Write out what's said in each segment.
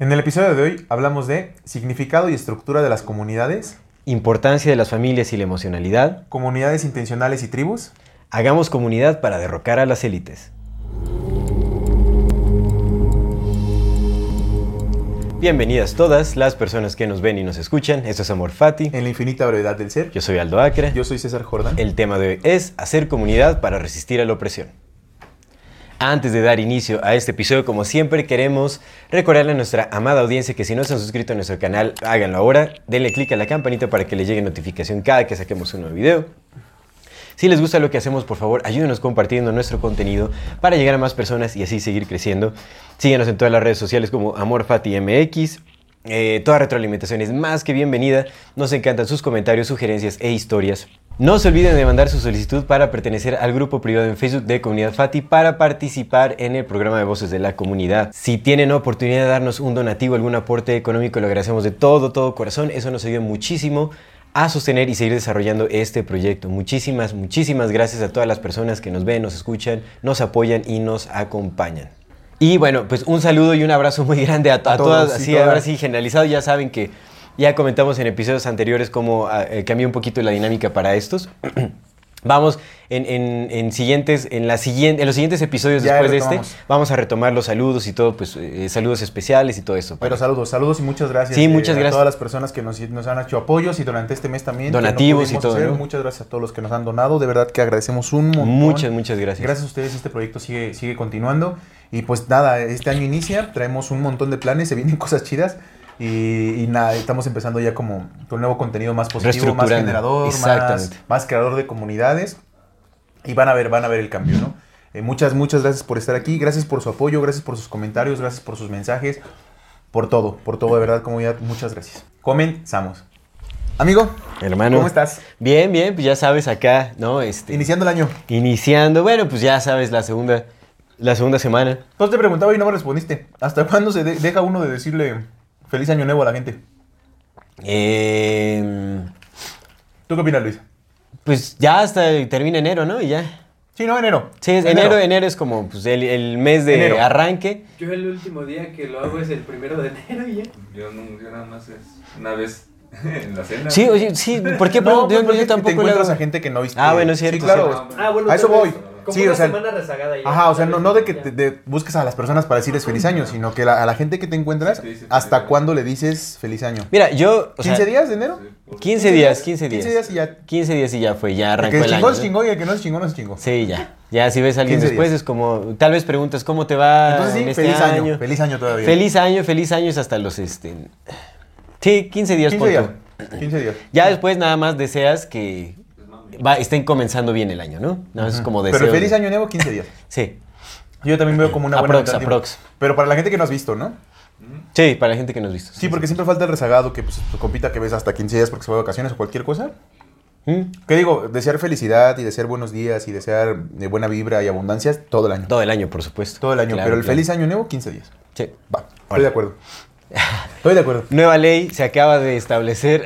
En el episodio de hoy hablamos de significado y estructura de las comunidades, Importancia de las familias y la emocionalidad. comunidades intencionales y tribus. Hagamos comunidad para derrocar a las élites. Bienvenidas todas las personas que nos ven y nos escuchan. Esto es Amor Fati. En la infinita brevedad del ser. Yo soy Aldo Acre. Yo soy César Jordan. El tema de hoy es hacer comunidad para resistir a la opresión. Antes de dar inicio a este episodio, como siempre, queremos recordarle a nuestra amada audiencia que si no se han suscrito a nuestro canal, háganlo ahora. Denle click a la campanita para que les llegue notificación cada que saquemos un nuevo video. Si les gusta lo que hacemos, por favor, ayúdenos compartiendo nuestro contenido para llegar a más personas y así seguir creciendo. Síguenos en todas las redes sociales como AmorFatiMX. Eh, toda retroalimentación es más que bienvenida. Nos encantan sus comentarios, sugerencias e historias. No se olviden de mandar su solicitud para pertenecer al grupo privado en Facebook de Comunidad Fati para participar en el programa de Voces de la Comunidad. Si tienen oportunidad de darnos un donativo, algún aporte económico, lo agradecemos de todo, todo corazón. Eso nos ayuda muchísimo a sostener y seguir desarrollando este proyecto. Muchísimas, muchísimas gracias a todas las personas que nos ven, nos escuchan, nos apoyan y nos acompañan. Y bueno, pues un saludo y un abrazo muy grande a, a todos todas, así ahora sí generalizado, ya saben que ya comentamos en episodios anteriores cómo ah, eh, cambió un poquito la dinámica para estos. Vamos en, en- en siguientes, en, la siguiente, en los siguientes episodios Ya después de este, vamos a retomar los saludos y todo, pues eh, saludos especiales y todo eso. Pero saludos, saludos y muchas gracias. Sí, muchas a gracias. todas las personas que nos, nos han hecho apoyos y durante este mes también. que no Donativos y todo. Muchas gracias a todos los que nos han donado. De verdad que agradecemos un montón. Muchas, muchas gracias. Gracias a ustedes este proyecto sigue, sigue continuando. Y pues nada, este año inicia, traemos un montón de planes, se vienen cosas chidas. Y, y nada, estamos empezando ya como con nuevo contenido más positivo, más generador, más, creador de comunidades. Y van a ver, van a ver el cambio, ¿no? Eh, muchas, muchas gracias por estar aquí, gracias por su apoyo, gracias por sus comentarios, gracias por sus mensajes, por todo, por todo, de verdad, ya, muchas gracias. Comenzamos. Amigo, Hermano. ¿cómo estás? Bien, bien, pues ya sabes acá, ¿no? Este, Iniciando el año. iniciando, bueno, pues ya sabes la segunda, la segunda semana. Entonces te preguntaba y no me respondiste. ¿Hasta cuándo se de- deja uno de decirle feliz año nuevo a la gente? Eh, ¿Tú qué opinas, Luis? pues ya hasta termina enero, ¿no? Y ya. Sí, no, enero. Sí, es- enero, enero es como pues, el, el mes de Enero. arranque. Yo el último día que lo hago es el primero de enero y ya. Yo, no, yo nada más es una vez en la cena. Sí, oye, sí, ¿por qué? No, yo, pues porque yo tampoco te encuentras a gente que no viste. Ah, bueno, es cierto, Sí, claro. Ah, bueno, a eso voy. Como Sí, una o sea, semana rezagada ya. Ajá, o sea, no, no de que te, de- busques a las personas para decirles feliz año, sino que la- a la gente que te encuentras, Sí, ¿hasta cuándo le dices feliz año? Mira, yo. o sea, ¿15 días de enero? 15 días, 15 días. 15 días y ya. 15 días y ya fue, ya El arrancó que el es año. chingón es ¿no? chingón y el que no es chingón no es chingón. Sí, ya. Ya si ves a alguien 15 después días. es como, tal vez preguntas cómo te va Entonces sí, en este feliz año. año. Feliz año todavía. Feliz año, feliz año es hasta los este. Sí, 15 días 15 por días. tú. 15 días. Ya después nada más deseas que va, estén comenzando bien el año, ¿no? No es como deseo. Pero feliz año nuevo, 15 días. Sí. Yo también veo como una buena Aprox, aprox. Pero para la gente que no has visto, ¿no? Sí, para la gente que nos ha visto. Sí, porque siempre falta el rezagado que pues, tu compita que ves hasta 15 días porque se va de vacaciones o cualquier cosa. Mm, ¿Qué digo? Desear felicidad y desear buenos días y desear buena vibra y abundancia todo el año. Todo el año, por supuesto. Todo el año. Claro, pero el claro. feliz año nuevo, 15 días. Sí. Va, estoy de acuerdo. Estoy de acuerdo. Nueva ley se acaba de establecer.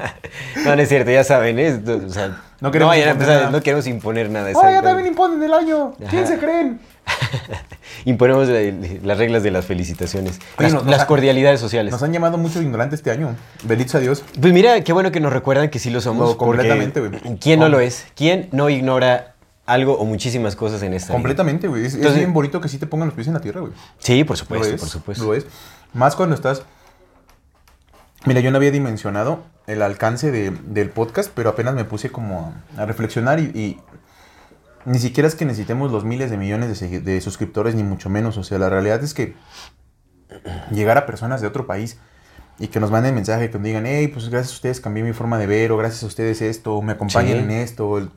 no, no es cierto, ya saben, ¿eh? O sea, No queremos a imponer empezar, nada. no queremos imponer nada. ¡Oh, ya también imponen el año! ¿Quién Ajá. se creen? Imponemos la- las reglas de las felicitaciones. Oye, las, nos- cordialidades sociales. Nos han llamado mucho ignorante este año. Bendito sea Dios. Pues mira, qué bueno que nos recuerdan que sí lo somos. No, completamente, güey. ¿Quién no lo es? ¿Quién no ignora algo o muchísimas cosas en esta? Completamente, güey. Es, bien bonito que sí te pongan los pies en la tierra, güey. Sí, por Lo supuesto, es, por supuesto. Lo es. Más cuando estás... Mira, yo no había dimensionado el alcance de- del podcast, pero apenas me puse como a, a reflexionar y, y ni siquiera es que necesitemos los miles de millones de, suscriptores, ni mucho menos. O sea, la realidad es que llegar a personas de otro país y que nos manden mensaje, que nos digan, hey, pues gracias a ustedes cambié mi forma de ver, o gracias a ustedes esto, o me acompañen Sí. en esto. el-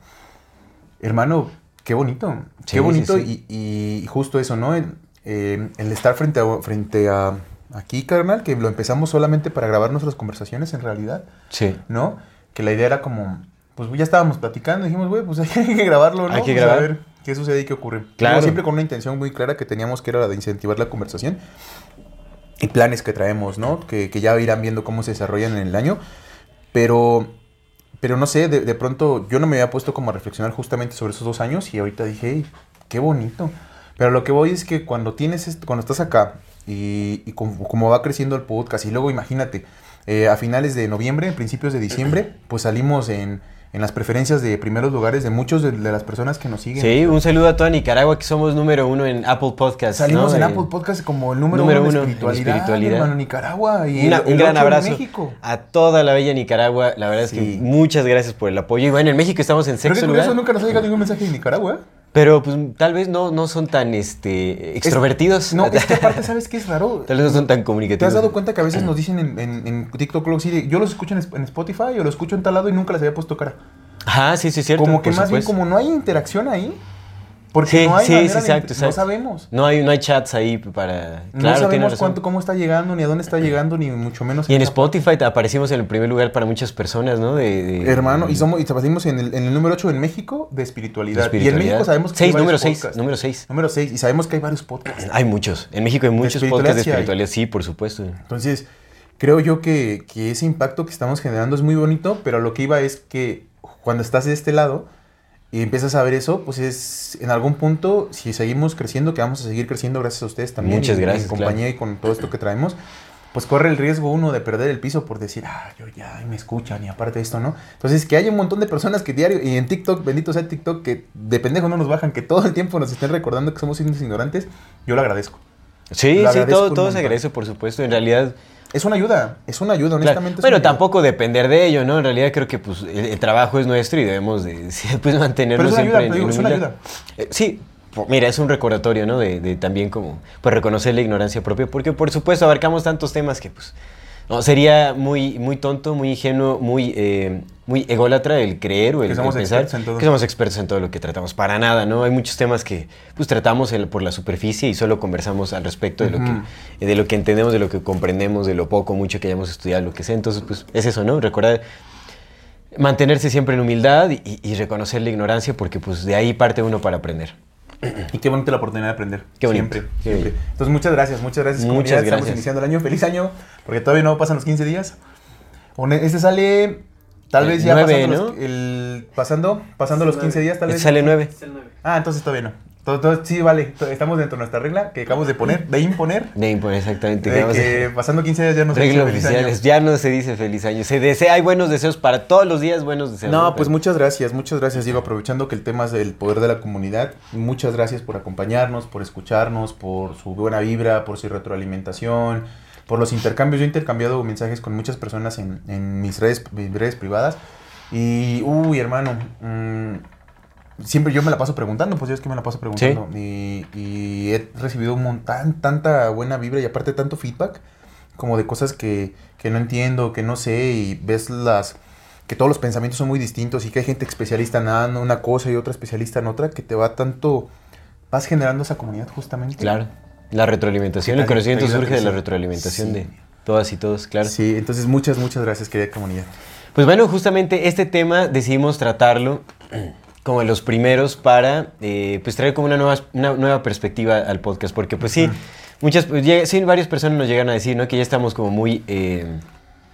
Hermano, qué bonito, Sí, qué bonito sí, sí. Y, y justo eso, ¿no? El, eh, el estar frente a, frente a aquí, carnal, que lo empezamos solamente para grabar nuestras conversaciones en realidad, Sí. ¿no? Que la idea era como, pues ya estábamos platicando, dijimos, güey, pues hay que grabarlo, ¿no? Hay que Pues, grabar. A ver qué sucede y qué ocurre. Claro. Como siempre con una intención muy clara que teníamos que era la de incentivar la conversación y planes que traemos, ¿no? Que, que ya irán viendo cómo se desarrollan en el año. Pero, pero no sé, de, de pronto yo no me había puesto como a reflexionar justamente sobre esos dos años y ahorita dije, "Ey, qué bonito. Pero lo que voy es que cuando tienes esto, cuando estás acá y, y como, como va creciendo el podcast y luego imagínate, eh, a finales de noviembre, principios de diciembre, pues salimos en, en las preferencias de primeros lugares de muchos de, de las personas que nos siguen. Sí, un saludo a toda Nicaragua, que somos número uno en Apple Podcast. Salimos ¿no? en Eh, Apple Podcast como el número, número uno, en en espiritualidad, espiritualidad. hermano, Nicaragua. Y Una- el- un gran abrazo México. a toda la bella Nicaragua. La verdad es que muchas gracias por el apoyo. Y bueno, en México estamos en sexto curioso, lugar. nunca nos ha llegado ningún mensaje de Nicaragua. Pero pues tal vez no, no son tan este, extrovertidos. No, es que aparte, ¿sabes qué es raro? tal vez no son tan ¿Te comunicativos. has dado cuenta que a veces nos dicen en, en, en TikTok, luego, sí, de, yo los escucho en, en Spotify o los escucho en tal lado y nunca les había puesto cara? Ajá, sí, sí, es cierto. como que más bien, como no hay interacción ahí, porque Sí, no hay sí, manera sí, de exacto, int- exacto. No sabemos. No hay, no hay chats ahí para... no Claro, sabemos cuánto, cómo está llegando, ni a dónde está llegando, ni mucho menos. Y en Spotify te aparecimos en el primer lugar para muchas personas, ¿no? De, de- Hermano, y somos y salimos en el, en el número 8 en México de espiritualidad. Y en. México sabemos que Seis, hay número 6, podcasts. número 6. Número 6. Y sabemos que hay varios podcasts. Hay muchos. En México hay muchos podcasts de hay. espiritualidad, sí, por supuesto. Entonces, creo yo que, que ese impacto que estamos generando es muy bonito, pero lo que iba es que cuando estás de este lado y empiezas a ver eso, pues es en algún punto, si seguimos creciendo, que vamos a seguir creciendo gracias a ustedes también. Muchas y- gracias, En compañía y con todo esto que traemos. Pues corre el riesgo uno de perder el piso por decir, ah, yo ya, me escuchan, y aparte de esto, ¿no? Entonces, que hay un montón de personas que diario, y en TikTok, bendito sea TikTok, que de pendejo no nos bajan, que todo el tiempo nos estén recordando que somos indios ignorantes, yo lo agradezco. Sí, Lo sí, agradezco todo, todo se agradece, por supuesto. En realidad, Es una ayuda, es una ayuda, claro. honestamente. es Bueno, ayuda. tampoco depender de ello, ¿no? En realidad creo que pues, el, el trabajo es nuestro y debemos de pues, mantenernos Pero es una siempre ayuda, en, te digo, en es una ayuda. Eh, sí, po- mira, es un recordatorio, ¿no? De, de también como pues, reconocer la ignorancia propia, porque por supuesto abarcamos tantos temas que pues no, sería muy, muy tonto, muy ingenuo, muy, eh, muy ególatra el creer o el, Que somos el pensar expertos en todo. que somos expertos en todo lo que tratamos. Para nada, ¿no? Hay muchos temas que pues tratamos el- por la superficie y solo conversamos al respecto de lo, que, de lo que entendemos, de lo que comprendemos, de lo poco, mucho que hayamos estudiado, lo que sea. Entonces, pues es eso, ¿no? Recordar mantenerse siempre en humildad y, y- y reconocer la ignorancia porque pues de ahí parte uno para aprender. Y qué bonita la oportunidad de aprender. Qué bonito. Siempre, Qué siempre. bello. Entonces, muchas gracias, muchas gracias. Muchas comunidad. Estamos gracias. iniciando el año. Feliz año, porque todavía no pasan los 15 días. Este sale, tal El vez ya nueve, pasando, ¿no? los, el, pasando, pasando los 15 días, tal Este vez. sale 9. Es el 9. Ah, entonces todavía no. Todo, todo- sí, vale. Estamos dentro de nuestra regla que acabamos de poner, de imponer. De impone, exactamente. De que pasando 15 días ya no se Reglas dice feliz año. Ya no se dice feliz año. Se desea, hay buenos deseos para todos los días, buenos deseos. No, pues muchas gracias, muchas gracias, Diego. Aprovechando que el tema es del poder de la comunidad, muchas gracias por acompañarnos, por escucharnos, por su buena vibra, por su retroalimentación, por los intercambios. Yo he intercambiado mensajes con muchas personas en, en mis, redes, mis redes privadas. Y, uy, hermano, mm, siempre yo me la paso preguntando, pues yo es que me la paso preguntando. Y, y he recibido un montón, tanta buena vibra y aparte tanto feedback, como de cosas que, que no entiendo, que no sé, y ves las que todos los pensamientos son muy distintos y que hay gente especialista en una- cosa y otra especialista en otra, que te va tanto, vas generando esa comunidad justamente. Claro. La retroalimentación, el conocimiento surge de la retroalimentación Sí. de todas y todos, claro. Sí, entonces muchas, muchas gracias, querida comunidad. Pues bueno, justamente este tema decidimos tratarlo como de los primeros para eh, pues traer como una nueva, una nueva perspectiva al podcast, porque pues sí, muchas, pues, sí, varias personas nos llegan a decir, ¿no? Que ya estamos como muy eh,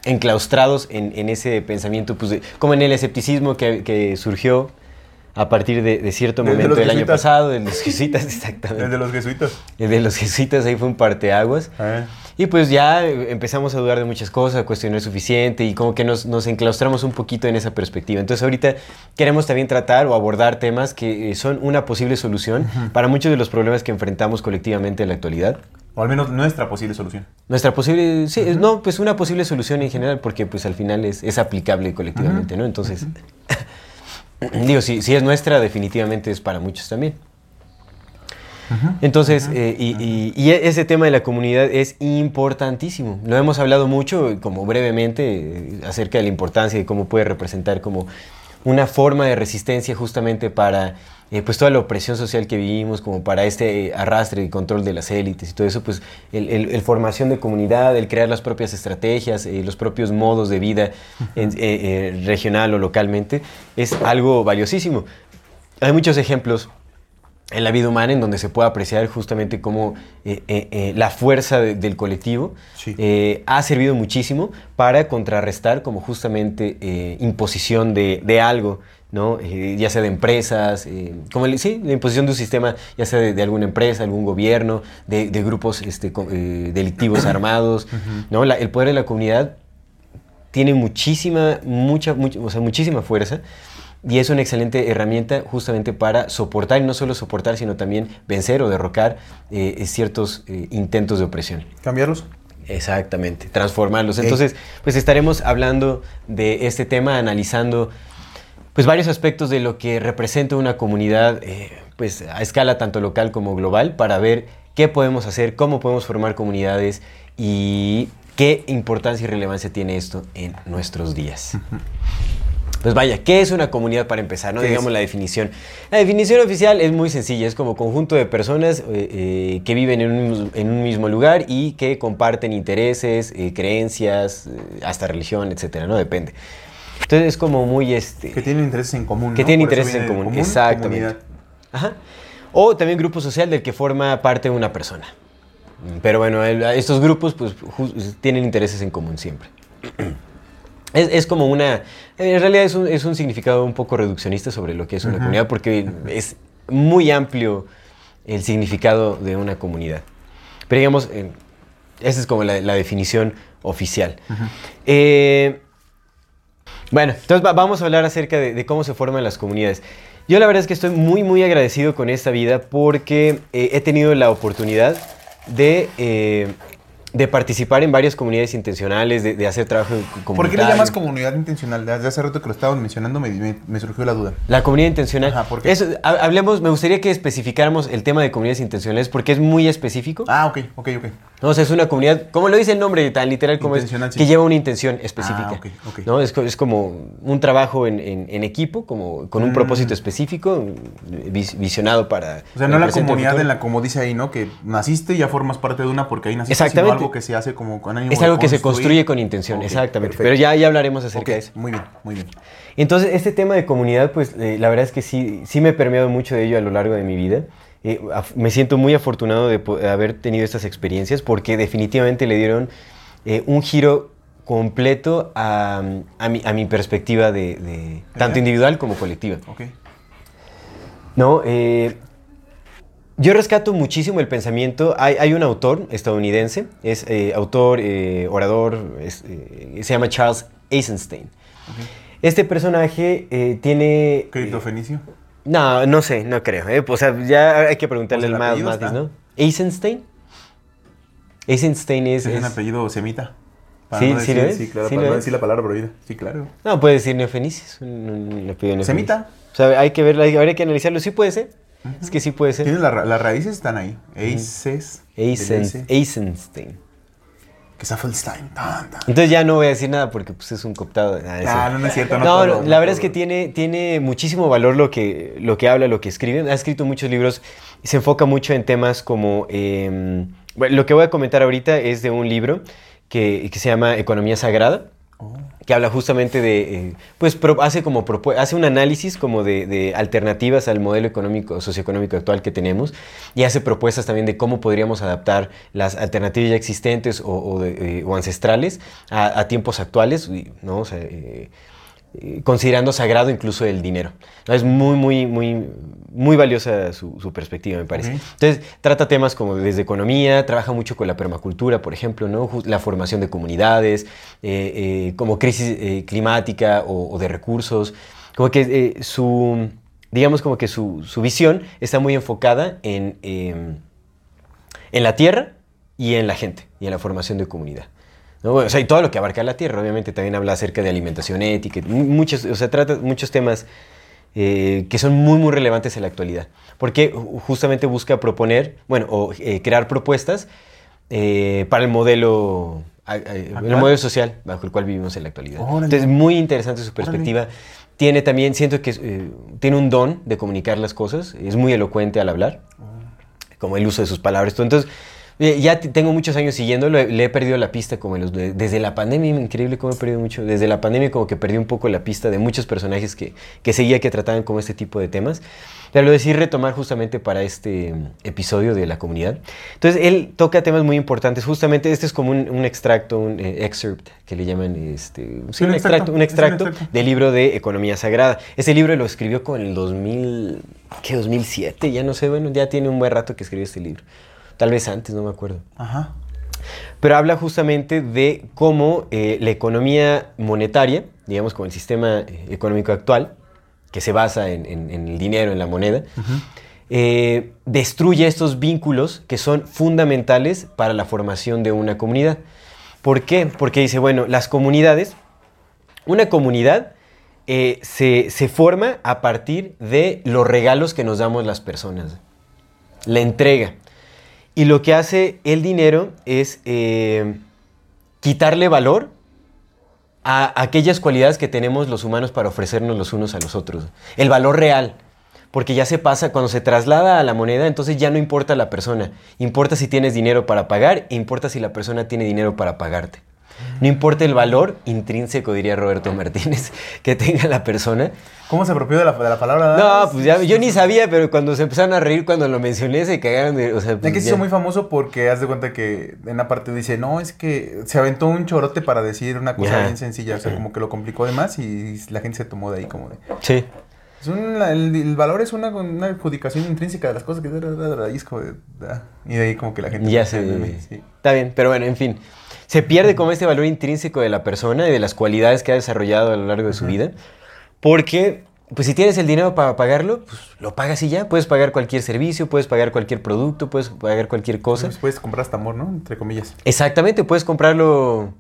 enclaustrados en, en ese pensamiento, pues de- como en el escepticismo que, que surgió a partir de, de cierto momento del año pasado, de los jesuitas, exactamente. El de los jesuitas. El de los jesuitas ahí fue un parteaguas. Ah, Y pues ya eh, empezamos a dudar de muchas cosas, a cuestionar suficiente y como que nos, nos enclaustramos un poquito en esa perspectiva. Entonces ahorita queremos también tratar o abordar temas que eh, son una posible solución para muchos de los problemas que enfrentamos colectivamente en la actualidad. O al menos nuestra posible solución. Nuestra posible, sí, no, pues una posible solución en general porque pues al final es, es aplicable colectivamente, ¿no? Entonces, digo, si, si es nuestra, definitivamente es para muchos también. Entonces, eh, y, y- y e- ese tema de la comunidad es importantísimo. Lo hemos hablado mucho, como brevemente, eh, acerca de la importancia y cómo puede representar como una forma de resistencia justamente para eh, pues toda la opresión social que vivimos, como para este eh, arrastre y control de las élites y todo eso, pues el, el- el formación de comunidad, el crear las propias estrategias, eh, los propios modos de vida eh, eh, regional o localmente, es algo valiosísimo. Hay muchos ejemplos en la vida humana en donde se puede apreciar justamente cómo eh, eh, eh, la fuerza de- del colectivo Sí. ha servido muchísimo para contrarrestar como justamente imposición de, de algo, ¿no? Eh, ya sea de empresas, eh, como el- sí, la imposición de un sistema, ya sea de, de alguna empresa, algún gobierno, de, de grupos este, eh, delictivos armados, ¿no? La- el poder de la comunidad tiene muchísima, mucha, mucha- o sea, muchísima fuerza y es una excelente herramienta justamente para soportar, y no solo soportar, sino también vencer o derrocar ciertos intentos de opresión. ¿Cambiarlos? Exactamente, transformarlos. Entonces, pues estaremos hablando de este tema, analizando pues varios aspectos de lo que representa una comunidad eh, pues a escala tanto local como global para ver qué podemos hacer, cómo podemos formar comunidades y qué importancia y relevancia tiene esto en nuestros días. Pues vaya, ¿qué es una comunidad para empezar? ¿no? ¿Qué Digamos es? la definición. La definición oficial es muy sencilla, es como conjunto de personas eh, eh, que viven en un, mismo- en un mismo lugar y que comparten intereses, eh, creencias, hasta religión, etcétera, ¿no? Depende. Entonces es como muy este. Que tienen intereses en común. Que ¿no? tienen Por intereses en de común, exactamente. comunidad. Ajá. O también grupo social del que forma parte una persona. Pero bueno, el- estos grupos pues tienen intereses en común siempre. Es, es como una... En realidad es un, es un significado un poco reduccionista sobre lo que es una comunidad porque es muy amplio el significado de una comunidad. Pero digamos, eh, esa es como la, la definición oficial. Eh, bueno, entonces va- vamos a hablar acerca de, de cómo se forman las comunidades. Yo la verdad es que estoy muy, muy agradecido con esta vida porque eh, he tenido la oportunidad de, eh, de participar en varias comunidades intencionales, de, de hacer trabajo comunitario. ¿Por qué le llamas comunidad intencional? Desde hace rato que lo estaban mencionando me, me- me surgió la duda. La comunidad intencional. Ajá, ¿por qué? Eso, ha- hablemos, me gustaría que especificáramos el tema de comunidades intencionales porque es muy específico. Ah, ok, ok, ok. ¿No? O sea, es una comunidad, como lo dice el nombre, tan literal como es, sí. que lleva una intención específica. Ah, ok, ok. ¿no? Es, es como un trabajo en, en- en equipo, como con un Mm. propósito específico, vis- visionado para. O sea, no la comunidad en la, como dice ahí, ¿no? Que naciste y ya formas parte de una porque ahí naciste, Exactamente. sino algo que se hace como con ánimo Es de algo que se construye con intención, exactamente. perfecto. Pero ya, ya hablaremos acerca de eso. Muy bien, muy bien. Entonces, este tema de comunidad, pues eh, la verdad es que sí, sí me he permeado mucho de ello a lo largo de mi vida. Eh, me siento muy afortunado de haber tenido estas experiencias porque definitivamente le dieron eh, un giro completo a, a mi, a mi perspectiva de, de- tanto individual como colectiva. Ok. No, eh, yo rescato muchísimo el pensamiento. Hay, hay un autor estadounidense, es autor, orador, es, se llama Charles Eisenstein. Este personaje tiene... Criptofenicio. No, no sé, no creo. ¿eh? O sea, ya hay que preguntarle Pues el al más, está. ¿no? Eisenstein. Eisenstein es... Es, un apellido semita. Sí, no sí decir, lo es, Sí, claro, sí para no decir la palabra prohibida. Sí, claro. No, puede decir neofenicio. es un- apellido neofenicio. ¿Semita? O sea, hay que verlo, habría que analizarlo. Sí puede ser. Es que sí puede ser. Tiene la las raíces están ahí. Eisen- Eisen. Eisenstein. Que. Tan, tan. Entonces ya no voy a decir nada porque pues, es un cooptado. Ah, Ah, no, no es cierto. No, No, todo, no, no la verdad es que tiene, tiene muchísimo valor lo que, lo que habla, lo que escribe. Ha escrito muchos libros y se enfoca mucho en temas como... eh, bueno, lo que voy a comentar ahorita es de un libro que, que se llama Economía Sagrada Oh. Que habla justamente de, eh, pues pro- hace como hace un análisis como de, alternativas al modelo económico, socioeconómico actual que tenemos y hace propuestas también de cómo podríamos adaptar las alternativas ya existentes o, de- eh, o ancestrales a, tiempos actuales, ¿no? Eh, considerando sagrado incluso el dinero. Es muy, muy, muy, muy valiosa su, su perspectiva, me parece. Ok. Entonces, trata temas como desde economía, trabaja mucho con la permacultura, por ejemplo, ¿no? La formación de comunidades, eh, eh, como crisis eh, climática o, o de recursos. Como que eh, su, digamos como que su, su visión está muy enfocada en, em, en la tierra y en la gente y en la formación de comunidad. ¿No? O sea, y todo lo que abarca la tierra, obviamente también habla acerca de alimentación ética, mu- muchos, o sea, trata muchos temas eh, que son muy, muy relevantes en la actualidad, porque ju- justamente busca proponer, bueno, o eh, crear propuestas eh, para el modelo, el modelo social bajo el cual vivimos en la actualidad. Órale. Entonces, muy interesante su perspectiva. Tiene también, siento que eh, tiene un don de comunicar las cosas, es muy elocuente al hablar, como el uso de sus palabras. Entonces, ya t- tengo muchos años siguiéndolo, eh, le he perdido la pista como los de- desde la pandemia, increíble cómo he perdido mucho, desde la pandemia como que perdí un poco la pista de muchos personajes que, que seguía que trataban como este tipo de temas. Pero lo decidí retomar justamente para este mm, episodio de la comunidad. Entonces, él toca temas muy importantes, justamente este es como un, un extracto, un eh, excerpt que le llaman, este, sí, un extracto, un extracto extracto. del libro de Economía Sagrada. Ese libro lo escribió con el 2000, ¿qué? 2007, ya no sé, bueno, ya tiene un buen rato que escribió este libro. Tal vez antes, no me acuerdo. Ajá. Pero habla justamente de cómo eh, la economía monetaria, digamos como el sistema eh, económico actual, que se basa en, en- en el dinero, en la moneda, eh, destruye estos vínculos que son fundamentales para la formación de una comunidad. ¿Por qué? Porque dice, bueno, las comunidades, una comunidad eh, se, se forma a partir de los regalos que nos damos las personas, la entrega. Y lo que hace el dinero es eh, quitarle valor a aquellas cualidades que tenemos los humanos para ofrecernos los unos a los otros. El valor real. Porque ya se pasa, cuando se traslada a la moneda, entonces ya no importa la persona. Importa si tienes dinero para pagar, importa si la persona tiene dinero para pagarte. No importa el valor intrínseco, diría Roberto Martínez, que tenga la persona. ¿Cómo se apropió de la, de la palabra? No, pues ya, yo ni sabía, pero cuando se empezaron a reír cuando lo mencioné, se cagaron de... O sea, Es pues que se ya. hizo muy famoso porque haz de cuenta que en una parte dice, no, es que se aventó un chorote para decir una cosa bien sencilla, o sea, como que lo complicó de más y la gente se tomó de ahí como de... Sí. Es un- el, el valor es una, una adjudicación intrínseca de las cosas que... Y es como de... ah, Y de ahí como que la gente... Ya se... Sí. Está bien, pero bueno, en fin. Se pierde como este valor intrínseco de la persona y de las cualidades que ha desarrollado a lo largo de su vida. Porque, pues si tienes el dinero para pagarlo, pues lo pagas y ya. Puedes pagar cualquier servicio, puedes pagar cualquier producto, puedes pagar cualquier cosa. Pues puedes comprar hasta amor, ¿no? Entre comillas. Exactamente, puedes comprarlo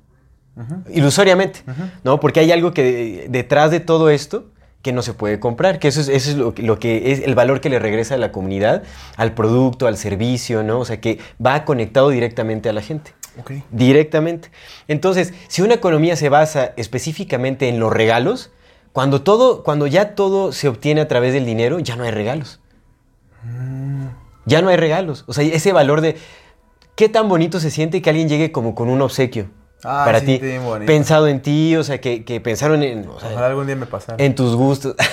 ilusoriamente. ¿no? Porque hay algo que detrás de todo esto que no se puede comprar, que eso es, eso es lo, lo que es el valor que le regresa a la comunidad, al producto, al servicio, ¿no? O sea, que va conectado directamente a la gente. Directamente. Entonces, si una economía se basa específicamente en los regalos, cuando todo, cuando ya todo se obtiene a través del dinero, ya no hay regalos. Ya no hay regalos. O sea, ese valor de qué tan bonito se siente que alguien llegue como con un obsequio Ah, para sí, ti, pensado en ti, o sea, que, que pensaron en, o sea, Ojalá algún día me pasara. en tus gustos.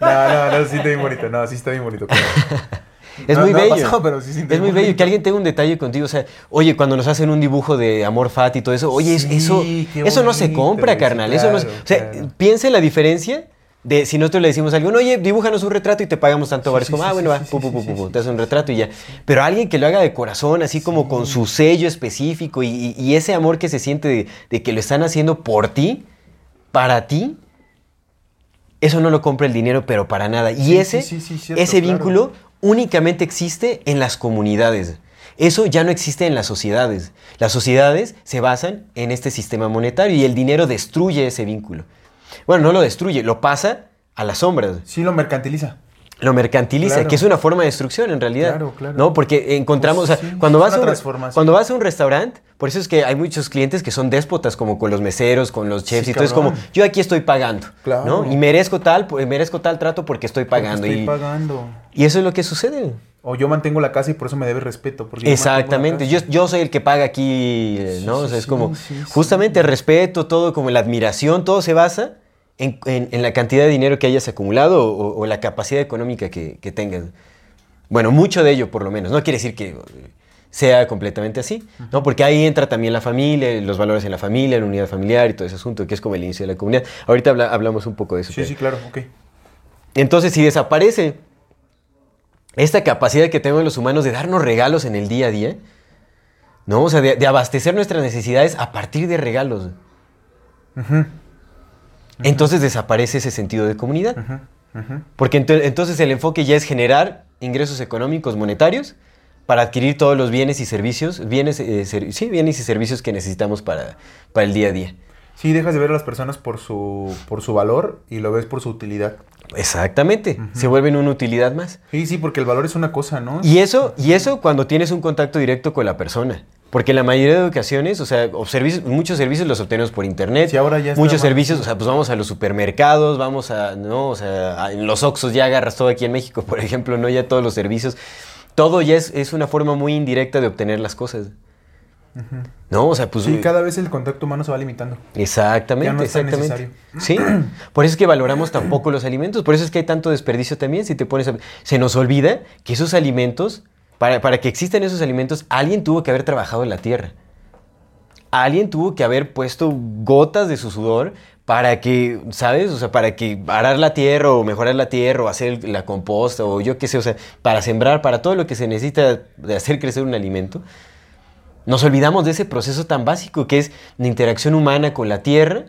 No, no, no, sí está bien bonito. No, sí está bien bonito. claro. Es No, muy no bello. pasado, pero sí es muy bello que alguien tenga un detalle contigo. O sea, oye, cuando nos hacen un dibujo de amor fat y todo eso, oye, Sí, eso, eso no se compra, carnal. eso no es- claro, o sea, piensa en la diferencia de si nosotros le decimos a alguien, oye, dibújanos un retrato y te pagamos tanto. Sí, como, sí, ah, bueno, va, pu, pu, pu, te hace un retrato y ya. Pero alguien que lo haga de corazón, así como con su sello específico y, ese amor que se siente de, de que lo están haciendo por ti, para ti, eso no lo compra el dinero, pero para nada. Y ese, ese claro. vínculo únicamente existe en las comunidades. Eso ya no existe en las sociedades. Las sociedades se basan en este sistema monetario y el dinero destruye ese vínculo. Bueno, no lo destruye, lo pasa a las sombras. Sí lo mercantiliza. Lo mercantiliza, Claro. que es una forma de destrucción en realidad. Claro, claro. ¿No? Porque encontramos, Pues o sea, sí, cuando, vas un, cuando vas a un restaurante, por eso es que hay muchos clientes que son déspotas, como con los meseros, con los chefs, Sí, y todo es como, yo aquí estoy pagando, Claro. ¿no? Y merezco tal, pues, merezco tal trato porque estoy pagando. Porque y, estoy pagando. y eso es lo que sucede. O yo mantengo la casa y por eso me debe respeto. porque Exactamente, yo, yo soy el que paga aquí, ¿no? sí, o sea, es como, justamente el respeto, todo, como la admiración, todo se basa en, en- en la cantidad de dinero que hayas acumulado o, o la capacidad económica que, que tengas. Bueno, mucho de ello por lo menos. No quiere decir que eh, sea completamente así, ¿no? Porque ahí entra también la familia, los valores en la familia, la unidad familiar y todo ese asunto, que es como el inicio de la comunidad. Ahorita habla- hablamos un poco de eso. Sí, pero- sí, claro, ok. entonces, si desaparece esta capacidad que tenemos los humanos de darnos regalos en el día a día, ¿no? O sea, de, de abastecer nuestras necesidades a partir de regalos. Entonces desaparece ese sentido de comunidad. Porque ento- entonces el enfoque ya es generar ingresos económicos monetarios para adquirir todos los bienes y servicios, bienes, eh, ser- sí, bienes y servicios que necesitamos para, para el día a día. Sí, dejas de ver a las personas por su, por su valor y lo ves por su utilidad. Exactamente, se vuelven una utilidad más. Sí, sí, porque el valor es una cosa, ¿no? Y eso, y eso cuando tienes un contacto directo con la persona. Porque la mayoría de ocasiones, o sea, o servicios- muchos servicios los obtenemos por internet. Sí, ahora ya Muchos servicios, o sea, pues vamos a los supermercados, vamos a, ¿no? O sea, a- en los Oxxos ya agarras todo aquí en México, por ejemplo, ¿no? Ya todos los servicios. Todo ya es, es una forma muy indirecta de obtener las cosas. ¿No? O sea, pues... Sí, cada vez el contacto humano se va limitando. Exactamente, Ya no es exactamente. Sí, por eso es que valoramos tan poco los alimentos, por eso es que hay tanto desperdicio también, si te pones a... Se nos olvida que esos alimentos, para, para que existan esos alimentos, alguien tuvo que haber trabajado en la tierra. Alguien tuvo que haber puesto gotas de su sudor para que, ¿sabes? O sea, para que arar la tierra o mejorar la tierra o hacer la composta o yo qué sé, o sea, para sembrar, para todo lo que se necesita de hacer crecer un alimento. Nos olvidamos de ese proceso tan básico que es la interacción humana con la tierra,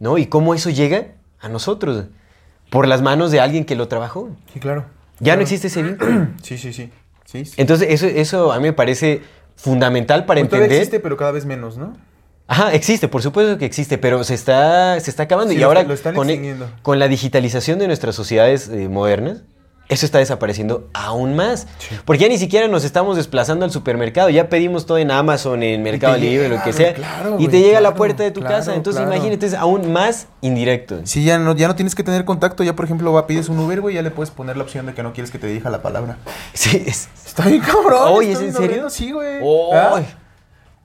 ¿no? Y cómo eso llega a nosotros por las manos de alguien que lo trabajó. Sí, claro. Ya no existe ese vínculo. Sí, sí, sí. Sí, sí. Entonces, eso, eso a mí me parece fundamental para Pues entender. existe, pero cada vez menos, ¿no? Ajá, existe, por supuesto que existe, pero se está, se está acabando. Sí, y ahora, lo están con, e- con la digitalización de nuestras sociedades eh, modernas, eso está desapareciendo aún más. Porque ya ni siquiera nos estamos desplazando al supermercado, ya pedimos todo en Amazon, en Mercado Libre, llega, lo que sea, claro, y güey, te llega a la puerta de tu claro, casa. Entonces, imagínate, es aún más indirecto. Sí, ya no, ya no tienes que tener contacto. Ya, por ejemplo, va, pides un Uber, güey, ya le puedes poner la opción de que no quieres que te dirija la palabra. Sí, es- Está bien cabrón. Oye, está ¿es en serio? Sí, güey. ¿Ah?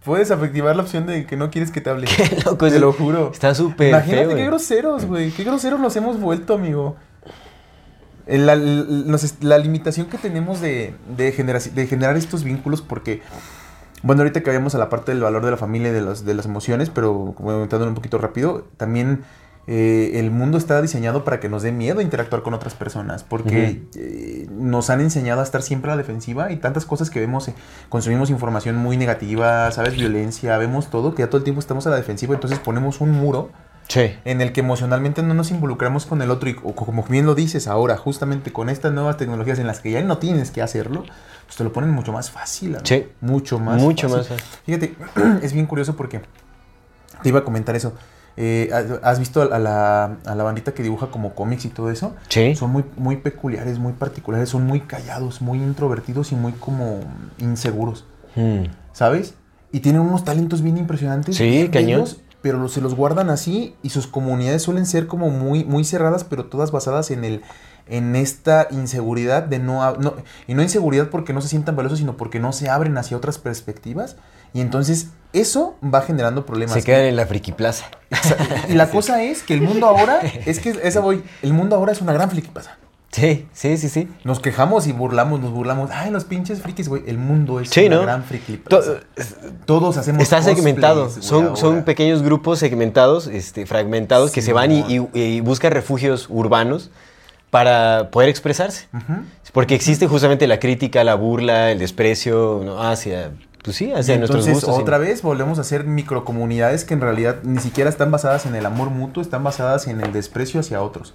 Puedes afectivar la opción de que no quieres que te hable. Qué loco, Te lo juro. está súper Imagínate feo, qué groseros, güey. Qué groseros nos hemos vuelto, amigo. El- La, la limitación que tenemos de, de, genera- de generar estos vínculos, porque, bueno, ahorita que vayamos a la parte del valor de la familia y de, las de las emociones, pero comentándolo un poquito rápido, también eh, el mundo está diseñado para que nos dé miedo interactuar con otras personas, porque eh, nos han enseñado a estar siempre a la defensiva y tantas cosas que vemos, eh, consumimos información muy negativa, ¿sabes? Violencia, vemos todo, que ya todo el tiempo estamos a la defensiva, entonces ponemos un muro Sí. en el que emocionalmente no nos involucramos con el otro y como bien lo dices ahora, justamente con estas nuevas tecnologías en las que ya no tienes que hacerlo, pues te lo ponen mucho más fácil. amigo. Sí. Mucho más Mucho fácil. más fácil. Fíjate, es bien curioso porque te iba a comentar eso. Eh, ¿has- ¿Has visto a la, a la bandita que dibuja como cómics y todo eso? Sí. Son muy, muy peculiares, muy particulares, son muy callados, muy introvertidos y muy como inseguros. Mm. ¿sabes? Y tienen unos talentos bien impresionantes. Sí, cañón. Pero los- se los guardan así y sus comunidades suelen ser como muy, muy cerradas, pero todas basadas en el en esta inseguridad de no, no y no inseguridad porque no se sientan valiosos, sino porque no se abren hacia otras perspectivas y entonces eso va generando problemas. Se quedan en la friki plaza. Y la cosa es que el mundo ahora, es que esa voy, el mundo ahora es una gran friki pasa. Sí, sí, sí, sí. Nos quejamos y burlamos, nos burlamos. Ay, los pinches frikis, güey. El mundo es Sí, una ¿no? gran friki To-. Todos hacemos Está cosplays, segmentado. Son, son pequeños grupos segmentados, este, fragmentados, que se van y, y- y buscan refugios urbanos para poder expresarse. Porque existe justamente la crítica, la burla, el desprecio ¿no? hacia, pues sí, hacia nuestros entonces, gustos. otra vez volvemos a hacer microcomunidades que en realidad ni siquiera están basadas en el amor mutuo, están basadas en el desprecio hacia otros.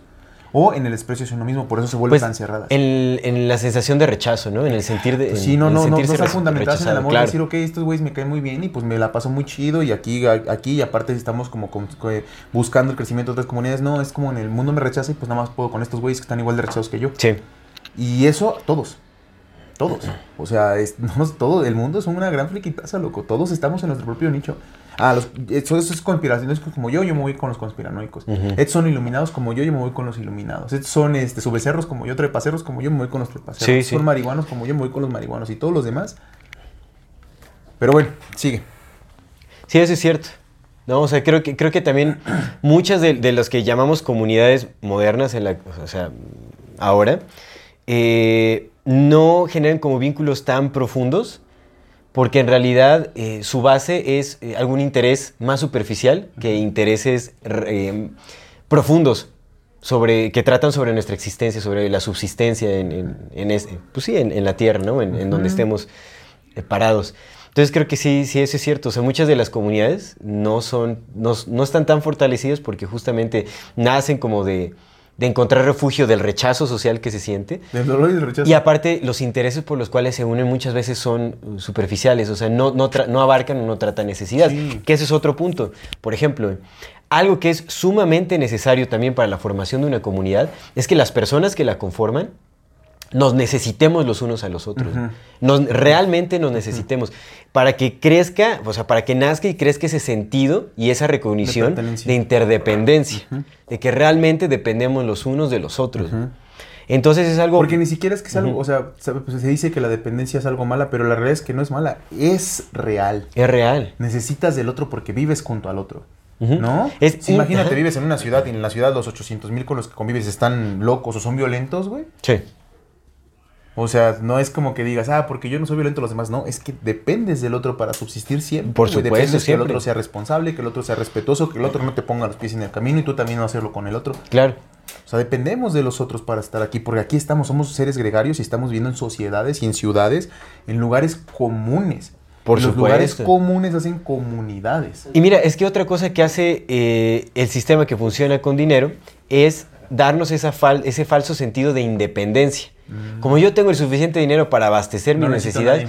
O en el desprecio hacia uno mismo, por eso se vuelven Pues, tan cerradas. en, en la sensación de rechazo, ¿no? En el sentir de. Pues sí, no, en no, no, no re- fundamentadas en el amor. claro. Decir, ok, estos güeyes me caen muy bien y pues me la paso muy chido y aquí, aquí y aparte estamos como con- co- buscando el crecimiento de otras comunidades. No, es como en el mundo me rechaza y pues nada más puedo con estos güeyes que están igual de rechazados que yo. Sí. Y eso, todos. Todos. O sea, es, no, todo el mundo es una gran friquitaza, loco. Todos estamos en nuestro propio nicho. Ah, los, eso, eso es conspiraciones como yo, yo me voy con los conspiranoicos. Ujú. Estos son iluminados como yo, yo me voy con los iluminados. Estos son este, subbecerros como yo, trepacerros como yo, me voy con los trepacerros. Sí, sí. Son marihuanos como yo, me voy con los marihuanos. Y todos los demás. Pero bueno, sigue. Sí, eso es cierto. No, o sea, creo que, creo que también muchas de, de las que llamamos comunidades modernas, en la, o sea, ahora, eh, no generan como vínculos tan profundos, porque en realidad eh, su base es eh, algún interés más superficial que intereses eh, profundos sobre, que tratan sobre nuestra existencia, sobre la subsistencia en, en- en ese- pues sí, en, en la tierra, ¿no? En, donde estemos parados. Entonces creo que sí, sí, eso es cierto. O sea, muchas de las comunidades no son, no, no están tan fortalecidas porque justamente nacen como de, de encontrar refugio del rechazo social que se siente. Del dolor y del rechazo. Y aparte, los intereses por los cuales se unen muchas veces son superficiales, o sea, no, no, abarcan o no tratan necesidades. Sí. Que ese es otro punto. Por ejemplo, algo que es sumamente necesario también para la formación de una comunidad es que las personas que la conforman nos necesitemos los unos a los otros. Nos, realmente nos necesitemos. Para que crezca, o sea, para que nazca y crezca ese sentido y esa recognición de, interdependencia. De que realmente dependemos los unos de los otros. Entonces es algo... Porque ni siquiera es que es algo, o sea, se pues, se dice que la dependencia es algo mala, pero la realidad es que no es mala, es real. Es real. Necesitas del otro porque vives junto al otro. ¿No? Es- Si imagínate, vives en una ciudad y en la ciudad los 800 mil con los que convives están locos o son violentos, güey. Sí. O sea, no es como que digas, ah, porque yo no soy violento los demás. No, es que dependes del otro para subsistir siempre. Por supuesto, Dependes que el otro sea responsable, que el otro sea respetuoso, que el otro no te ponga los pies en el camino y tú también no hacerlo con el otro. Claro. O sea, dependemos de los otros para estar aquí, porque aquí estamos, somos seres gregarios y estamos viviendo en sociedades y en ciudades, en lugares comunes. Por los lugares comunes hacen comunidades. Y mira, es que otra cosa que hace eh, el sistema que funciona con dinero es darnos esa fal- ese falso sentido de independencia. Como yo tengo el suficiente dinero para abastecer Mm. No mis necesidades,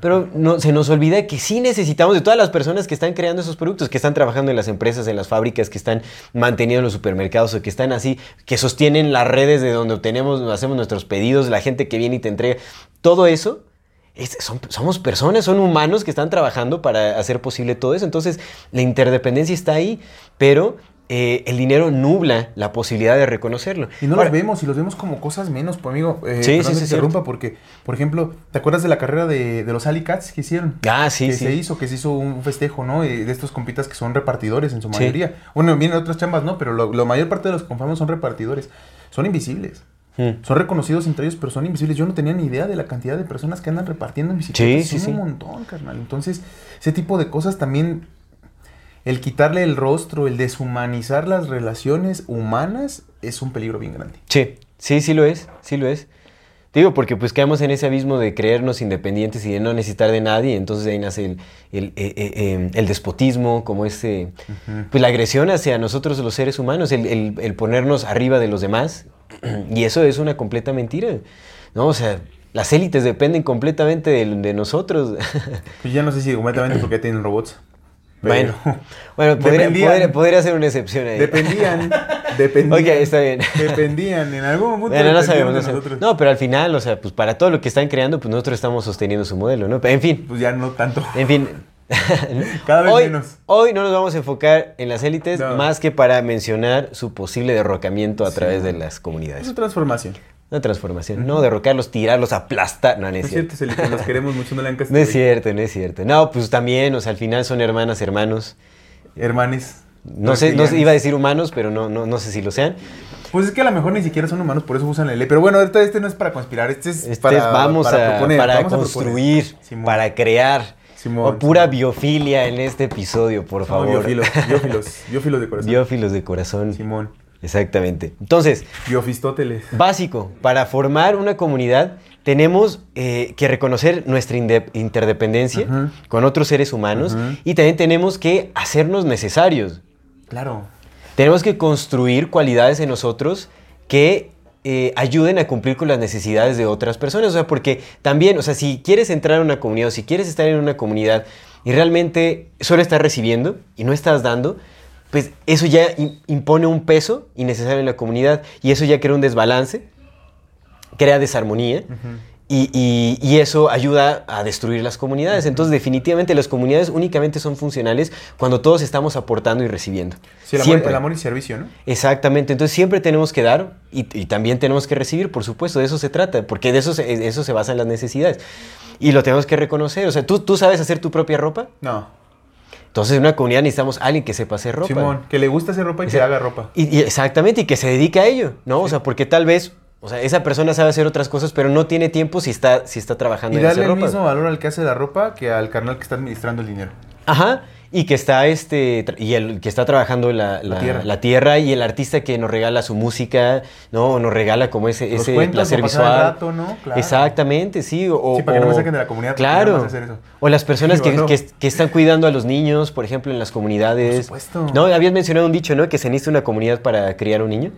pero no, se nos olvida que sí necesitamos de todas las personas que están creando esos productos, que están trabajando en las empresas, en las fábricas, que están manteniendo los supermercados o que están así, que sostienen las redes de donde obtenemos, hacemos nuestros pedidos, la gente que viene y te entrega. Todo eso es- son- somos personas, son humanos que están trabajando para hacer posible todo eso. Entonces, la interdependencia está ahí, pero eh, el dinero nubla la posibilidad de reconocerlo. Y no Ahora, los vemos, y los vemos como cosas menos, pues amigo. Eh, Sí, sí, sí, cierto. interrumpa porque, por ejemplo, ¿te acuerdas de la carrera de, de los Alicats que hicieron? Ah, sí, que sí. se hizo, que se hizo un festejo, ¿no? Eh, De estos compitas que son repartidores en su mayoría. Bueno, vienen otras chambas, ¿no? Pero lo- la mayor parte de los conforman son repartidores. Son invisibles. Mm. Son reconocidos entre ellos, pero son invisibles. Yo no tenía ni idea de la cantidad de personas que andan repartiendo en bicicletas. Sí, sí, son un sí. montón, carnal. Entonces, ese tipo de cosas también, el quitarle el rostro, el deshumanizar las relaciones humanas, es un peligro bien grande. Sí, sí, sí lo es, sí lo es. Te digo, porque pues caemos en ese abismo de creernos independientes y de no necesitar de nadie, entonces ahí nace el, el, eh, eh, eh, el despotismo, como ese, pues la agresión hacia nosotros los seres humanos, el, el- el ponernos arriba de los demás, y eso es una completa mentira, ¿no? O sea, las élites dependen completamente de, de nosotros. Pues ya no sé si completamente porque tienen robots. Bueno, pero- bueno podría, podría- podría ser una excepción ahí. Dependían, dependían. Está bien. Dependían, en algún punto Bueno, no sabemos, de nosotros. No, pero al final, o sea, pues para todo lo que están creando, pues nosotros estamos sosteniendo su modelo, ¿no? En fin, Pues ya no tanto. en fin. Cada vez hoy, menos. Hoy no nos vamos a enfocar en las élites No. más que para mencionar su posible derrocamiento a Sí. través de las Es comunidades. su transformación. Una transformación. No derrocarlos, tirarlos, aplastar. No, no es cierto. cierto, los queremos mucho, no le han No es cierto, no es cierto. No, pues también, o sea, al final son hermanas, hermanos. Hermanes. No sé, no sé, iba a decir humanos, pero no, no, no sé si lo sean. Pues es que a lo mejor ni siquiera son humanos, por eso usan la ley. Pero bueno, ahorita este no es para conspirar, este es Este para, vamos para a, proponer, para vamos construir, para crear. Simón, o pura Simón. biofilia en este episodio, por favor. biófilos, biófilos, biófilos de corazón. Biófilos de corazón. Simón. Exactamente. Entonces, básico, para formar una comunidad tenemos eh, que reconocer nuestra interdependencia con otros seres humanos y también tenemos que hacernos necesarios. Claro. Tenemos que construir cualidades en nosotros que eh, ayuden a cumplir con las necesidades de otras personas. O sea, porque también, o sea, si quieres entrar en una comunidad o si quieres estar en una comunidad y realmente solo estás recibiendo y no estás dando, pues eso ya im- impone un peso innecesario en la comunidad y eso ya crea un desbalance, crea desarmonía. Y, y- y eso ayuda a destruir las comunidades. Entonces, definitivamente, las comunidades únicamente son funcionales cuando todos estamos aportando y recibiendo. Sí, el amor, Siempre. el amor y servicio, ¿no? Exactamente, entonces siempre tenemos que dar y, y también tenemos que recibir, por supuesto, de eso se trata, porque de eso se, de eso se basan las necesidades. Y lo tenemos que reconocer, o sea, ¿tú, tú sabes hacer tu propia ropa, No. Entonces en una comunidad necesitamos a alguien que sepa hacer ropa. Simón, que le gusta hacer ropa y que haga ropa. Y, y exactamente, y que se dedique a ello, ¿no? O sea, porque tal vez, o sea, esa persona sabe hacer otras cosas, pero no tiene tiempo si está, si está trabajando Y en hacer darle el ropa. mismo valor al que hace la ropa que al carnal que está administrando el dinero. Ajá. Y que está este y el que está trabajando la, La la- tierra. la tierra y el artista que nos regala su música, ¿no? O nos regala como ese, ese cuentos, placer visual. rato, ¿no? Claro. Exactamente, sí. O, Sí, para que no me o- saquen de la comunidad Claro. hacer eso. O las personas que, Digo, no. que- que están cuidando a los niños, por ejemplo, en las comunidades. Por supuesto. No, habías mencionado un dicho, ¿no? Que se necesita una comunidad para criar un niño.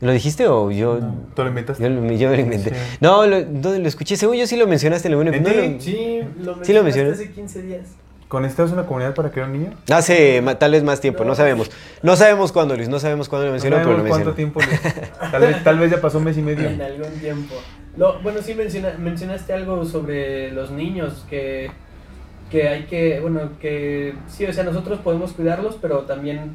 ¿Lo dijiste o yo? ¿Tú lo inventaste? Yo, yo me lo inventé. Sí. No, lo, ¿dónde lo escuché? Según yo sí lo mencionaste en alguna ¿En no lo- Sí, lo Sí lo mencionaste mencioné. hace 15 días. ¿Con esta es una comunidad para crear un niño? Hace tal vez más tiempo, no sabemos. No sabemos cuándo, Luis, no sabemos cuándo lo No mencionó, pero lo sabemos cuánto mencionó. tiempo. le- Tal vez, tal vez ya pasó un mes y medio. En algún tiempo. Lo, bueno, sí menciona- mencionaste algo sobre los niños que, que hay que, bueno, que sí, o sea, nosotros podemos cuidarlos, pero también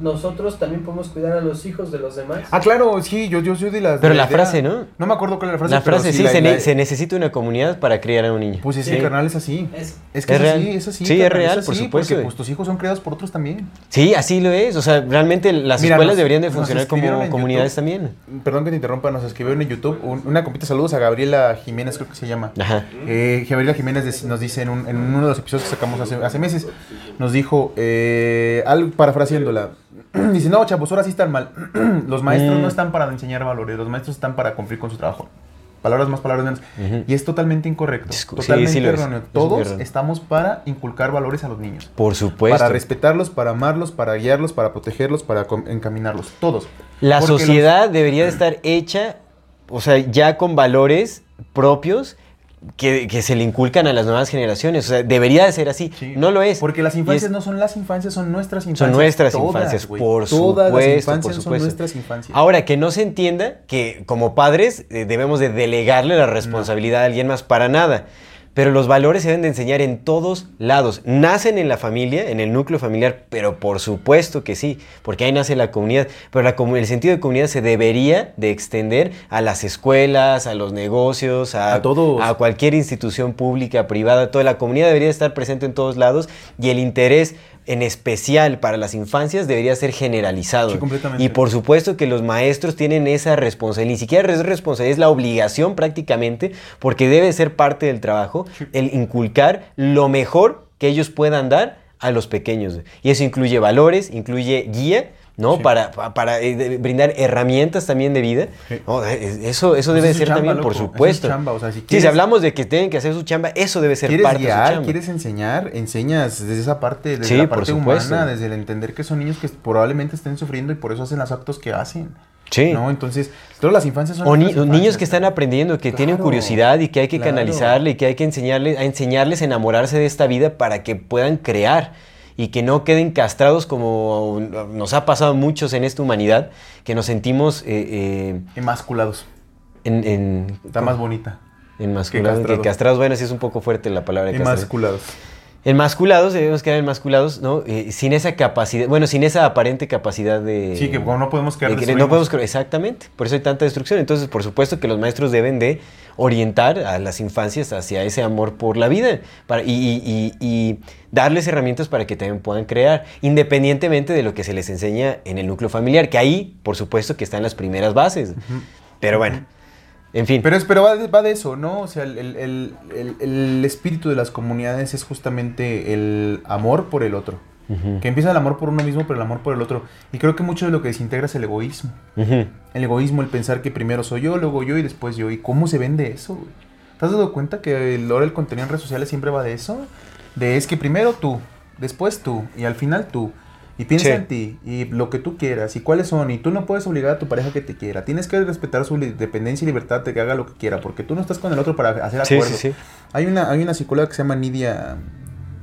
nosotros también podemos cuidar a los hijos de los demás. Ah, claro, sí, yo, yo soy de las. Pero de la idea- frase, ¿no? No me acuerdo cuál era la frase. La pero frase sí, la- se, la- ne- se necesita una comunidad para criar a un niño. Pues sí, Sí. carnal, es así. Es- Es que Es es, real. así, es así. Sí, es carnal, real, así, por supuesto. Porque pues, tus hijos son criados por otros también. Sí, así lo es. O sea, realmente las Mira, escuelas nos- deberían de funcionar como comunidades YouTube. también. Perdón que te interrumpa, nos escribieron en YouTube un- una compita saludos a Gabriela Jiménez, creo que se llama. Ajá. Eh, Gabriela Jiménez nos dice en, un- en uno de los episodios que sacamos hace, hace meses, nos dijo, eh, algo parafraseándola, dice, no, chavos, ahora sí están mal. los maestros Mm. no están para enseñar valores, los maestros están para cumplir con su trabajo. Palabras más, palabras menos. Y es totalmente incorrecto. Discu- totalmente sí erróneo. Es Todos estamos para inculcar valores a los niños. Por supuesto. Para respetarlos, para amarlos, para guiarlos, para protegerlos, para encaminarlos. Todos. La Porque los- sociedad debería de estar hecha, o sea, ya con valores propios que, que se le inculcan a las nuevas generaciones. O sea, debería de ser así. Sí. No lo es. Porque las infancias es- no son las infancias, son nuestras infancias. Son nuestras Todas, infancias, güey. por Todas supuesto, las infancias por son supuesto. nuestras infancias. Ahora, que no se entienda que como padres eh, debemos de delegarle la responsabilidad a alguien más para nada. Pero los valores se deben de enseñar en todos lados. Nacen en la familia, en el núcleo familiar, pero por supuesto que sí, porque ahí nace la comunidad. Pero la el sentido de comunidad se debería de extender a las escuelas, a los negocios, a, A todos. a cualquier institución pública, privada. Toda la comunidad debería estar presente en todos lados y el interés en especial para las infancias debería ser generalizado. Sí, completamente. Y por supuesto que los maestros tienen esa responsabilidad, ni siquiera es responsabilidad, es la obligación prácticamente, porque debe ser parte del trabajo, el inculcar lo mejor que ellos puedan dar a los pequeños. Y eso incluye valores, incluye guía, ¿no? Sí. Para, pa- para eh, de- brindar herramientas también de vida. Sí. No, eh, eso, eso Pues debe es ser chamba, también, loco, por es su supuesto. chamba, o sea, si Sí, si hablamos de que tienen que hacer su chamba, eso debe ser ¿Quieres parte de su guiar? chamba. ¿Quieres enseñar? Enseñas desde esa parte, desde la parte humana, desde el entender que son niños que probablemente estén sufriendo y por eso hacen los actos que hacen. Sí. ¿No? Entonces, todas las infancias son O ni- niños que están aprendiendo, que tienen curiosidad y que hay que claro. canalizarle y que hay que enseñarles, a enseñarles a enamorarse de esta vida para que puedan crear y que no queden castrados como nos ha pasado a muchos en esta humanidad, que nos sentimos eh, Emasculados. eh, en, en, Está más bonita. enmasculados, que castrados. castrados. bueno, sí es un poco fuerte la palabra castrados. Emasculados. Enmasculados, debemos quedar enmasculados, ¿no? Eh, sin esa capacidad, bueno, sin esa aparente capacidad de... Sí, que no podemos quedar de no podemos exactamente, por eso hay tanta destrucción. Entonces, por supuesto que los maestros deben de orientar a las infancias hacia ese amor por la vida para, y, y- y- y darles herramientas para que también puedan crear, independientemente de lo que se les enseña en el núcleo familiar, que ahí, por supuesto, que están las primeras bases. Pero bueno, en fin. Pero, es, pero va, de, va de eso, ¿no? O sea, el, el- el- espíritu de las comunidades es justamente el amor por el otro. Que empieza el amor por uno mismo, pero el amor por el otro. Y creo que mucho de lo que desintegra es el egoísmo. El egoísmo, el pensar que primero soy yo, luego yo y después yo. ¿Y cómo se vende eso, güey? ¿Te has dado cuenta que el- ahora el contenido en redes sociales siempre va de eso? De es que primero tú, después tú y al final tú. Y piensa Sí. en ti y lo que tú quieras y cuáles son. Y tú no puedes obligar a tu pareja que te quiera. Tienes que respetar su li- dependencia y libertad de que haga lo que quiera. Porque tú no estás con el otro para hacer Sí, acuerdos. sí, sí. Hay, una, hay una psicóloga que se llama Nidia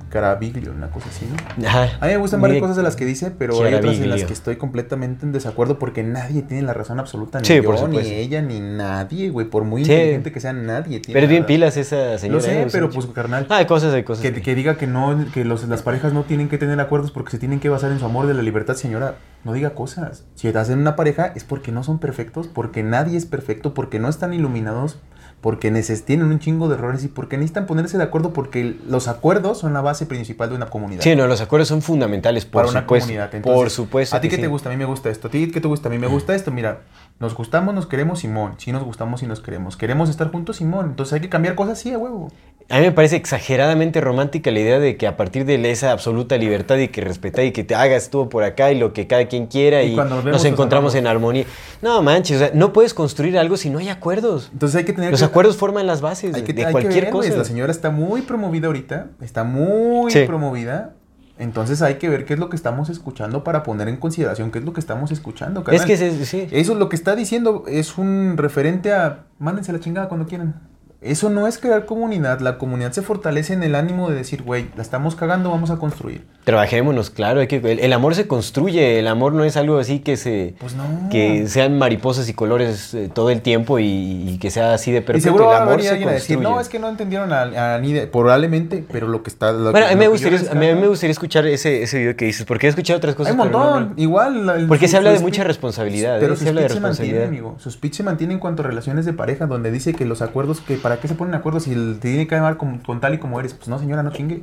Caraviglio, una cosa así, ¿no? Ajá. A mí me gustan varias cosas de las que dice, pero hay otras en las que estoy completamente en desacuerdo porque nadie tiene la razón absoluta. Ni Sí, yo, ni ella, ni nadie, güey. Por muy Sí. inteligente que sea, nadie tiene Pero es bien la- pilas esa señora. Lo sé, ¿eh? Pero pues, carnal. Ah, hay cosas, hay cosas. Que, que diga que no, que los, las parejas no tienen que tener acuerdos porque se tienen que basar en su amor de la libertad, señora. No diga cosas. Si estás en una pareja es porque no son perfectos, porque nadie es perfecto, porque no están iluminados, porque tienen un chingo de errores y porque necesitan ponerse de acuerdo porque los acuerdos son la base principal de una comunidad. Sí, no, los acuerdos son fundamentales, por para una supuesto. comunidad. por supuesto. ¿A ti que qué te gusta? A mí me gusta esto. ¿A ti qué te gusta? A mí me gusta esto. Mira, nos gustamos, nos queremos, Simón. Sí nos gustamos y nos queremos. Queremos estar juntos, Simón. Entonces hay que cambiar cosas, sí, a huevo. A mí me parece exageradamente romántica la idea de que a partir de esa absoluta libertad y que respetar y que te hagas todo por acá y lo que cada quien quiera Y nos vemos nos nos encontramos en armonía. No manches, o sea, no puedes construir algo si no hay acuerdos. Entonces hay que tener Los que- acuerdos forman las bases hay que, de hay que cualquier ver, güey, cosa. La señora está muy promovida ahorita. Está muy Sí. promovida. Entonces hay que ver qué es lo que estamos escuchando para poner en consideración qué es lo que estamos escuchando. Es que se- sí. Eso es lo que está diciendo. Es un referente a. Mándense la chingada cuando quieran. Eso no es crear comunidad. La comunidad se fortalece en el ánimo de decir, güey, la estamos cagando, vamos a construir. Trabajémonos, claro. Hay que, el, el amor se construye. El amor no es algo así que se. Pues no. Que sean mariposas y colores eh, todo el tiempo y, y que sea así de Y perfecto. seguro el va a amor se alguien a decir, no, es que no entendieron a, a Nide. Probablemente, pero lo que está... lo Bueno, a mí, me gustaría, a mí- a mí me rescato- gustaría escuchar ese, ese video que dices, porque he escuchado otras cosas. Hay un no- montón. no- Igual. la- el- Porque su- se habla de mucha responsabilidad, Pero ¿eh? Se habla de se mantiene, responsabilidad. amigo. Su speech se mantiene en cuanto a relaciones de pareja, donde dice que los acuerdos, que para qué se ponen acuerdos si el- te tiene que llamar con, con tal y como eres. Pues no, señora, no chingue.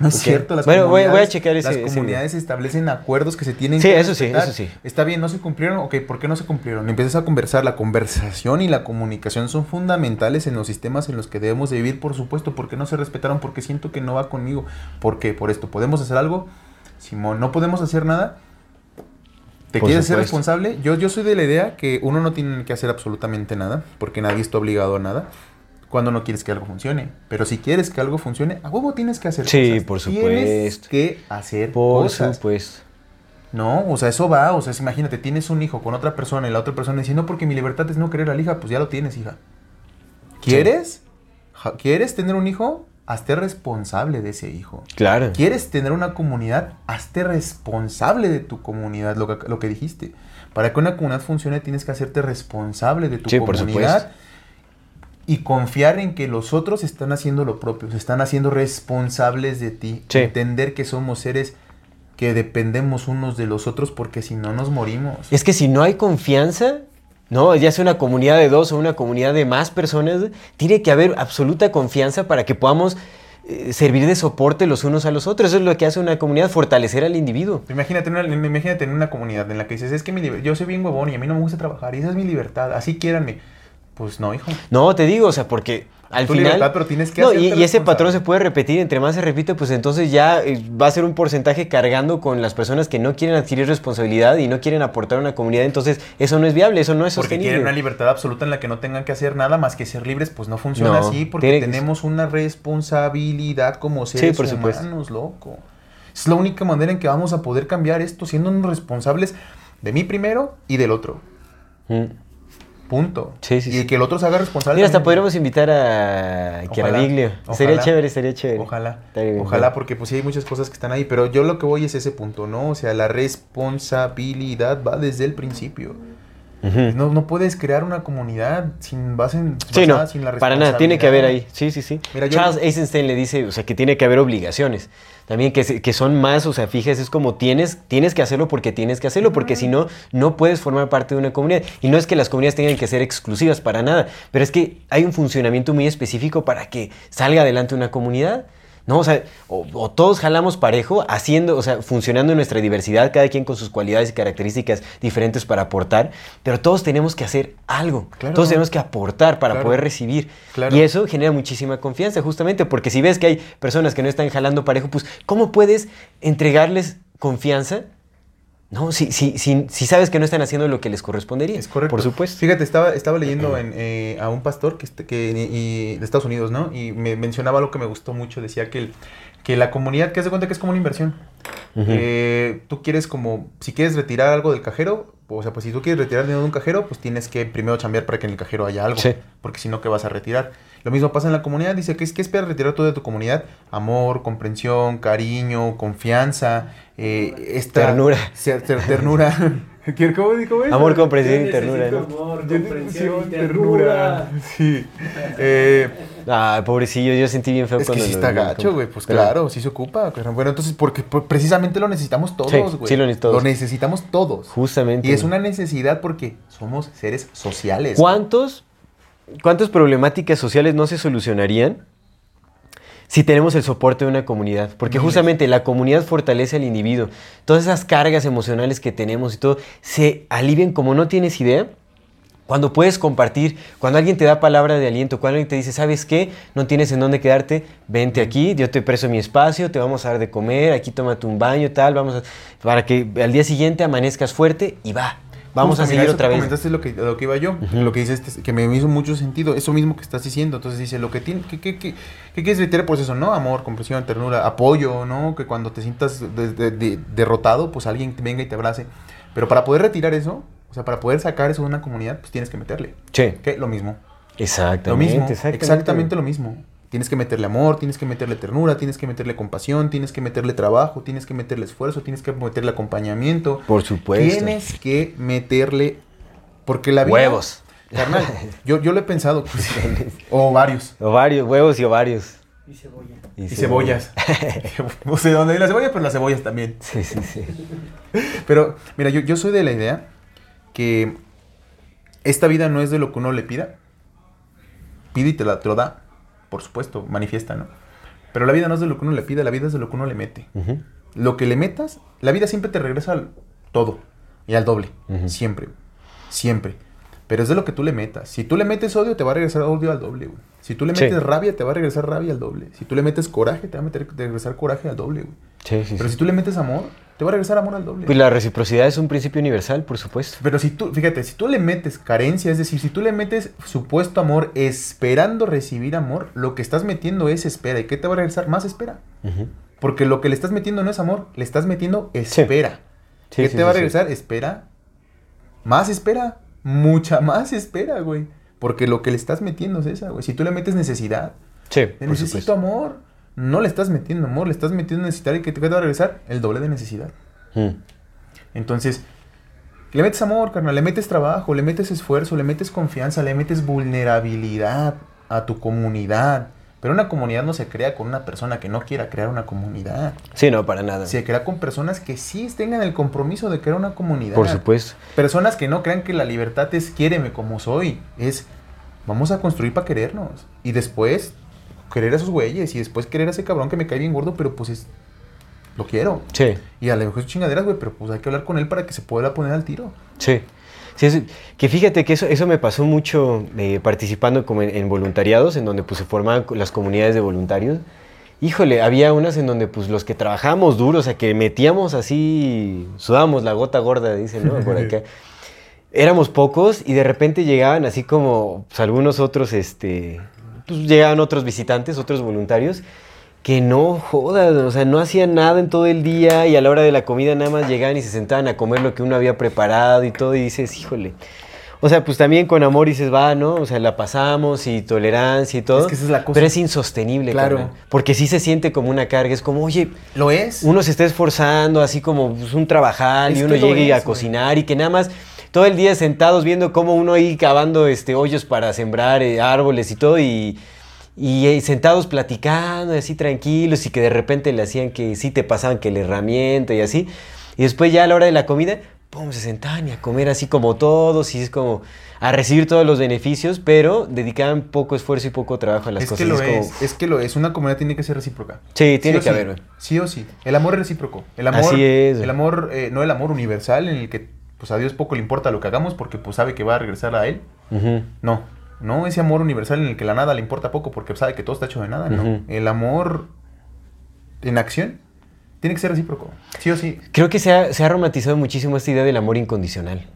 No es Ok. cierto. Las Bueno, voy- voy a comunidades- checar ese- Las ese comunidades establecen acuerdos que se tienen Sí, que eso sí, respetar. eso sí. Está bien, no se cumplieron. Ok, ¿por qué no se cumplieron? Empiezas a conversar. La conversación y la comunicación son fundamentales en los sistemas en los que debemos de vivir, por supuesto. ¿Por qué no se respetaron? Porque siento que no va conmigo. ¿Por qué? Por esto. ¿Podemos hacer algo? Simón, ¿no podemos hacer nada? ¿Te Por quieres ser supuesto. responsable? Yo, yo soy de la idea que uno no tiene que hacer absolutamente nada, porque nadie está obligado a nada, cuando no quieres que algo funcione. Pero si quieres que algo funcione, a huevo tienes que hacer Sí, cosas. por Tienes supuesto. que hacer Por cosas. supuesto. No, o sea, eso va, o sea, imagínate, tienes un hijo con otra persona y la otra persona dice, no, porque mi libertad es no querer a la hija, pues ya lo tienes, hija. ¿Quieres? ¿Quieres tener un hijo? Hazte responsable de ese hijo. Claro. ¿Quieres tener una comunidad? Hazte responsable de tu comunidad, lo que, lo que dijiste. Para que una comunidad funcione tienes que hacerte responsable de tu Sí, por comunidad supuesto. Y confiar en que los otros están haciendo lo propio, se están haciendo responsables de ti. Sí. Entender que somos seres que dependemos unos de los otros porque si no nos morimos. Es que si no hay confianza, no, ya sea una comunidad de dos o una comunidad de más personas, tiene que haber absoluta confianza para que podamos eh, servir de soporte los unos a los otros. Eso es lo que hace una comunidad, fortalecer al individuo. Imagínate, una, imagínate en una comunidad en la que dices, es que mi yo soy bien huevón y a mí no me gusta trabajar y esa es mi libertad, así quiéranme. Pues no, hijo. No, te digo, o sea, porque al Tu final... libertad, pero tienes que no, y, y ese patrón se puede repetir, entre más se repite, pues entonces ya eh, va a ser un porcentaje cargando con las personas que no quieren adquirir responsabilidad y no quieren aportar a una comunidad, entonces eso no es viable, eso no es Porque sostenible. quieren una libertad absoluta en la que no tengan que hacer nada más que ser libres, pues no funciona No, así, porque que- tenemos una responsabilidad como seres por supuesto. humanos, loco. Es la única manera en que vamos a poder cambiar esto, siendo responsables de mí primero y del otro. Mm. Punto. Sí, sí, y sí. que el otro se haga responsable. Mira, hasta podríamos invitar a Chiaraviglio. Sería chévere, sería chévere. Ojalá, bien, ojalá, porque pues sí hay muchas cosas que están ahí, pero yo lo que voy es ese punto, ¿no? O sea, la responsabilidad va desde el principio. No, no puedes crear una comunidad sin base en, Sí, no, basada sin la para nada, tiene que haber responsabilidad. ahí. Sí, sí, sí. Mira, yo- Charles Eisenstein le dice, o sea, que tiene que haber obligaciones. También que, que son más, o sea, fíjese, es como tienes, tienes que hacerlo porque tienes que hacerlo, porque si no, no puedes formar parte de una comunidad. Y no es que las comunidades tengan que ser exclusivas para nada, pero es que hay un funcionamiento muy específico para que salga adelante una comunidad. ¿No? O sea, o, o todos jalamos parejo, haciendo, o sea, funcionando en nuestra diversidad, cada quien con sus cualidades y características diferentes para aportar, pero todos tenemos que hacer algo, Claro. todos tenemos que aportar para Claro. poder recibir. Claro. Y eso genera muchísima confianza, justamente, porque si ves que hay personas que no están jalando parejo, pues, ¿cómo puedes entregarles confianza? No, si, si, si, si sabes que no están haciendo lo que les correspondería. Es correcto. Por supuesto. Fíjate, estaba, estaba leyendo en, eh, a un pastor que, este- que y- de Estados Unidos, ¿no? Y me mencionaba algo que me gustó mucho. Decía que, el- que la comunidad, que haz de cuenta que es como una inversión. Eh, tú quieres como, si quieres retirar algo del cajero, o sea, pues si tú quieres retirar dinero de un cajero, pues tienes que primero chambear para que en el cajero haya algo. Sí. Porque si no, ¿qué vas a retirar? Lo mismo pasa en la comunidad. Dice, ¿qué, es- qué esperas retirar tú de tu comunidad? Amor, comprensión, cariño, confianza, eh, esta... Ternura. ser- ternura. ¿Qué- ¿Cómo dijo eso? Amor, comprensión y ternura, ¿no? amor, comprensión y ternura. Sí. Eh, Ah, pobrecillo, yo sentí bien feo es que cuando sí lo- está lo- gacho, güey. Pues Pero- claro, sí se ocupa. Bueno, entonces, porque por- precisamente lo necesitamos todos, Sí, güey. sí lo necesitamos. Lo necesitamos todos. Justamente. Y es una necesidad porque somos seres sociales. ¿Cuántos, ¿Cuántas problemáticas sociales no se solucionarían si tenemos el soporte de una comunidad? Porque justamente la comunidad fortalece al individuo. Todas esas cargas emocionales que tenemos y todo se alivian como no tienes idea. Cuando puedes compartir, cuando alguien te da palabra de aliento, cuando alguien te dice, ¿sabes qué? No tienes en dónde quedarte, vente aquí, yo te presto mi espacio, te vamos a dar de comer, aquí tómate un baño, tal, vamos a, para que al día siguiente amanezcas fuerte y va, vamos Justo, a seguir otra que vez. comentaste lo que, lo que iba yo, lo que dices, este, que me hizo mucho sentido, eso mismo que estás diciendo. Entonces dice, lo que tiene, ¿qué, qué, qué, qué quieres retirar? Pues eso, ¿no? Amor, comprensión, ternura, apoyo, ¿no? Que cuando te sientas de- de- de- derrotado, pues alguien venga y te abrace. Pero para poder retirar eso, o sea, para poder sacar eso de una comunidad, pues tienes que meterle. Sí. Lo mismo. Lo Exactamente, mismo, exactamente. exactamente lo mismo. Tienes que meterle amor, tienes que meterle ternura, tienes que meterle compasión, tienes que meterle trabajo, tienes que meterle esfuerzo, tienes que meterle acompañamiento. Por supuesto. Tienes que meterle. Porque la vida. Huevos. Carnal, yo, yo lo he pensado. pues, o varios. Ovarios, huevos y ovarios. Y cebolla. Y cebollas. no sé dónde hay la cebolla, pero las cebollas también. Sí, sí, sí. Pero, mira, yo, yo soy de la idea que esta vida no es de lo que uno le pida. Pide y te, la, te lo da. Por supuesto, manifiesta, ¿no? Pero la vida no es de lo que uno le pide, la vida es de lo que uno le mete. Lo que le metas, la vida siempre te regresa al todo y al doble. Siempre. Siempre. Pero es de lo que tú le metas. Si tú le metes odio, te va a regresar odio al doble, güey. Si tú le Sí. metes rabia, te va a regresar rabia al doble. Si tú le metes coraje, te va a meter- te regresar coraje al doble, güey. Sí, sí, Pero si tú le metes amor, te va a regresar amor al doble. Pues la reciprocidad es un principio universal, por supuesto. Pero si tú, fíjate, si tú le metes carencia, es decir, si tú le metes supuesto amor esperando recibir amor, lo que estás metiendo es espera. ¿Y qué te va a regresar? Más espera. Porque lo que le estás metiendo no es amor, le estás metiendo espera. Sí, ¿Qué sí, te va a regresar? Espera. Más espera. Mucha más espera, güey. Porque lo que le estás metiendo es esa, güey. Si tú le metes necesidad, Sí, necesito supuesto. amor. No le estás metiendo amor, le estás metiendo necesidad. ¿Y qué te va a regresar? El doble de necesidad. Mm. Entonces, le metes amor, carnal, le metes trabajo, le metes esfuerzo, le metes confianza, le metes vulnerabilidad a tu comunidad. Pero una comunidad no se crea con una persona que no quiera crear una comunidad. Sí, no, para nada. Se crea con personas que sí tengan el compromiso de crear una comunidad. Por supuesto. Personas que no crean que la libertad es quiéreme como soy. Es vamos a construir para querernos. Y después querer a esos güeyes. Y después querer a ese cabrón que me cae bien gordo, pero pues es. Lo quiero. Sí, Y a lo mejor es chingaderas, güey, pero pues hay que hablar con él para que se pueda poner al tiro. sí. Sí, es- que fíjate que eso, eso me pasó mucho eh, participando como en, en voluntariados, en donde pues se formaban las comunidades de voluntarios. Híjole, había unas en donde pues los que trabajábamos duro, o sea, que metíamos así, sudábamos la gota gorda, dicen, ¿no? Por acá. Éramos pocos y de repente llegaban así como pues, algunos otros, este, pues llegaban otros visitantes, otros voluntarios, que no jodas, o sea, no hacían nada en todo el día y a la hora de la comida nada más llegaban y se sentaban a comer lo que uno había preparado y todo y dices, híjole. O sea, pues también con amor dices, va, ¿no? O sea, la pasamos y tolerancia y todo. Es que esa es la cosa. Pero es insostenible, Claro. carnal, Porque sí se siente como una carga. Es como, oye, Lo es. uno se está esforzando así como pues, un trabajar Es y uno llegue a cocinar y que nada más todo el día sentados viendo cómo uno ahí cavando este, hoyos para sembrar eh, árboles y todo y, y, eh, sentados platicando y así tranquilos y que de repente le hacían que sí te pasaban que la herramienta y así. Y después ya a la hora de la comida, pum, se sentaban y a comer así como todos y es como a recibir todos los beneficios, pero dedicaban poco esfuerzo y poco trabajo a las es cosas. que lo y es, como- es que lo es. Una comunidad tiene que ser recíproca. Sí, tiene que sí. haber, güey. Sí o sí. El amor es recíproco. El amor, Así es. El amor, eh, no el amor universal en el que pues a Dios poco le importa lo que hagamos porque pues sabe que va a regresar a él. No. No ese amor universal en el que la nada le importa poco porque sabe que todo está hecho de nada. No. El amor en acción tiene que ser recíproco. Sí o sí. Creo que se ha, se ha romantizado muchísimo esta idea del amor incondicional.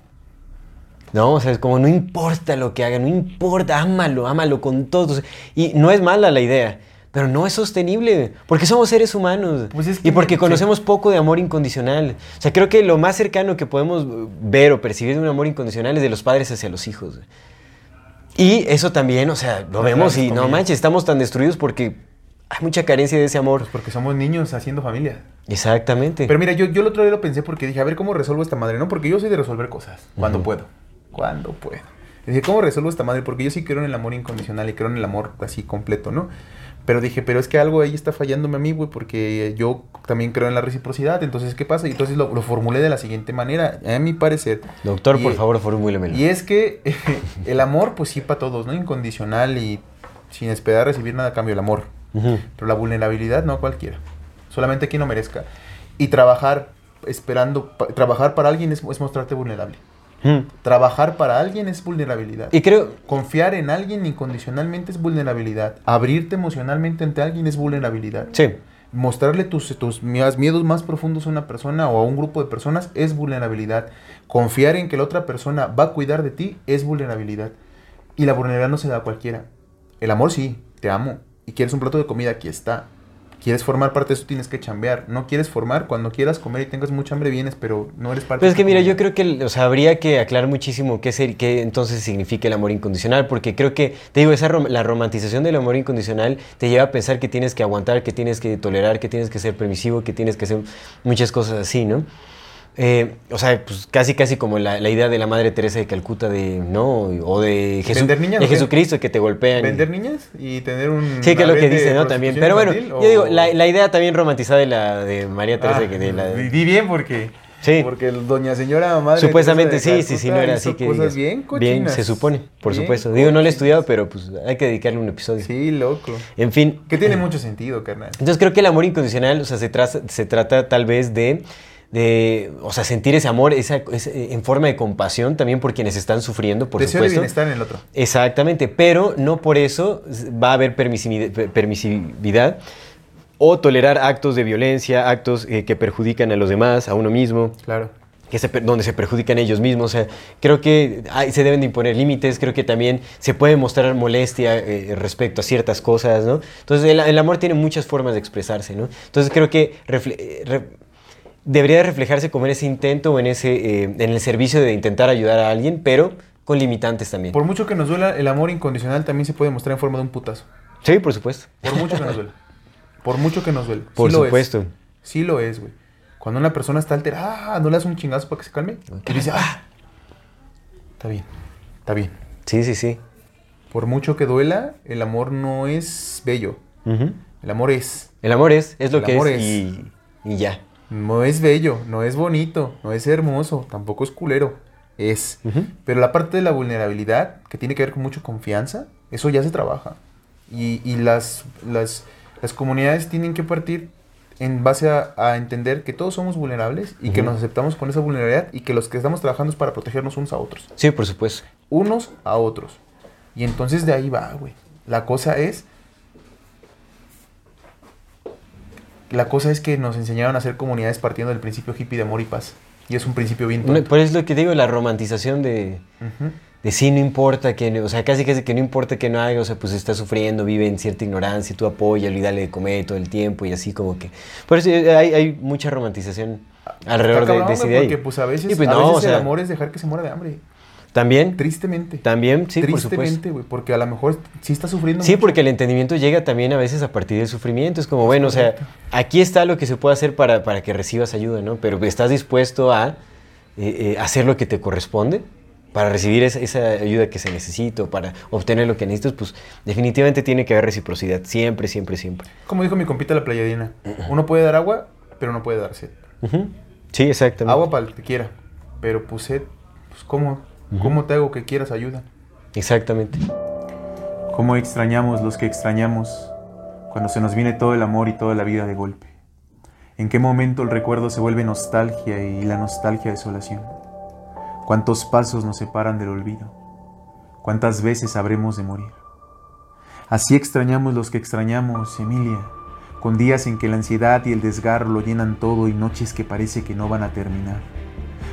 No, o sea, es como no importa lo que haga, no importa, ámalo, ámalo con todos. Y no es mala la idea, pero no es sostenible, porque somos seres humanos Pues es que- y porque sí. conocemos poco de amor incondicional. O sea, creo que lo más cercano que podemos ver o percibir de un amor incondicional es de los padres hacia los hijos. Y eso también, o sea, lo vemos y no manches, estamos tan destruidos porque hay mucha carencia de ese amor. Pues porque somos niños haciendo familia. Exactamente. Pero mira, yo, yo el otro día lo pensé porque dije, a ver cómo resuelvo esta madre, ¿no? Porque yo soy de resolver cosas cuando puedo. Cuando puedo. Dije, ¿cómo resuelvo esta madre? Porque yo sí creo en el amor incondicional y creo en el amor así completo, ¿no? Pero dije, pero es que algo ahí está fallándome a mí, güey, porque yo también creo en la reciprocidad. Entonces, ¿qué pasa? Y entonces lo, lo formulé de la siguiente manera, a mi parecer. Doctor, Y- por favor, formúlemelo. Y es que el amor, pues sí, para todos, ¿no? Incondicional y sin esperar recibir nada a cambio, el amor. Pero la vulnerabilidad no a cualquiera. Solamente quien lo merezca. Y trabajar esperando, trabajar para alguien es, es mostrarte vulnerable. Mm. Trabajar para alguien es vulnerabilidad. Y creo, Confiar en alguien incondicionalmente es vulnerabilidad. Abrirte emocionalmente ante alguien es vulnerabilidad. sí, Mostrarle tus, tus miedos miedos más profundos a una persona o a un grupo de personas es vulnerabilidad. Confiar en que la otra persona va a cuidar de ti es vulnerabilidad. Y la vulnerabilidad no se da a cualquiera. El amor sí, te amo. Y quieres un plato de comida, aquí está. Quieres formar parte de eso, tienes que chambear. No quieres formar, cuando quieras comer y tengas mucha hambre, vienes, pero no eres parte Pero es de que mira, yo creo que o sea, habría que aclarar muchísimo qué, ser- qué entonces significa el amor incondicional, porque creo que, te digo, esa rom- la romantización del amor incondicional te lleva a pensar que tienes que aguantar, que tienes que tolerar, que tienes que ser permisivo, que tienes que hacer muchas cosas así, ¿no? Eh, o sea, pues casi casi como la, la idea de la Madre Teresa de Calcuta de, ¿no? O de, Jesús, ¿Vender niñas de? Jesucristo que te golpean. ¿Vender niñas y tener un... Sí, que es lo que dice, ¿no? También. Pero bueno, yo digo, la, la idea también romantizada de la de María Teresa, Ah, que de la... di- di bien porque... Sí. Porque doña señora madre Supuestamente sí, sí, sí, Calcuta no era así que cosas digas. bien se supone, por Bien supuesto. Digo, no lo he estudiado, pero pues hay que dedicarle un episodio. Sí, loco. En fin. Que tiene mucho sentido, carnal. Entonces creo que el amor incondicional, o sea, se, traza- se trata tal vez de, de, o sea, sentir ese amor esa, en forma de compasión también por quienes están sufriendo, por Deseo de supuesto. bienestar en el otro. Exactamente, pero no por eso va a haber permisivi- permisividad o tolerar actos de violencia, actos eh, que perjudican a los demás, a uno mismo Claro. que se per- donde se perjudican ellos mismos. O sea, creo que hay- se deben de imponer límites, creo que también se puede mostrar molestia eh, respecto a ciertas cosas, ¿no? Entonces, el, el amor tiene muchas formas de expresarse, ¿no? Entonces, creo que refle- re- debería de reflejarse como en ese intento o en, ese, eh, en el servicio de intentar ayudar a alguien, pero con limitantes también. Por mucho que nos duela, el amor incondicional también se puede mostrar en forma de un putazo. Sí, por supuesto. Por mucho que nos duela. Por mucho que nos duele. Por Sí lo es. supuesto. Sí lo es, güey. Cuando una persona está alterada, no le das un chingazo para que se calme. Y dice, ah, está bien, está bien. Sí, sí, sí. Por mucho que duela, el amor no es bello. El amor es. El amor es, es lo El que amor es, es. Y, y ya. No es bello, no es bonito, no es hermoso, tampoco es culero. Es. Pero la parte de la vulnerabilidad, que tiene que ver con mucha confianza, eso ya se trabaja. Y, y las, las, las comunidades tienen que partir en base a, a entender que todos somos vulnerables y que nos aceptamos con esa vulnerabilidad y que los que estamos trabajando es para protegernos unos a otros. Sí, por supuesto. Unos a otros. Y entonces de ahí va, güey. La cosa es... La cosa es que nos enseñaron a hacer comunidades partiendo del principio hippie de amor y paz. Y es un principio bien tonto. Por eso es lo que digo, la romantización de, de sí, no importa que, o sea, casi casi que no importa que no haga, o sea, pues está sufriendo, vive en cierta ignorancia, y tú apóyalo y dale de comer todo el tiempo y así como que... Por eso eh, hay, hay mucha romantización alrededor Está de, de esa idea. Porque pues a veces, y pues a no, veces o sea, el amor es dejar que se muera de hambre. También, Tristemente. también, sí, por supuesto. Tristemente, güey. Porque a lo mejor sí está sufriendo Sí, mucho. porque el entendimiento llega también a veces a partir del sufrimiento. Es como, bueno, o sea, aquí está lo que se puede hacer para, para que recibas ayuda, ¿no? Pero estás dispuesto a eh, eh, hacer lo que te corresponde para recibir esa, esa ayuda que se necesita o para obtener lo que necesitas, pues definitivamente tiene que haber reciprocidad. Siempre, siempre, siempre. Como dijo mi compita la playadina. Uno puede dar agua, pero no puede dar sed. Ujú. Sí, exactamente. Agua para el que quiera. Pero pues sed, pues ¿cómo? ¿Cómo te hago que quieras ayuda? Exactamente. Cómo extrañamos los que extrañamos cuando se nos viene todo el amor y toda la vida de golpe. ¿En qué momento el recuerdo se vuelve nostalgia y la nostalgia desolación? ¿Cuántos pasos nos separan del olvido? ¿Cuántas veces habremos de morir? Así extrañamos los que extrañamos, Emilia, con días en que la ansiedad y el desgarro lo llenan todo y noches que parece que no van a terminar,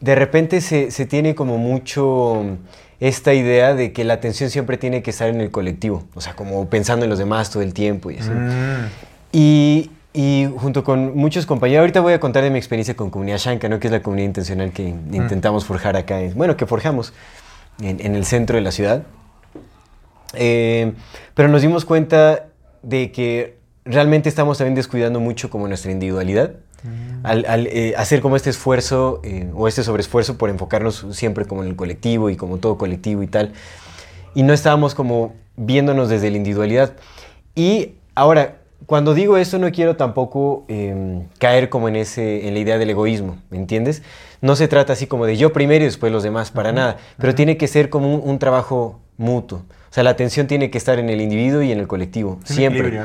de repente se, se tiene como mucho esta idea de que la atención siempre tiene que estar en el colectivo, o sea, como pensando en los demás todo el tiempo y así. Y, y junto con muchos compañeros, ahorita voy a contar de mi experiencia con Comunidad Shanka, ¿no? que es la comunidad intencional que intentamos forjar acá, en- bueno, que forjamos en, en el centro de la ciudad. Eh, pero nos dimos cuenta de que realmente estamos también descuidando mucho como nuestra individualidad. Al, al, eh, hacer como este esfuerzo eh, o este sobreesfuerzo por enfocarnos siempre como en el colectivo y como todo colectivo y tal. Y no estábamos como viéndonos desde la individualidad. Y ahora, cuando digo esto no quiero tampoco eh, caer como en, ese, en la idea del egoísmo, ¿me entiendes? No se trata así como de yo primero y después los demás, para nada. Pero tiene que ser como un, un trabajo mutuo. O sea, la atención tiene que estar en el individuo y en el colectivo, Es siempre.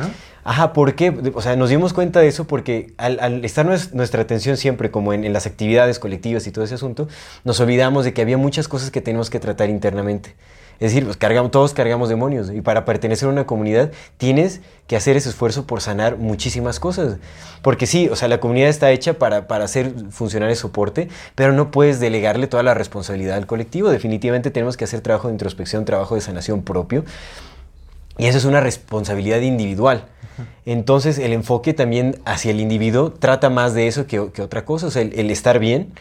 Ajá, ¿por qué? O sea, nos dimos cuenta de eso porque al, al estar nues- nuestra atención siempre como en, en las actividades colectivas y todo ese asunto, nos olvidamos de que había muchas cosas que tenemos que tratar internamente. Es decir, pues, cargamos, todos cargamos demonios y para pertenecer a una comunidad tienes que hacer ese esfuerzo por sanar muchísimas cosas. Porque sí, o sea, la comunidad está hecha para, para hacer funcionar el soporte, pero no puedes delegarle toda la responsabilidad al colectivo. Definitivamente tenemos que hacer trabajo de introspección, trabajo de sanación propio. Y eso es una responsabilidad individual. Entonces el enfoque también hacia el individuo trata más de eso que, que otra cosa, o sea, el, el estar bien,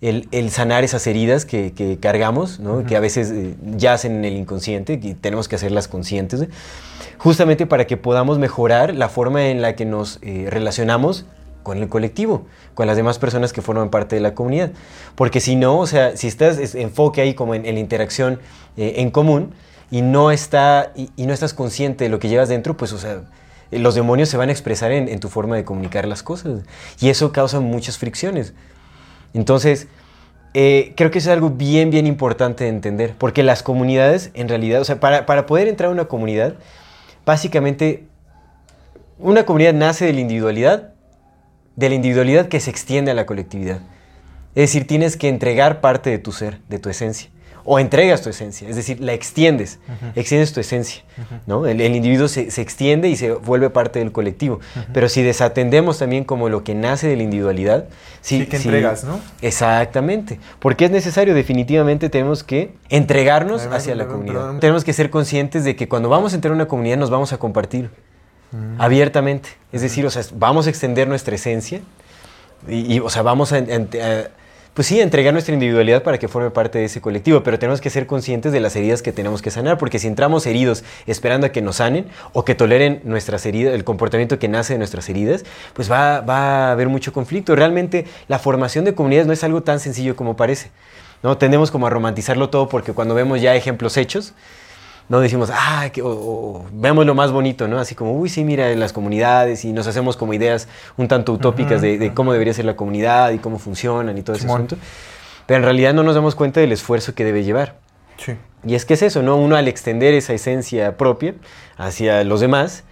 el, el sanar esas heridas que, que cargamos, ¿no? que a veces eh, yacen en el inconsciente y tenemos que hacerlas conscientes, ¿eh? justamente para que podamos mejorar la forma en la que nos eh, relacionamos con el colectivo, con las demás personas que forman parte de la comunidad. Porque si no, o sea, si estás es- enfoque ahí como en, en la interacción eh, en común y no, está, y, y no estás consciente de lo que llevas dentro, pues, o sea, los demonios se van a expresar en, tu forma de comunicar las cosas. Y eso causa muchas fricciones. Entonces, eh, creo que es algo bien, bien importante de entender. Porque las comunidades, en realidad, o sea, para, para poder entrar a una comunidad, básicamente, una comunidad nace de la individualidad, de la individualidad que se extiende a la colectividad. Es decir, tienes que entregar parte de tu ser, de tu esencia. O entregas tu esencia, es decir, la extiendes, extiendes tu esencia. ¿no? El, el individuo se, se extiende y se vuelve parte del colectivo. Pero si desatendemos también como lo que nace de la individualidad, sí, Sí, que entregas, ¿no? Exactamente. Porque es necesario, definitivamente tenemos que entregarnos Además, hacia la perdón, comunidad. perdón. Tenemos que ser conscientes de que cuando vamos a entrar a una comunidad nos vamos a compartir abiertamente. Es decir, o sea, vamos a extender nuestra esencia y, y, o sea, vamos a, a- a- pues sí, entregar nuestra individualidad para que forme parte de ese colectivo, pero tenemos que ser conscientes de las heridas que tenemos que sanar, porque si entramos heridos esperando a que nos sanen o que toleren nuestras heridas, el comportamiento que nace de nuestras heridas, pues va, va a haber mucho conflicto. Realmente la formación de comunidades no es algo tan sencillo como parece. ¿no? Tendemos como a romantizarlo todo porque cuando vemos ya ejemplos hechos, no decimos, ah, que, o, o vemos lo más bonito, ¿no? Así como, uy, sí, mira, las comunidades y nos hacemos como ideas un tanto utópicas de, de cómo debería ser la comunidad y cómo funcionan y todo ese asunto. Pero en realidad no nos damos cuenta del esfuerzo que debe llevar. Sí. Y es que es eso, ¿no? Uno al extender esa esencia propia hacia los demás,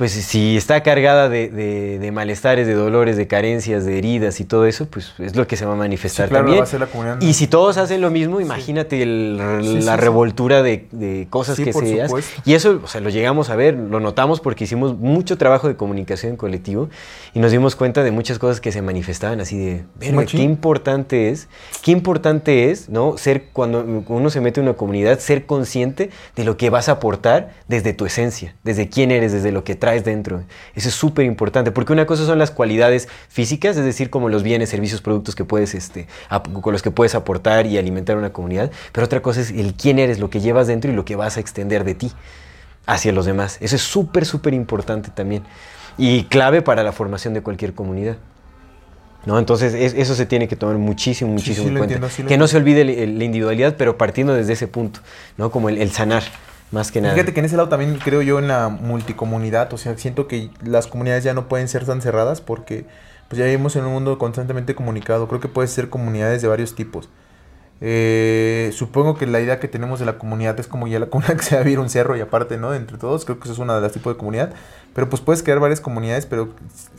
pues si está cargada de, de- de malestares, de dolores, de carencias, de heridas y todo eso, pues es lo que se va a manifestar Sí, claro, también. va a ser la comunidad. Y si todos hacen lo mismo, imagínate el- Sí, la sí, sí. revoltura de, de cosas Sí, que por se hacen. Y eso, o sea, lo llegamos a ver, lo notamos porque hicimos mucho trabajo de comunicación colectivo y nos dimos cuenta de muchas cosas que se manifestaban así de, "Verga, qué importante es, qué importante es, ¿no? Ser, cuando uno se mete en una comunidad, ser consciente de lo que vas a aportar desde tu esencia, desde quién eres, desde lo que traes dentro. Eso es súper importante, porque una cosa son las cualidades físicas, es decir, como los bienes, servicios, productos que puedes, este, con los que puedes aportar y alimentar una comunidad, pero otra cosa es el quién eres, lo que llevas dentro y lo que vas a extender de ti hacia los demás. Eso es súper, súper importante también y clave para la formación de cualquier comunidad. ¿No? Entonces, es- eso se tiene que tomar muchísimo, muchísimo sí, en lo cuenta. entiendo, sí que no se olvide la individualidad, pero partiendo desde ese punto, ¿no? Como el, el sanar, más que nada. Fíjate que en ese lado también creo yo en la multicomunidad, o sea, siento que las comunidades ya no pueden ser tan cerradas porque pues ya vivimos en un mundo constantemente comunicado. Creo que puede ser comunidades de varios tipos. Eh, supongo que la idea que tenemos de la comunidad es como ya la comunidad que se va a vivir un cerro y aparte, ¿no? Entre todos, creo que eso es una de las tipos de comunidad. Pero pues puedes crear varias comunidades, pero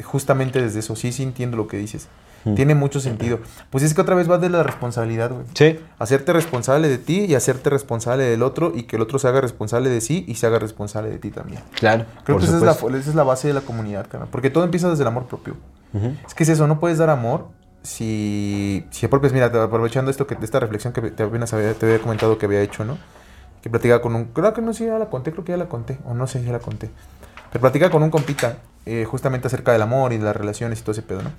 justamente desde eso, sí, sí entiendo lo que dices. Mm. Tiene mucho sentido. Pues es que otra vez va de la responsabilidad, güey. Sí, Hacerte responsable de ti y hacerte responsable del otro y que el otro se haga responsable de sí y se haga responsable de ti también. claro. Creo que esa es, la, esa es la base de la comunidad, cara. Porque todo empieza desde el amor propio. Es que es eso, no puedes dar amor si, si apropias, mira, aprovechando esto que esta reflexión que te apenas había, te había comentado que había hecho, ¿no? Que platicaba con un, creo que no sé ya la conté, creo que ya la conté, o no sé si ya la conté. Pero platicaba con un compita, eh, justamente acerca del amor y de las relaciones y todo ese pedo, ¿no?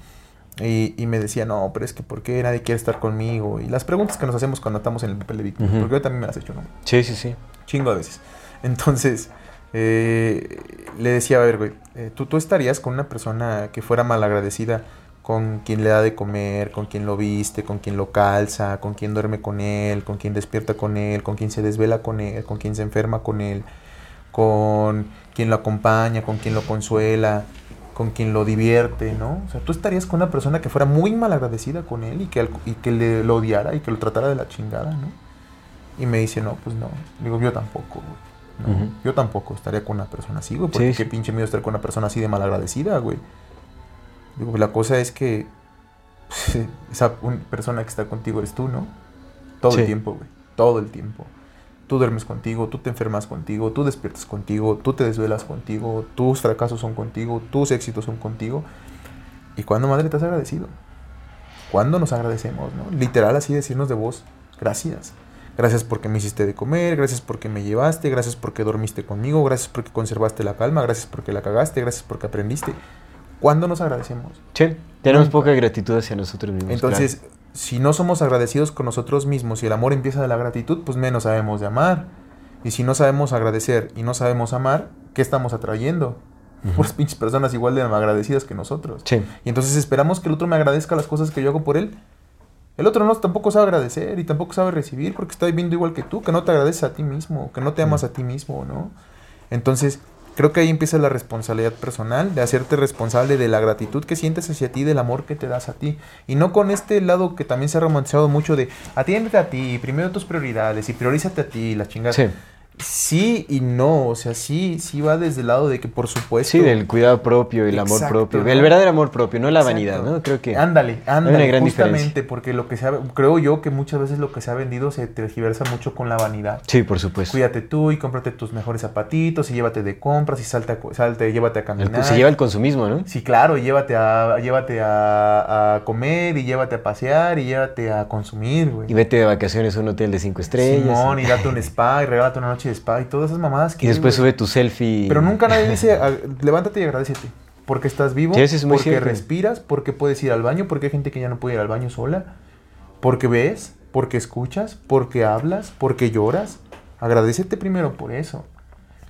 Y, y me decía, no, pero es que ¿por qué nadie quiere estar conmigo? Y las preguntas que nos hacemos cuando estamos en el papel de víctima, porque yo también me las he hecho, ¿no? Sí, sí, sí. Chingo a veces. Entonces, Eh, le decía, a ver, güey, eh, ¿tú, tú estarías con una persona que fuera malagradecida con quien le da de comer, con quien lo viste, con quien lo calza, con quien duerme con él, con quien despierta con él, con quien se desvela con él, con quien se enferma con él, con quien lo acompaña, con quien lo consuela, con quien lo divierte, ¿no? O sea, tú estarías con una persona que fuera muy malagradecida con él y que, y que le, lo odiara y que lo tratara de la chingada, ¿no? Y me dice, no, pues no. Digo, yo tampoco, güey. No. Yo tampoco estaría con una persona así, güey. Porque Sí, qué pinche miedo estar con una persona así de malagradecida, güey. Digo, la cosa es que esa persona que está contigo eres tú, ¿no? Todo Sí. el tiempo, güey. Todo el tiempo. Tú duermes contigo, tú te enfermas contigo, tú despiertas contigo, tú te desvelas contigo, tus fracasos son contigo, tus éxitos son contigo. ¿Y cuándo, madre, te has agradecido? ¿Cuándo nos agradecemos, no? Literal, así decirnos de voz, gracias. Gracias porque me hiciste de comer, gracias porque me llevaste, gracias porque dormiste conmigo, gracias porque conservaste la calma, gracias porque la cagaste, gracias porque aprendiste. ¿Cuándo nos agradecemos? Sí, tenemos Nunca. poca gratitud hacia nosotros mismos. Entonces, si no somos agradecidos con nosotros mismos y el amor empieza de la gratitud, pues menos sabemos de amar. Y si no sabemos agradecer y no sabemos amar, ¿qué estamos atrayendo? Ujú. Pues pinches personas igual de agradecidas que nosotros. Sí. Y entonces esperamos que el otro me agradezca las cosas que yo hago por él. El otro no tampoco sabe agradecer y tampoco sabe recibir porque está viviendo igual que tú, que no te agradeces a ti mismo, que no te amas a ti mismo, ¿no? Entonces, creo que ahí empieza la responsabilidad personal de hacerte responsable de la gratitud que sientes hacia ti, del amor que te das a ti. Y no con este lado que también se ha romantizado mucho de atiéndete a ti, primero tus prioridades y priorízate a ti, la chingada. Sí. Sí y no, o sea, sí, sí va desde el lado de que por supuesto... Sí, del cuidado propio y el amor propio. ¿no? El verdadero amor propio, no la Exacto. vanidad, ¿no? Creo que. Ándale, ándale, una gran justamente, diferencia. porque lo que se ha, creo yo que muchas veces lo que se ha vendido se tergiversa mucho con la vanidad. Sí, por supuesto. Cuídate tú y cómprate tus mejores zapatitos y llévate de compras y salta, salte, llévate a El- caminar. se lleva el consumismo, ¿no? Sí, claro, y llévate a, llévate a, a comer y llévate a pasear y llévate a consumir, güey. Y vete de vacaciones a un hotel de cinco estrellas. Simón, y date un spa y regálate una noche de spa y todas esas mamadas que y después güey. sube tu selfie. Pero nunca nadie dice, "A- levántate y agradecete. Porque estás vivo, Sí, eso es muy porque cierto. respiras, porque puedes ir al baño, porque hay gente que ya no puede ir al baño sola, porque ves, porque escuchas, porque hablas, porque lloras. Agradecete primero por eso.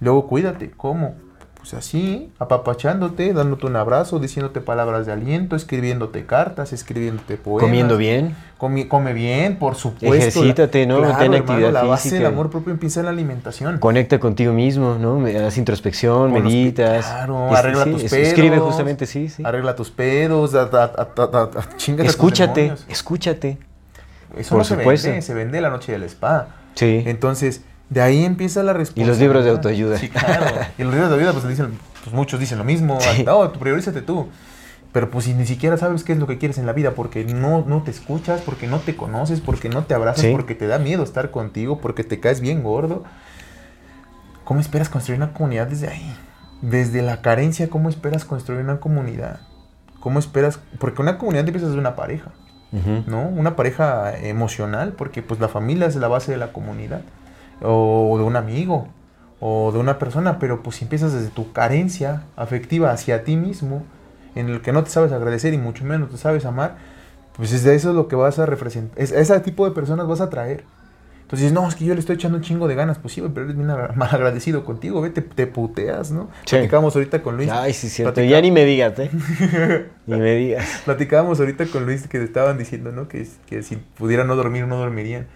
Luego cuídate. ¿Cómo? Pues así, apapachándote, dándote un abrazo, diciéndote palabras de aliento, escribiéndote cartas, escribiéndote poemas. Comiendo bien. Comi- come bien, por supuesto. Ejercítate, ¿no? Claro, Ten hermano, actividad La base física. del amor propio empieza en la alimentación. Conecta contigo mismo, ¿no? Haz introspección, Con meditas. claro, arregla sí, tus pedos. Escribe justamente, sí, sí. Arregla tus pedos, da, da, da, a tus Escúchate, escúchate. Eso por no se vende, se vende la noche del spa. Sí. Entonces, de ahí empieza la Y responsabilidad. los libros de autoayuda. Sí, claro. Y los libros de autoayuda, pues, dicen, pues muchos dicen lo mismo. Sí. No, tú priorízate tú. Pero pues si ni siquiera sabes qué es lo que quieres en la vida, porque no, no te escuchas, porque no te conoces, porque no te abrazas, Sí. porque te da miedo estar contigo, porque te caes bien gordo. ¿Cómo esperas construir una comunidad desde ahí? Desde la carencia, ¿cómo esperas construir una comunidad? ¿Cómo esperas? Porque una comunidad empieza desde una pareja. ¿no? Una pareja emocional, porque pues la familia es la base de la comunidad, o de un amigo, o de una persona, pero pues si empiezas desde tu carencia afectiva hacia ti mismo, en el que no te sabes agradecer y mucho menos te sabes amar, pues es de eso lo que vas a representar, es, ese tipo de personas vas a atraer. Entonces, no, es que yo le estoy echando un chingo de ganas. Pues sí, pero eres bien mal agradecido contigo, ve, te, te puteas, ¿no? Sí. Platicábamos ahorita con Luis. Ay, sí, cierto. Ya ni me digas, ¿eh? ni me digas. Platicábamos ahorita con Luis que te estaban diciendo, ¿no? Que, que si pudieran no dormir, no dormirían.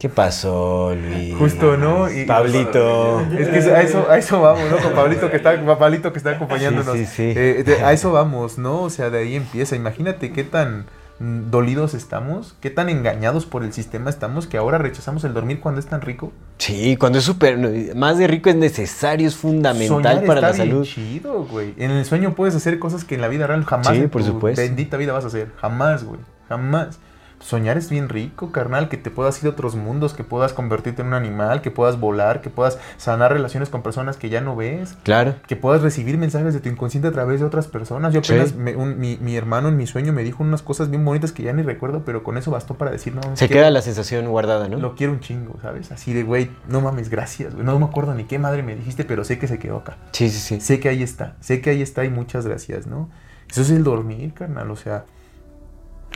¿Qué pasó, Luis? Justo, ¿no? Y- Pablito. Es que a eso, a eso vamos, ¿no? Con Pablito que está, Pablito que está acompañándonos. Sí, sí, sí. Eh, de- a eso vamos, ¿no? O sea, de ahí empieza. Imagínate qué tan mm, dolidos estamos, qué tan engañados por el sistema estamos que ahora rechazamos el dormir cuando es tan rico. Sí, cuando es súper. Más de rico es necesario, es fundamental Soñar para está la bien salud. chido, güey. En el sueño puedes hacer cosas que en la vida real jamás Sí, en por tu supuesto. bendita vida vas a hacer. Jamás, güey. Jamás. Soñar es bien rico, carnal, que te puedas ir a otros mundos, que puedas convertirte en un animal, que puedas volar, que puedas sanar relaciones con personas que ya no ves, Claro. que puedas recibir mensajes de tu inconsciente a través de otras personas. Yo Sí. apenas, me- un- mi, mi hermano en mi sueño me dijo unas cosas bien bonitas que ya ni recuerdo, pero con eso bastó para decir, no, Se quiero- queda la sensación guardada, ¿no? Lo quiero un chingo, ¿sabes? Así de, güey, no mames, gracias, güey. No me acuerdo ni qué madre me dijiste, pero sé que se quedó acá. Sí, sí, sí. Sé que ahí está, sé que ahí está y muchas gracias, ¿no? Eso es el dormir, carnal, o sea,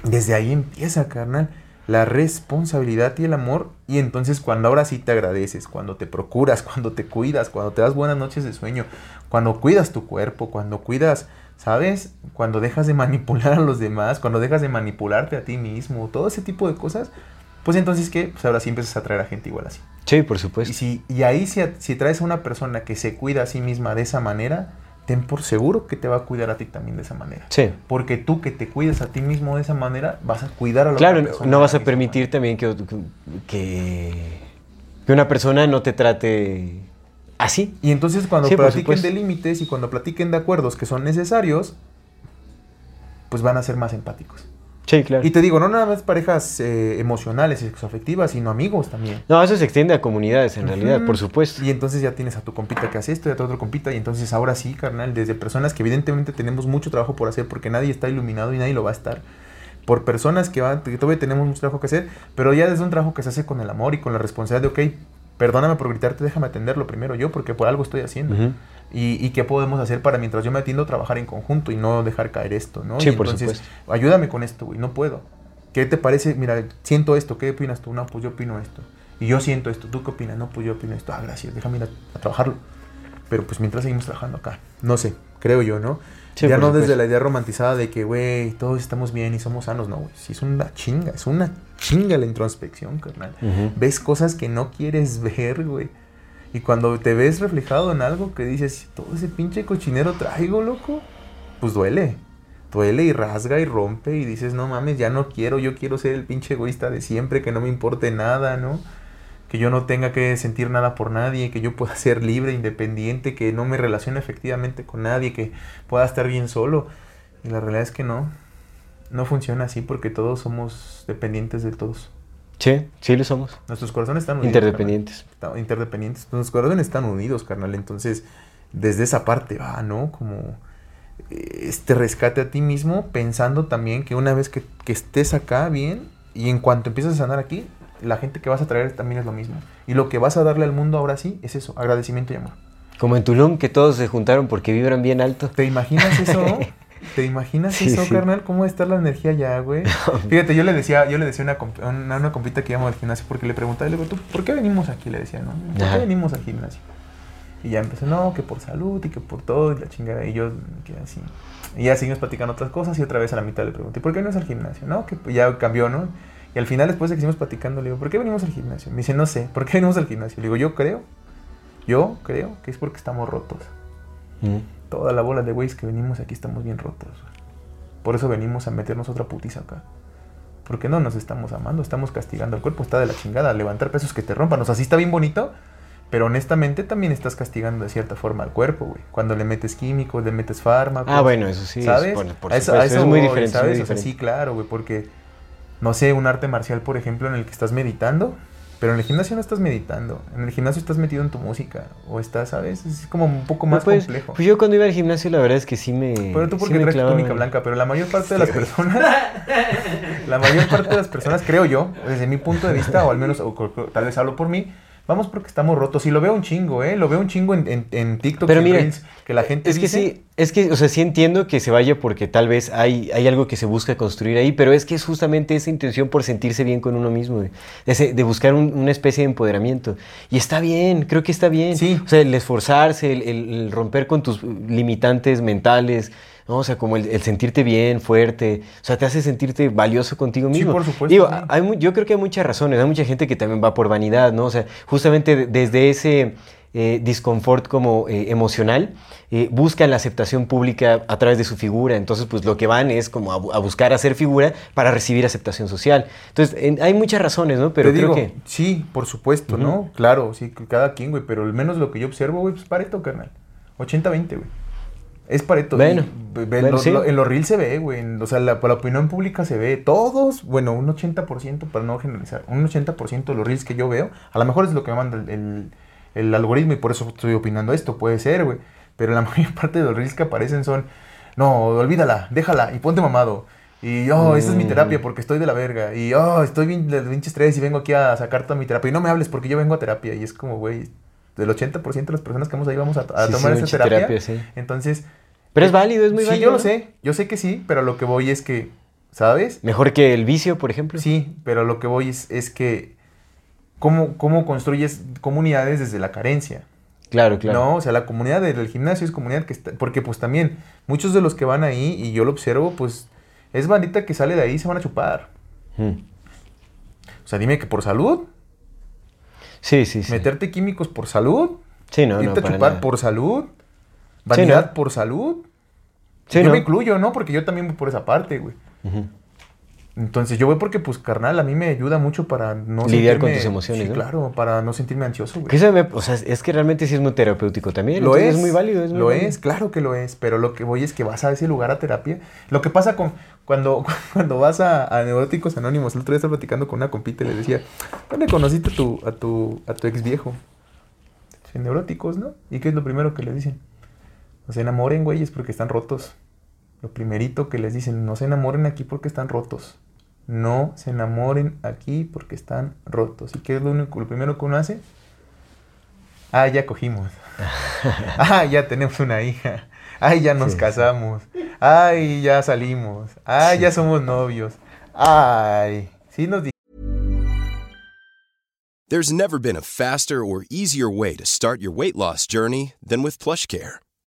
desde ahí empieza, carnal. la responsabilidad y el amor. Y entonces cuando ahora sí te agradeces, cuando te procuras, cuando te cuidas, cuando te das buenas noches de sueño, cuando cuidas tu cuerpo, cuando cuidas, ¿sabes? Cuando dejas de manipular a los demás, cuando dejas de manipularte a ti mismo, todo ese tipo de cosas, pues entonces que pues ahora sí empiezas a traer a gente igual así. Sí, por Y, supuesto. si, y ahí si, si traes a una persona que se cuida a sí misma de esa manera, ten por seguro que te va a cuidar a ti también de esa manera. Sí. Porque tú que te cuidas a ti mismo de esa manera, vas a cuidar a la Claro, otra persona no de vas a permitir también que, que, que una persona no te trate así. Y entonces cuando Sí, platiquen de límites y cuando platiquen de acuerdos que son necesarios, pues van a ser más empáticos. Sí, claro. Y te digo, no nada más parejas eh, emocionales y sexoafectivas, sino amigos también. No, eso se extiende a comunidades en realidad, por supuesto. Y entonces ya tienes a tu compita que hace esto y a tu otro compita. Y entonces ahora sí, carnal, desde personas que evidentemente tenemos mucho trabajo por hacer porque nadie está iluminado y nadie lo va a estar. Por personas que, van, que todavía tenemos mucho trabajo que hacer, pero ya desde un trabajo que se hace con el amor y con la responsabilidad de, ok, perdóname por gritarte, déjame atenderlo primero yo porque por algo estoy haciendo. Ujú. Y, y qué podemos hacer para mientras yo me atiendo trabajar en conjunto y no dejar caer esto, ¿no? Sí, Y por entonces, supuesto. ayúdame con esto, güey, no puedo. ¿Qué te parece? Mira, siento esto, ¿qué opinas tú? No, pues yo opino esto. Y yo siento esto, ¿tú qué opinas? No, pues yo opino esto. Ah, gracias, déjame ir a, a trabajarlo. Pero pues mientras seguimos trabajando acá. No sé, creo yo, ¿no? Sí, ya no desde la idea romantizada de que, güey, todos estamos bien y somos sanos, no, güey. Sí, es una chinga, es una chinga la introspección, carnal. Ves cosas que no quieres ver, güey. Y cuando te ves reflejado en algo que dices, todo ese pinche cochinero traigo, loco, pues duele. Duele y rasga y rompe y dices, no mames, ya no quiero, yo quiero ser el pinche egoísta de siempre, que no me importe nada, ¿no? Que yo no tenga que sentir nada por nadie, que yo pueda ser libre, independiente, que no me relacione efectivamente con nadie, que pueda estar bien solo. Y la realidad es que no, no funciona así porque todos somos dependientes de todos. Sí, sí lo somos. Nuestros corazones están unidos. Interdependientes. carnal. Interdependientes. Nuestros corazones están unidos, carnal. Entonces, desde esa parte va, ¿no? Como eh, este rescate a ti mismo, pensando también que una vez que, que estés acá bien, y en cuanto empieces a sanar aquí, la gente que vas a traer también es lo mismo. Y lo que vas a darle al mundo ahora sí es eso, agradecimiento y amor. Como en Tulum, que todos se juntaron porque vibran bien alto. ¿Te imaginas eso? ¿Te imaginas Sí, eso, sí. carnal? ¿Cómo está la energía ya, güey? Fíjate, yo le decía, yo le decía a una, comp- una, una compita que íbamos al gimnasio porque le preguntaba, le digo, ¿tú por qué venimos aquí? Le decía, ¿no? ¿Por qué venimos al gimnasio? Y ya empezó, no, que por salud y que por todo, y la chingada. Y yo quedé así. Y ya seguimos platicando otras cosas y otra vez a la mitad le pregunté, ¿por qué no es al gimnasio? No, que ya cambió, ¿no? Y al final, después de que seguimos platicando, le digo, ¿por qué venimos al gimnasio? Me dice, no sé, ¿por qué venimos al gimnasio? Le digo, yo creo, yo creo que es porque estamos rotos. Ujú. Toda la bola de güeyes que venimos aquí estamos bien rotos. Por eso venimos a meternos otra putiza acá. Porque no nos estamos amando, estamos castigando. El cuerpo está de la chingada. Levantar pesos que te rompan. O sea, sí está bien bonito, pero honestamente también estás castigando de cierta forma al cuerpo, güey. Cuando le metes químicos, le metes fármacos. Ah, bueno, eso sí. es- ¿Sabes? por- por a eso, a eso es muy voy, diferente. es. O sea, sí, claro, güey, porque, no sé, un arte marcial, por ejemplo, en el que estás meditando, pero en el gimnasio no estás meditando. En el gimnasio estás metido en tu música. O estás, ¿sabes? Es como un poco más pues, complejo. Pues yo cuando iba al gimnasio, la verdad es que sí me. Pero tú sí porque me traes túnica blanca, pero la mayor parte de las personas, la mayor parte de las personas, creo yo, desde mi punto de vista, o al menos, o tal vez hablo por mí, vamos porque estamos rotos. Y lo veo un chingo, ¿eh? Lo veo un chingo en, en, en TikTok Pero y en mira, Reels, que la gente Es que dice, sí, es que, o sea, sí entiendo que se vaya porque tal vez hay, hay algo que se busca construir ahí, pero es que es justamente esa intención por sentirse bien con uno mismo. Ese- de buscar un- una especie de empoderamiento. Y está bien, creo que está bien. Sí. O sea, el esforzarse, el, el- el romper con tus limitantes mentales, ¿no? O sea, como el, el sentirte bien, fuerte, o sea, te hace sentirte valioso contigo Sí, mismo. por supuesto, Digo, sí. hay yo creo que hay muchas razones, hay mucha gente que también va por vanidad, ¿no? O sea, justamente de- desde ese eh, disconfort como eh, emocional, eh, buscan la aceptación pública a través de su figura. Entonces, pues lo que van es como a, a buscar hacer figura para recibir aceptación social. Entonces, en- hay muchas razones, ¿no? Pero te creo digo, que... sí, por supuesto, ¿no? Claro, sí, cada quien, güey, pero al menos lo que yo observo, güey, pues Pareto, carnal. 80-20, güey. Es Pareto. Bueno, y, ve- bueno, lo- sí. lo- en los reels se ve, güey. O sea, la, la opinión pública se ve. Todos, bueno, un 80%, para no generalizar, un 80% de los reels que yo veo, a lo mejor es lo que me manda el, el- el algoritmo y por eso estoy opinando esto, puede ser, güey. Pero la mayor parte de los reels que aparecen son, no, olvídala, déjala y ponte mamado. Y, oh, esta es mi Mm. terapia porque estoy de la verga. Y, oh, estoy bien de pinche estrés y vengo aquí a sacar toda mi terapia. Y no me hables porque yo vengo a terapia. Y es como, güey, del 80% de las personas que vamos ahí vamos a, a Sí, sí, tomar esa terapia. terapia, sí. Entonces, Pero es válido, es muy sí, válido. yo lo sé. Yo sé que sí, pero lo que voy es que ¿sabes? Mejor que el vicio, por ejemplo. Sí, pero lo que voy es, es que ¿cómo, cómo construyes comunidades desde la carencia. Claro, claro. No, o sea, la comunidad del gimnasio es comunidad que está, porque pues también muchos de los que van ahí y yo lo observo, pues es bandita que sale de ahí y se van a chupar. Mm. O sea, dime que por salud, Sí, sí, sí. meterte químicos por salud, Sí, no, no, irte a chupar nada. por salud, vanidad ¿no? por salud. Sí, yo ¿no? me incluyo, ¿no? Porque yo también voy por esa parte, güey. Entonces yo voy porque, pues, carnal, a mí me ayuda mucho para no Lidiar con sentirme- tus emociones, Sí, ¿no? claro, para no sentirme ansioso, güey. Que eso me- o sea, es que realmente sí es muy terapéutico también. Lo entonces es. muy válido. Es muy lo válido. es, claro que lo es. Pero lo que voy es que vas a ese lugar a terapia. Lo que pasa con cuando, cuando vas a, a Neuróticos Anónimos, el otro día estaba platicando con una compita y le decía, ¿dónde conociste a tu, a tu, a tu ex viejo? En Neuróticos, ¿no? ¿Y qué es lo primero que le dicen? No se enamoren, güeyes, porque están rotos. Lo primerito que les dicen, no se enamoren aquí porque están rotos. No se enamoren aquí porque están rotos. ¿Y qué es lo, único, lo primero que uno hace? Ah, ya cogimos. Ah, ya tenemos una hija. Ay, ya nos Sí, casamos. Ay, ya salimos. Ay, ya somos novios. Ay, sí nos There's never been a faster or easier way to start your weight loss journey than with PlushCare.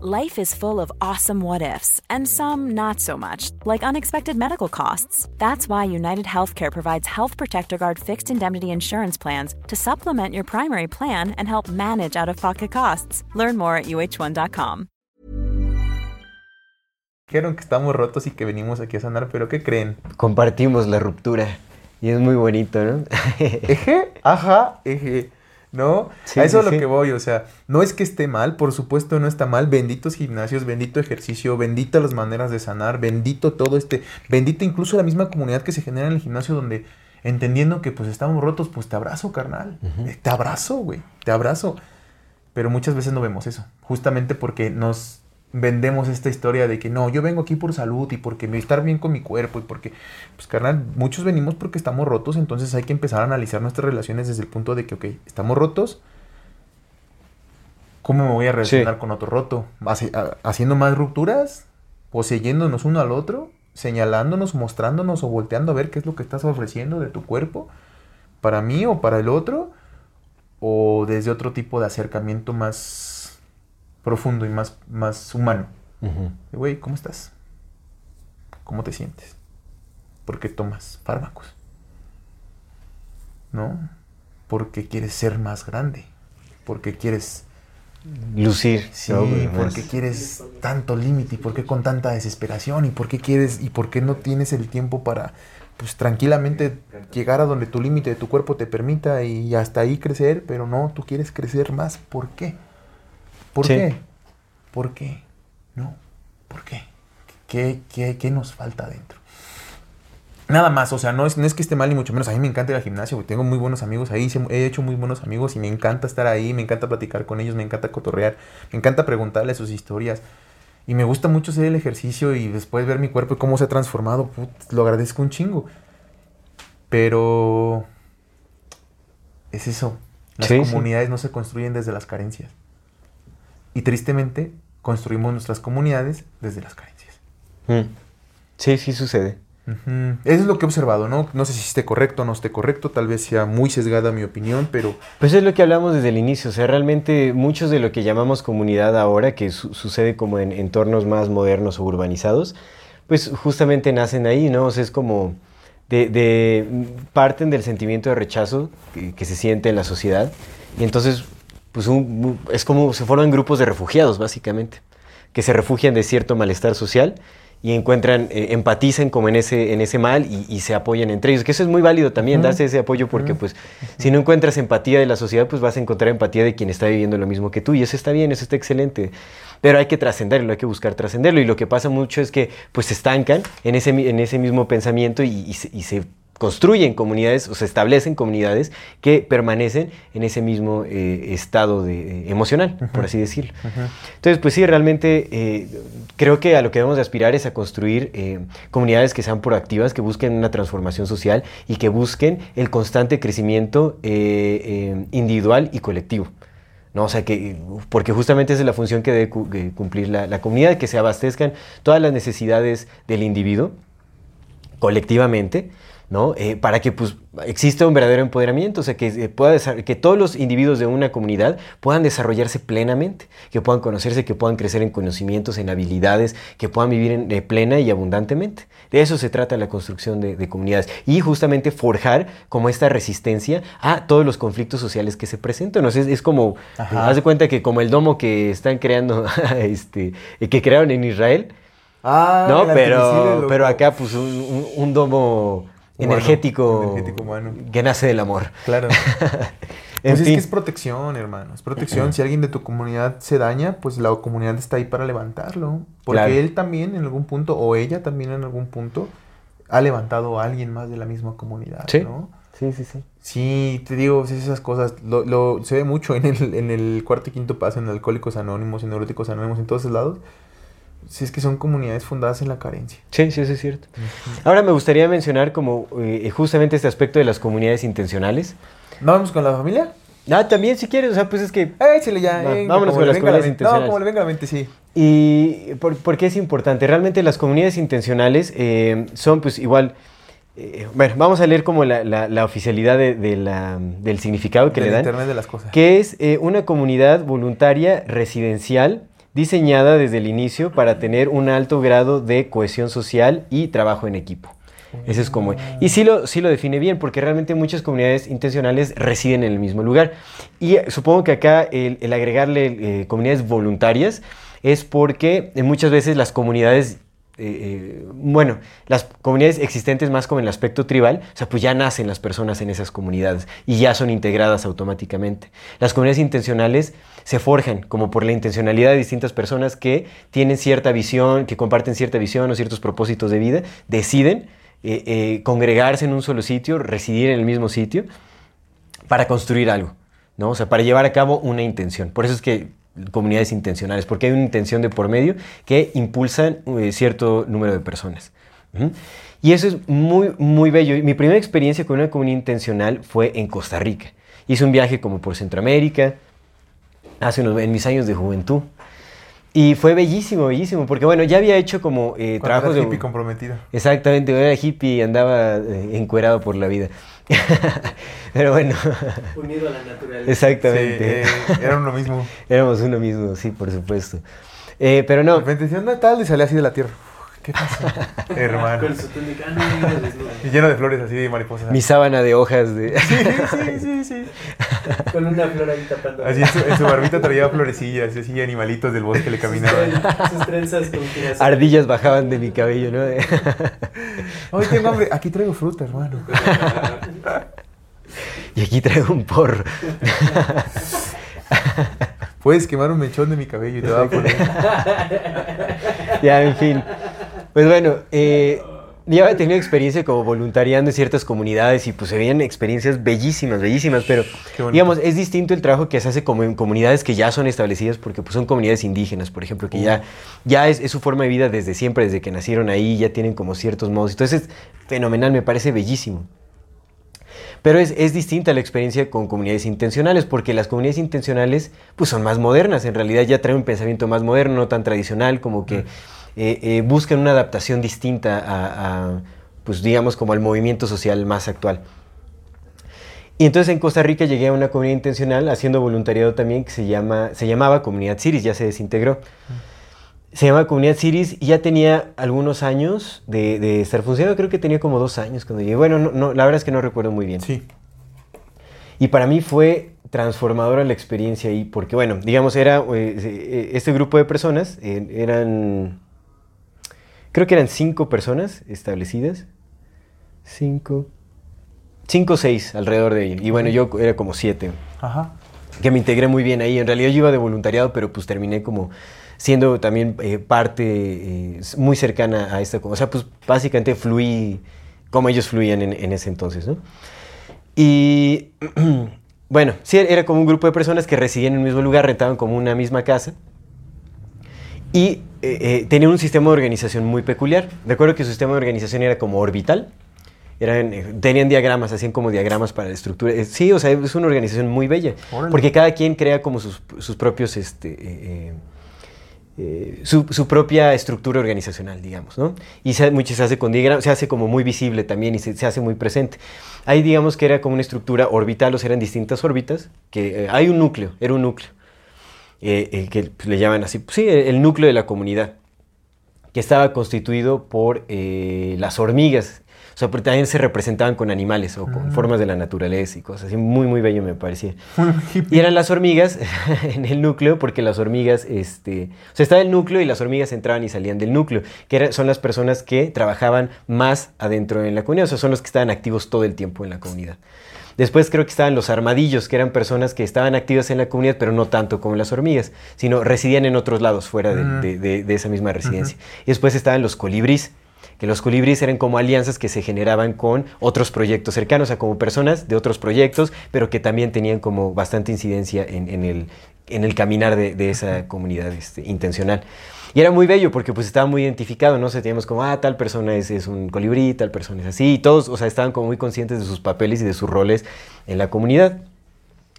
Life is full of awesome what ifs, and some not so much, like unexpected medical costs. That's why United Healthcare provides Health Protector Guard fixed indemnity insurance plans to supplement your primary plan and help manage out of pocket costs. Learn more at uh1.com. dijeron que estamos rotos y que venimos aquí a sanar, pero ¿qué creen? Compartimos la ruptura. Y es muy bonito, ¿no? Eje, ajá, eje. ¿No? Sí, a eso sí, es lo que voy, o sea, no es que esté mal, por supuesto no está mal, benditos gimnasios, bendito ejercicio, bendita las maneras de sanar, bendito todo este, bendita incluso la misma comunidad que se genera en el gimnasio donde entendiendo que pues estamos rotos, pues te abrazo, carnal, te abrazo, güey, te abrazo, pero muchas veces no vemos eso, justamente porque nos vendemos esta historia de que no, yo vengo aquí por salud y porque me estar bien con mi cuerpo y porque, pues carnal, muchos venimos porque estamos rotos, entonces hay que empezar a analizar nuestras relaciones desde el punto de que, ok, estamos rotos, ¿cómo me voy a relacionar Sí. con otro roto? ¿Haciendo más rupturas? ¿Poseyéndonos uno al otro? ¿Señalándonos, mostrándonos o volteando a ver qué es lo que estás ofreciendo de tu cuerpo? ¿Para mí o para el otro? ¿O desde otro tipo de acercamiento más profundo y más, más humano? Güey, ¿cómo estás? ¿Cómo te sientes? ¿Por qué tomas fármacos? ¿No? Porque quieres ser más grande. Porque quieres... Lucir. Sí, porque quieres tanto límite y por qué con tanta desesperación y por qué quieres y por qué no tienes el tiempo para pues tranquilamente llegar a donde tu límite de tu cuerpo te permita y hasta ahí crecer, pero no, tú quieres crecer más. ¿Por qué? ¿Por Sí. qué? ¿Por qué? No, ¿por qué? ¿Qué, qué, qué nos falta dentro? Nada más, o sea, no es, no es que esté mal ni mucho menos. A mí me encanta ir al gimnasio, güey. Tengo muy buenos amigos ahí, he hecho muy buenos amigos y me encanta estar ahí, me encanta platicar con ellos, me encanta cotorrear, me encanta preguntarles sus historias. Y me gusta mucho hacer el ejercicio y después ver mi cuerpo y cómo se ha transformado. Put, lo agradezco un chingo. Pero es eso. Las Sí, sí. comunidades no se construyen desde las carencias. Y tristemente construimos nuestras comunidades desde las carencias. Mm. Sí, sí sucede. Ujú. Eso es lo que he observado, ¿no? No sé si esté correcto o no esté correcto, tal vez sea muy sesgada mi opinión, pero Pues es lo que hablamos desde el inicio, o sea, realmente muchos de lo que llamamos comunidad ahora, que su- sucede como en entornos más modernos o urbanizados, pues justamente nacen ahí, ¿no? O sea, es como de, de- parten del sentimiento de rechazo que, que se siente en la sociedad y entonces, pues un- es como se forman grupos de refugiados, básicamente, que se refugian de cierto malestar social y encuentran, eh, empatizan como en ese, en ese mal y, y se apoyan entre ellos. Que eso es muy válido también, darse ese apoyo porque pues si no encuentras empatía de la sociedad, pues vas a encontrar empatía de quien está viviendo lo mismo que tú y eso está bien, eso está excelente. Pero hay que trascenderlo, hay que buscar trascenderlo y lo que pasa mucho es que pues se estancan en ese, en ese mismo pensamiento y, y se, y se construyen comunidades o se establecen comunidades que permanecen en ese mismo eh, estado de, eh, emocional, por así decirlo. Entonces, pues sí, realmente eh, creo que a lo que debemos de aspirar es a construir comunidades que sean proactivas, que busquen una transformación social y que busquen el constante crecimiento individual y colectivo. ¿no? O sea, que, porque justamente esa es la función que debe cu- que cumplir la, la comunidad, que se abastezcan todas las necesidades del individuo colectivamente, ¿no? Eh, para que pues, exista un verdadero empoderamiento, o sea, que, eh, pueda que todos los individuos de una comunidad puedan desarrollarse plenamente, que puedan conocerse, que puedan crecer en conocimientos, en habilidades, que puedan vivir en- eh, plena y abundantemente. De eso se trata la construcción de, de comunidades y justamente forjar como esta resistencia a todos los conflictos sociales que se presentan. O sea, es, es como, haz de cuenta que como el domo que están creando, este, eh, que crearon en Israel, Ah, no, pero, pero acá pues un, un- un domo Humano, energético, energético humano. que nace del amor. Claro. Pues es que es protección, hermano. Es protección. Si alguien de tu comunidad se daña, pues la comunidad está ahí para levantarlo. Porque Claro. él también en algún punto, o ella también en algún punto, ha levantado a alguien más de la misma comunidad, Sí. ¿no? Sí, sí, sí. Sí, te digo, esas cosas. Lo, lo- se ve mucho en el, en el cuarto y quinto paso, en Alcohólicos Anónimos, en Neuróticos Anónimos, en todos esos lados. Si es que son comunidades fundadas en la carencia. Sí, sí, eso es cierto. Ahora me gustaría mencionar como eh, justamente este aspecto de las comunidades intencionales. ¿No vamos con la familia? Ah, también si quieres, o sea, pues es que... Échale ya. Va, venga, vámonos con las a la comunidades mente. No, intencionales. como le venga a la mente, sí. ¿Y por, por qué es importante? Realmente las comunidades intencionales eh, son pues igual... eh, bueno, vamos a leer como la, la- la oficialidad de- de la- del significado que Del le dan. internet de las cosas. que es eh, una comunidad voluntaria residencial diseñada desde el inicio para tener un alto grado de cohesión social y trabajo en equipo. Ese es como... Y sí lo, sí lo define bien, porque realmente muchas comunidades intencionales residen en el mismo lugar. Y eh, supongo que acá el, agregarle eh, comunidades voluntarias es porque eh, muchas veces las comunidades eh, eh, bueno, las comunidades existentes más como en el aspecto tribal, o sea, pues ya nacen las personas en esas comunidades y ya son integradas automáticamente. Las comunidades intencionales se forjan como por la intencionalidad de distintas personas que tienen cierta visión, que comparten cierta visión o ciertos propósitos de vida, deciden eh, congregarse en un solo sitio, residir en el mismo sitio para construir algo, ¿no? O sea, para llevar a cabo una intención. Por eso es que comunidades intencionales, porque hay una intención de por medio que impulsan eh, cierto número de personas. Y eso es muy, muy bello. Y Mi primera experiencia con una comunidad intencional fue en Costa Rica. Hice un viaje como por Centroamérica, hace unos, en mis años de juventud. Y fue bellísimo, bellísimo, porque bueno, ya había hecho como eh, trabajos eras de... hippie comprometido. Exactamente, yo era hippie y andaba eh, encuerado por la vida. Pero bueno, Unido a la naturaleza. exactamente. Sí, eh, eran lo mismo. Éramos uno mismo, sí, por supuesto. Eh, pero no, De repente. Y salía así de la tierra. ¿Qué pasó? Hermano. Con su túnica. Ah, no, no, desnuda. Y lleno de flores así de mariposas. mi sábana de hojas de... Sí, sí, sí, sí. Con una flor ahí tapando. Así en su, en su barbita traía florecillas, así animalitos del bosque le caminaban. Sus trenzas con. Ardillas bajaban de mi cabello, ¿no? Hoy tengo hambre. Aquí traigo fruta, hermano. y aquí traigo un porro. Puedes quemar un mechón de mi cabello y te va a poner. ya, en fin. Pues bueno, eh, ya había tenido experiencia como voluntariando en ciertas comunidades y pues se veían experiencias bellísimas, bellísimas, pero digamos, es distinto el trabajo que se hace como en comunidades que ya son establecidas porque pues son comunidades indígenas, por ejemplo, que ya, ya es, es su forma de vida desde siempre, desde que nacieron ahí, ya tienen como ciertos modos. Entonces es fenomenal, me parece bellísimo. Pero es, es distinta la experiencia con comunidades intencionales, porque las comunidades intencionales pues son más modernas, en realidad ya traen un pensamiento más moderno, no tan tradicional, como que eh, eh, buscan una adaptación distinta a, a, pues digamos, como al movimiento social más actual. Y entonces en Costa Rica llegué a una comunidad intencional haciendo voluntariado también que se, llama, se llamaba Comunidad Ciris, ya se desintegró. Se llama Comunidad Ciris y ya tenía algunos años de, de estar funcionando, creo que tenía como dos años cuando llegué. Bueno, no, no, la verdad es que no recuerdo muy bien. Sí. Y para mí fue transformadora la experiencia ahí, porque bueno, digamos, era eh, eh, este grupo de personas, eh, eran, creo que eran cinco personas establecidas, cinco, cinco o seis alrededor de ahí, y bueno, yo era como siete, Ajá. que me integré muy bien ahí, en realidad yo iba de voluntariado, pero pues terminé como siendo también eh, parte eh, muy cercana a esta, o sea, pues básicamente fluí cómo ellos fluían en, en ese entonces, ¿no? Y bueno, sí, era como un grupo de personas que residían en el mismo lugar, rentaban como una misma casa y eh, eh, tenían un sistema de organización muy peculiar. Recuerdo que su sistema de organización era como orbital. Eran, eh, tenían diagramas, hacían como diagramas para la estructura. Eh, sí, o sea, es una organización muy bella. Órale. Porque cada quien crea como sus, sus propios, este, eh, eh, su, su propia estructura organizacional, digamos, ¿no? Y se, mucho se hace con diagramas, se hace como muy visible también y se, se hace muy presente. Ahí digamos que era como una estructura orbital, o sea, eran distintas órbitas, que hay un núcleo, era un núcleo, eh, eh, que le llaman así, pues, sí, el, núcleo de la comunidad, que estaba constituido por eh, las hormigas, o sea, pero también se representaban con animales o con formas de la naturaleza y cosas así, muy, muy bello me parecía. Y eran las hormigas en el núcleo, porque las hormigas, este, o sea, estaba el núcleo y las hormigas entraban y salían del núcleo, que era- son las personas que trabajaban más adentro en la comunidad, o sea, son los que estaban activos todo el tiempo en la comunidad. Después creo que estaban los armadillos, que eran personas que estaban activas en la comunidad, pero no tanto como las hormigas, sino residían en otros lados fuera de, de- de- de esa misma residencia. Y después estaban los colibríes, que los colibríes eran como alianzas que se generaban con otros proyectos cercanos, o sea, como personas de otros proyectos, pero que también tenían como bastante incidencia en, en el, en el caminar de, de esa comunidad este, intencional. Y era muy bello porque pues estaba muy identificado, ¿no? O sea, teníamos como, ah, tal persona es, es un colibrí, tal persona es así, y todos, o sea, estaban como muy conscientes de sus papeles y de sus roles en la comunidad.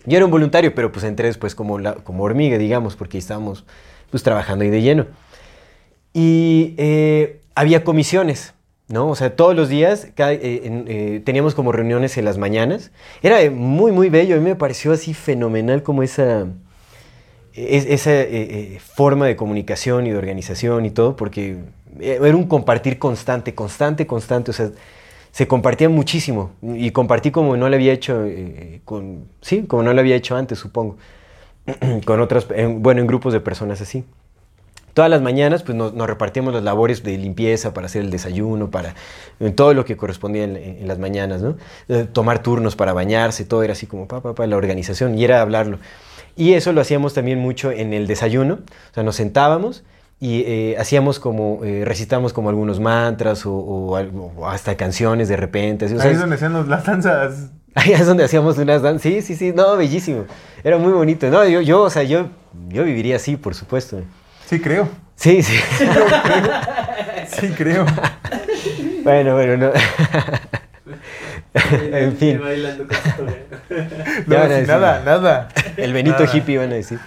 Yo era un voluntario, pero pues entré después como, como hormiga, digamos, porque estábamos pues trabajando ahí de lleno. Y eh, había comisiones, ¿no? O sea, todos los días eh, eh, teníamos como reuniones en las mañanas. Era muy, muy bello. A mí me pareció así fenomenal como esa, es- esa eh, eh, forma de comunicación y de organización y todo, porque eh, era un compartir constante, constante, constante. O sea, se compartía muchísimo. Y compartí como no lo había hecho, sí, como no lo había hecho antes, supongo. con otras, en- bueno, en grupos de personas así. Todas las mañanas pues, nos, nos repartíamos las labores de limpieza para hacer el desayuno, para todo lo que correspondía en, las mañanas, ¿no? Tomar turnos para bañarse, todo era así como pa, pa, pa, la organización y era hablarlo. Y eso lo hacíamos también mucho en el desayuno, o sea, nos sentábamos y eh, hacíamos como, eh, recitamos como algunos mantras o, o hasta canciones de repente. así, o sea, Ahí es donde hacían los- las danzas. Ahí es donde hacíamos unas danzas. Sí, sí, sí. No, bellísimo. Era muy bonito. No, yo, yo o sea, yo, yo viviría así, por supuesto. Sí, creo. Sí, sí. Sí, creo. bueno, bueno, no. en fin. Bailando con toga. No, decir? nada, nada. El Benito Nada. hippie van a decir.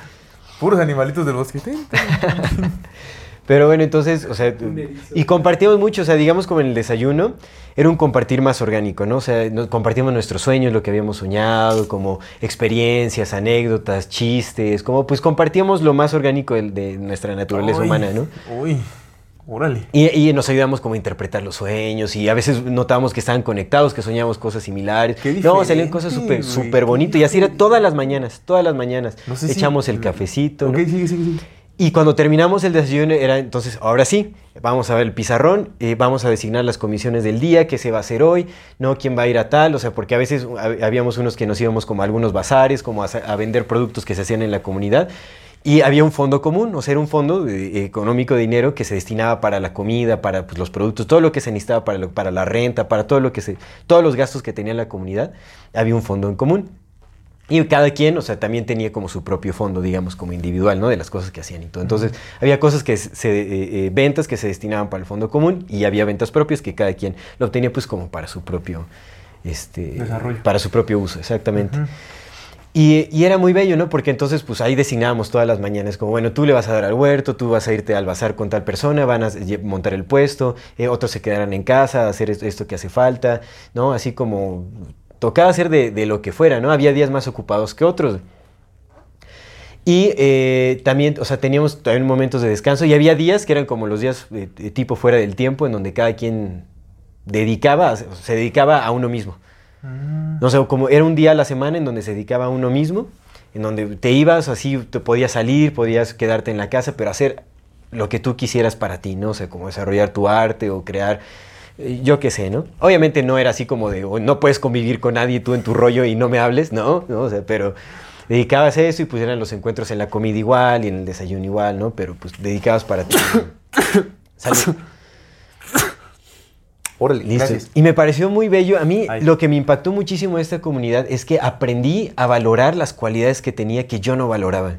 Puros animalitos del bosque. Pero bueno, entonces, o sea, y compartíamos mucho, o sea, digamos como en el desayuno, era un compartir más orgánico, ¿no? O sea, nos compartíamos nuestros sueños, lo que habíamos soñado, como experiencias, anécdotas, chistes, como pues compartíamos lo más orgánico de, de nuestra naturaleza Uy, humana, ¿no? Uy, órale. Y, y nos ayudamos como a interpretar los sueños y a veces notábamos que estaban conectados, que soñábamos cosas similares. Qué no, salían cosas súper súper bonito y así era todas las mañanas, todas las mañanas. No sé si- Echamos el cafecito, Ok, ¿no? sigue, sigue. Y cuando terminamos el desayuno era entonces, ahora sí, vamos a ver el pizarrón, eh, vamos a designar las comisiones del día, qué se va a hacer hoy, no quién va a ir a tal, o sea, porque a veces hab- habíamos unos que nos íbamos como a algunos bazares, como a vender productos que se hacían en la comunidad. Y había un fondo común, o sea, era un fondo eh, económico de dinero que se destinaba para la comida, para pues, los productos, todo lo que se necesitaba para, lo- para la renta, para todo lo que se, todos los gastos que tenía la comunidad, había un fondo en común. Y cada quien, o sea, también tenía como su propio fondo, digamos, como individual, ¿no? De las cosas que hacían y todo. Entonces, había cosas que se, eh, eh, ventas que se destinaban para el fondo común y había ventas propias que cada quien lo obtenía pues como para su propio, este, Desarrollo. para su propio uso, exactamente. Y, era muy bello, ¿no? Porque entonces, pues ahí designábamos todas las mañanas, como, bueno, tú le vas a dar al huerto, tú vas a irte al bazar con tal persona, van a montar el puesto, eh, otros se quedarán en casa hacer es- esto que hace falta, ¿no? Así como tocaba hacer de, lo que fuera, ¿no? Había días más ocupados que otros. Y eh, también, o sea, teníamos también momentos de descanso y había días que eran como los días de tipo fuera del tiempo, en donde cada quien dedicaba, se dedicaba a uno mismo. No sé, como era un día a la semana en donde se dedicaba a uno mismo, en donde te ibas, así te podías salir, podías quedarte en la casa, pero hacer lo que tú quisieras para ti, ¿no? O sea, como desarrollar tu arte o crear, eh, yo qué sé, ¿no? Obviamente no era así como de, "Oh, no puedes convivir con nadie tú en tu rollo y no me hables, ¿no? ¿No? O sea, pero dedicabas a eso y pues eran los encuentros en la comida igual y en el desayuno igual, ¿no? Pero pues dedicabas para ti. Salud. Órale, Listo. gracias. Y me pareció muy bello. A mí Ay. lo que me impactó muchísimo de esta comunidad es que aprendí a valorar las cualidades que tenía que yo no valoraba.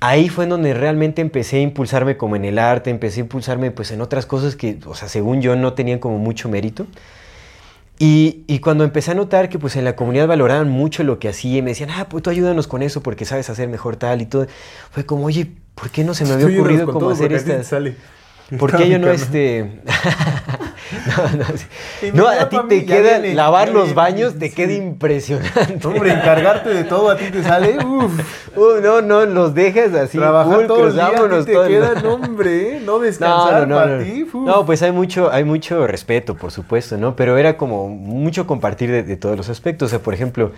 Ahí fue en donde realmente empecé a impulsarme como en el arte, empecé a impulsarme pues en otras cosas que, o sea, según yo no tenían como mucho mérito. Y, y cuando empecé a notar que pues en la comunidad valoraban mucho lo que hacía y me decían, ah, pues tú ayúdanos con eso porque sabes hacer mejor tal y todo, fue como, oye, ¿por qué no se me había ocurrido todo hacer estas... sale. ¿Por qué yo no este.? no, no, sí. Y No, mira, a ti te queda viene, lavar los baños, te queda impresionante. Hombre, encargarte de todo a ti te sale. Uf. Uh, no, no, los dejas así. trabajar todo el día a vámonos ti te todo queda, no, hombre, no descansar no, para ti. uf. No, pues hay mucho, hay mucho respeto, por supuesto, ¿no? Pero era como mucho compartir de, de todos los aspectos. O sea, por ejemplo,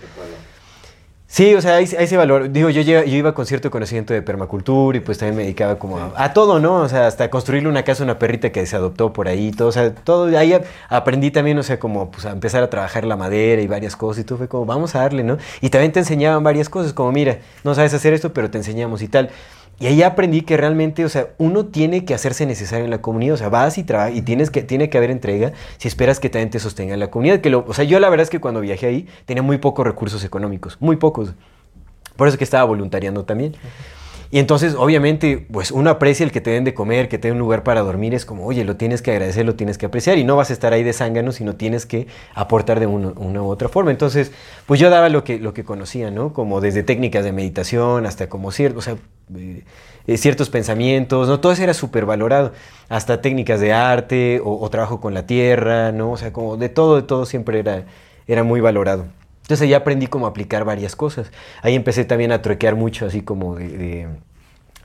sí, o sea, ahí, ahí se valora. Digo, yo, yo iba con cierto conocimiento de permacultura y pues también me dedicaba como a, todo, ¿no? O sea, hasta construirle una casa a una perrita que se adoptó por ahí, todo, o sea, todo. Ahí aprendí también, o sea, como pues a empezar a trabajar la madera y varias cosas y todo fue como, vamos a darle, ¿no? Y también te enseñaban varias cosas, como, mira, no sabes hacer esto, pero te enseñamos y tal. Y ahí aprendí que realmente, o sea, uno tiene que hacerse necesario en la comunidad. O sea, vas y trabajas y tienes que, tiene que haber entrega si esperas que también te sostenga en la comunidad. Que lo, o sea, yo la verdad es que cuando viajé ahí tenía muy pocos recursos económicos, muy pocos. Por eso que estaba voluntariando también. Y entonces, obviamente, pues uno aprecia el que te den de comer, que te den un lugar para dormir. Es como, oye, lo tienes que agradecer, lo tienes que apreciar. Y no vas a estar ahí de zángano, sino tienes que aportar de una u otra forma. Entonces, pues yo daba lo que, lo que conocía, ¿no? Como desde técnicas de meditación hasta como cierto, o sea, eh, ciertos pensamientos, ¿no? Todo eso era súper valorado. Hasta técnicas de arte o, o trabajo con la tierra, ¿no? O sea, como de todo, de todo siempre era, era muy valorado. Entonces ahí aprendí cómo aplicar varias cosas. Ahí empecé también a truequear mucho así como de, de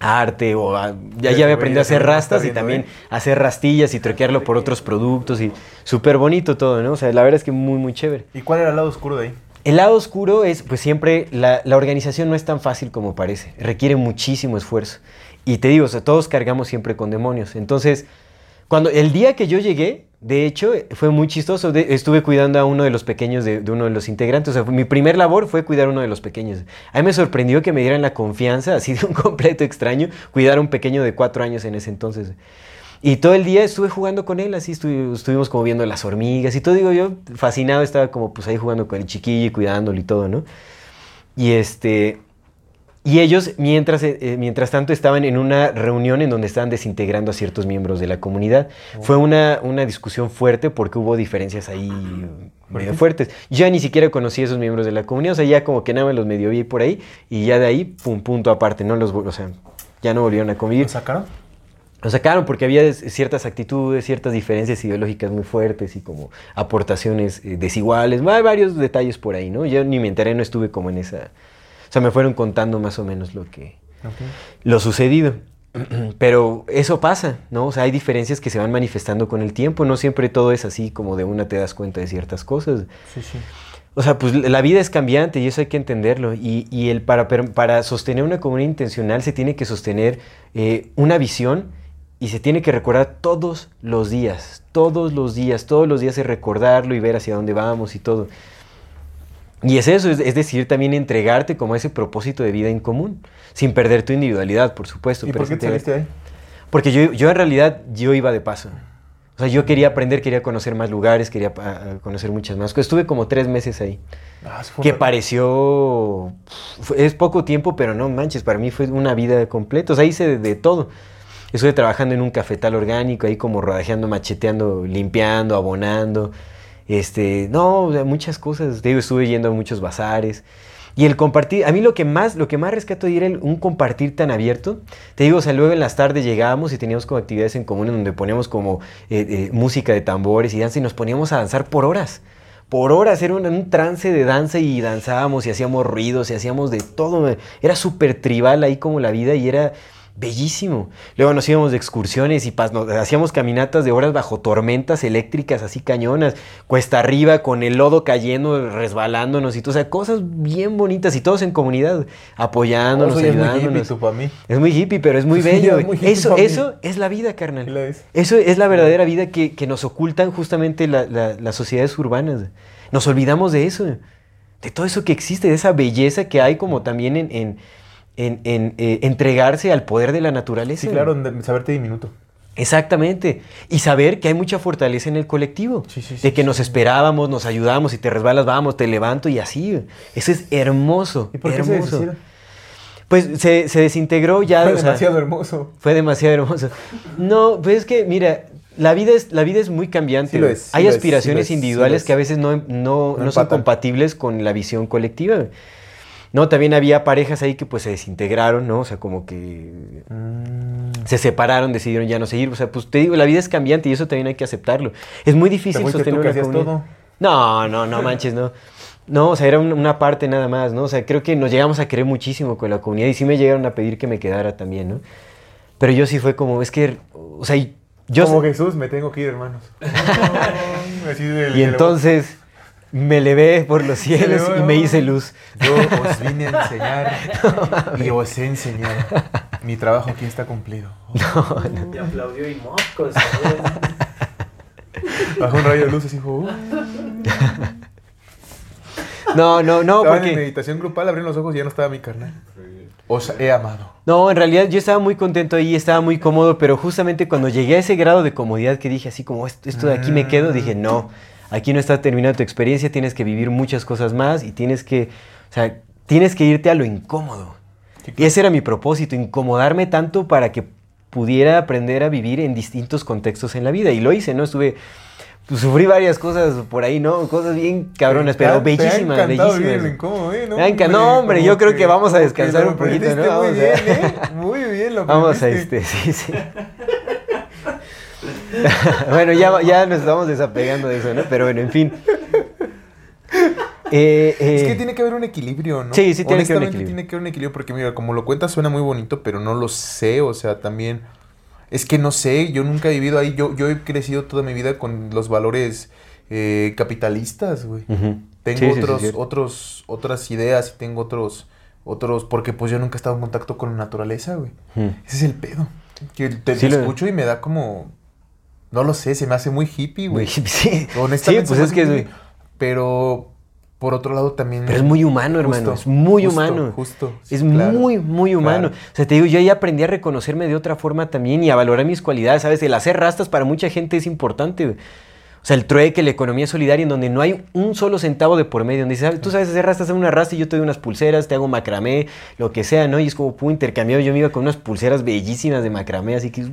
arte o a- ya, Ya había aprendido a hacer rastas y también ¿eh? a hacer rastillas y truquearlo por otros productos y súper bonito todo, ¿no? O sea, la verdad es que muy, muy chévere. ¿Y cuál era el lado oscuro de ahí? El lado oscuro es, pues siempre, la, la organización no es tan fácil como parece, requiere muchísimo esfuerzo. Y te digo, o sea, todos cargamos siempre con demonios. Entonces, cuando el día que yo llegué, de hecho, fue muy chistoso. estuve cuidando a uno de los pequeños de, uno de los integrantes. O mi primer labor fue cuidar a uno de los pequeños. A mí me sorprendió que me dieran la confianza, así de un completo extraño, cuidar a un pequeño de cuatro años en ese entonces. Y todo el día estuve jugando con él, así estuvi- estuvimos como viendo las hormigas y todo, digo yo, fascinado, estaba como pues ahí jugando con el chiquillo y cuidándolo y todo, ¿no? Y este... Y ellos, mientras, eh, eh, mientras tanto, estaban en una reunión en donde estaban desintegrando a ciertos miembros de la comunidad. Fue una, una discusión fuerte porque hubo diferencias ahí medio fuertes. Yo ya ni siquiera conocí a esos miembros de la comunidad, o sea, ya como que nada más los medio vi por ahí y ya de ahí, pum, punto aparte, no los, o sea, ya no volvieron a convivir. ¿Lo sacaron? Lo sacaron porque había ciertas actitudes, ciertas diferencias ideológicas muy fuertes y como aportaciones eh, desiguales. Hay varios detalles por ahí, ¿no? Yo ni me enteré, no estuve como en esa... O sea, me fueron contando más o menos lo que... Lo sucedido. Pero eso pasa, ¿no? O sea, hay diferencias que se van manifestando con el tiempo. No siempre todo es así como de una te das cuenta de ciertas cosas. Sí, sí. O sea, pues la vida es cambiante y eso hay que entenderlo. Y, y el para, para sostener una comunidad intencional se tiene que sostener eh, una visión y se tiene que recordar todos los días, todos los días, todos los días es recordarlo y ver hacia dónde vamos y todo. Y es eso, es, es decir, también entregarte como a ese propósito de vida en común, sin perder tu individualidad, por supuesto. ¿Y por qué te saliste ahí? porque yo, yo en realidad, yo iba de paso. O sea, yo quería aprender, quería conocer más lugares, quería pa- conocer muchas más cosas. Estuve como tres meses ahí. Ah, Que un- pareció... Es poco tiempo, pero no manches, para mí fue una vida completa. O sea, hice de, de todo. Estuve trabajando en un cafetal orgánico, ahí como rodajeando, macheteando, limpiando, abonando. Este, no, muchas cosas. Digo, estuve yendo a muchos bazares. Y el compartir, a mí lo que más, lo que más rescato de ir era un compartir tan abierto. Te digo, o sea, luego en las tardes llegábamos y teníamos como actividades en común en donde poníamos como eh, eh, música de tambores y danza y nos poníamos a danzar por horas. Por horas, era un, un trance de danza y danzábamos y hacíamos ruidos y hacíamos de todo. Era súper tribal ahí como la vida y era bellísimo. Luego nos íbamos de excursiones y pas- nos- hacíamos caminatas de horas bajo tormentas eléctricas así cañonas, cuesta arriba con el lodo cayendo, resbalándonos y todo, o sea, cosas bien bonitas y todos en comunidad, apoyándonos, Eso ya es muy hippie, ayudándonos. tú, mí. Es muy hippie, pero es muy Sí, bello. es muy hippie eso, eso es la vida, carnal. Es. Eso es la verdadera vida que, que nos ocultan justamente la- la- las sociedades urbanas. Nos olvidamos de eso, de todo eso que existe, de esa belleza que hay como también en, en- en- en, eh, entregarse al poder de la naturaleza. Sí, claro, de- saberte diminuto. Exactamente. Y saber que hay mucha fortaleza en el colectivo. Sí, sí, sí, de que nos esperábamos, nos ayudamos, si te resbalas, vamos, te levanto y así. Eso es hermoso. ¿Y por qué hermoso. Pues se, se desintegró ya. Fue o sea, demasiado hermoso. fue demasiado hermoso. No, pues es que, mira, la vida es, la vida es muy cambiante. Sí lo es, Hay lo es, son sí lo es, individuales que a es. veces no, no, no son compatibles con la visión colectiva. No, también había parejas ahí que pues se desintegraron, ¿no? O sea, como que Mm. se separaron, decidieron ya no seguir. O sea, pues te digo, la vida es cambiante y eso también hay que aceptarlo. Es muy difícil fuiste sostener tú que una comunidad. todo. No, no, no manches, no. No, o sea, era un- una parte nada más, ¿no? O sea, creo que nos llegamos a querer muchísimo con la comunidad y sí me llegaron a pedir que me quedara también, ¿no? Pero yo sí fue como, es que, o sea, yo... Como Jesús, me tengo que ir, hermanos. Y entonces me levé por los cielos y me hice luz. Yo os vine a enseñar y os he enseñado. Mi trabajo aquí está cumplido. Y aplaudió y mocos. ¿sabes? Bajó un rayo de luz y dijo, uh, No, no, no, estaba en porque... meditación grupal, abrí los ojos y ya no estaba mi carnal. Os he amado. No, en realidad yo estaba muy contento ahí, estaba muy cómodo, pero justamente cuando llegué a ese grado de comodidad que dije así como esto, esto de aquí me quedo, dije no, aquí no está terminada tu experiencia, tienes que vivir muchas cosas más y tienes que, o sea, tienes que irte a lo incómodo. Y ese era mi propósito, incomodarme tanto para que pudiera aprender a vivir en distintos contextos en la vida. Y lo hice, ¿no? Estuve, pues, sufrí varias cosas por ahí, ¿no? Cosas bien cabronas, pero te ha bellísimas, bellísimas. incómodo, ¿eh? No, hombre, yo creo que vamos a descansar un poquito, ¿no? Muy Vamos a- bien, ¿eh? Muy bien lo Vamos a este, sí, sí. bueno, ya, ya nos estamos desapegando de eso, ¿no? Pero bueno, en fin. Eh, Es eh, que tiene que haber un equilibrio, ¿no? Sí, sí tiene que haber un equilibrio. tiene que haber un equilibrio porque, mira, como lo cuentas suena muy bonito, pero no lo sé, o sea, también... Es que no sé, yo nunca he vivido ahí, yo, yo he crecido toda mi vida con los valores eh, capitalistas, güey. Tengo Sí, sí, sí, otros, otros, otras ideas y tengo otros, otros, porque pues yo nunca he estado en contacto con la naturaleza, güey. Ese es el pedo. Que te, Sí, te lo- escucho y me da como, no lo sé, se me hace muy hippie, güey. Sí, Honestamente, sí, pues es que Pero, por otro lado también... pero es muy humano, hermano. Justo, es muy justo, humano. Justo. sí, Es claro, muy, muy humano. claro. O sea, te digo, yo ahí aprendí a reconocerme de otra forma también y a valorar mis cualidades, ¿sabes? El hacer rastas para mucha gente es importante. güey. O sea, el trueque, la economía solidaria, en donde no hay un solo centavo de por medio. Donde dices, "Ah, tú sabes hacer rastas, haz una rasta y yo te doy unas pulseras, te hago macramé, lo que sea, ¿no? Y es como, pudo intercambiado. Yo me iba con unas pulseras bellísimas de macramé, así que,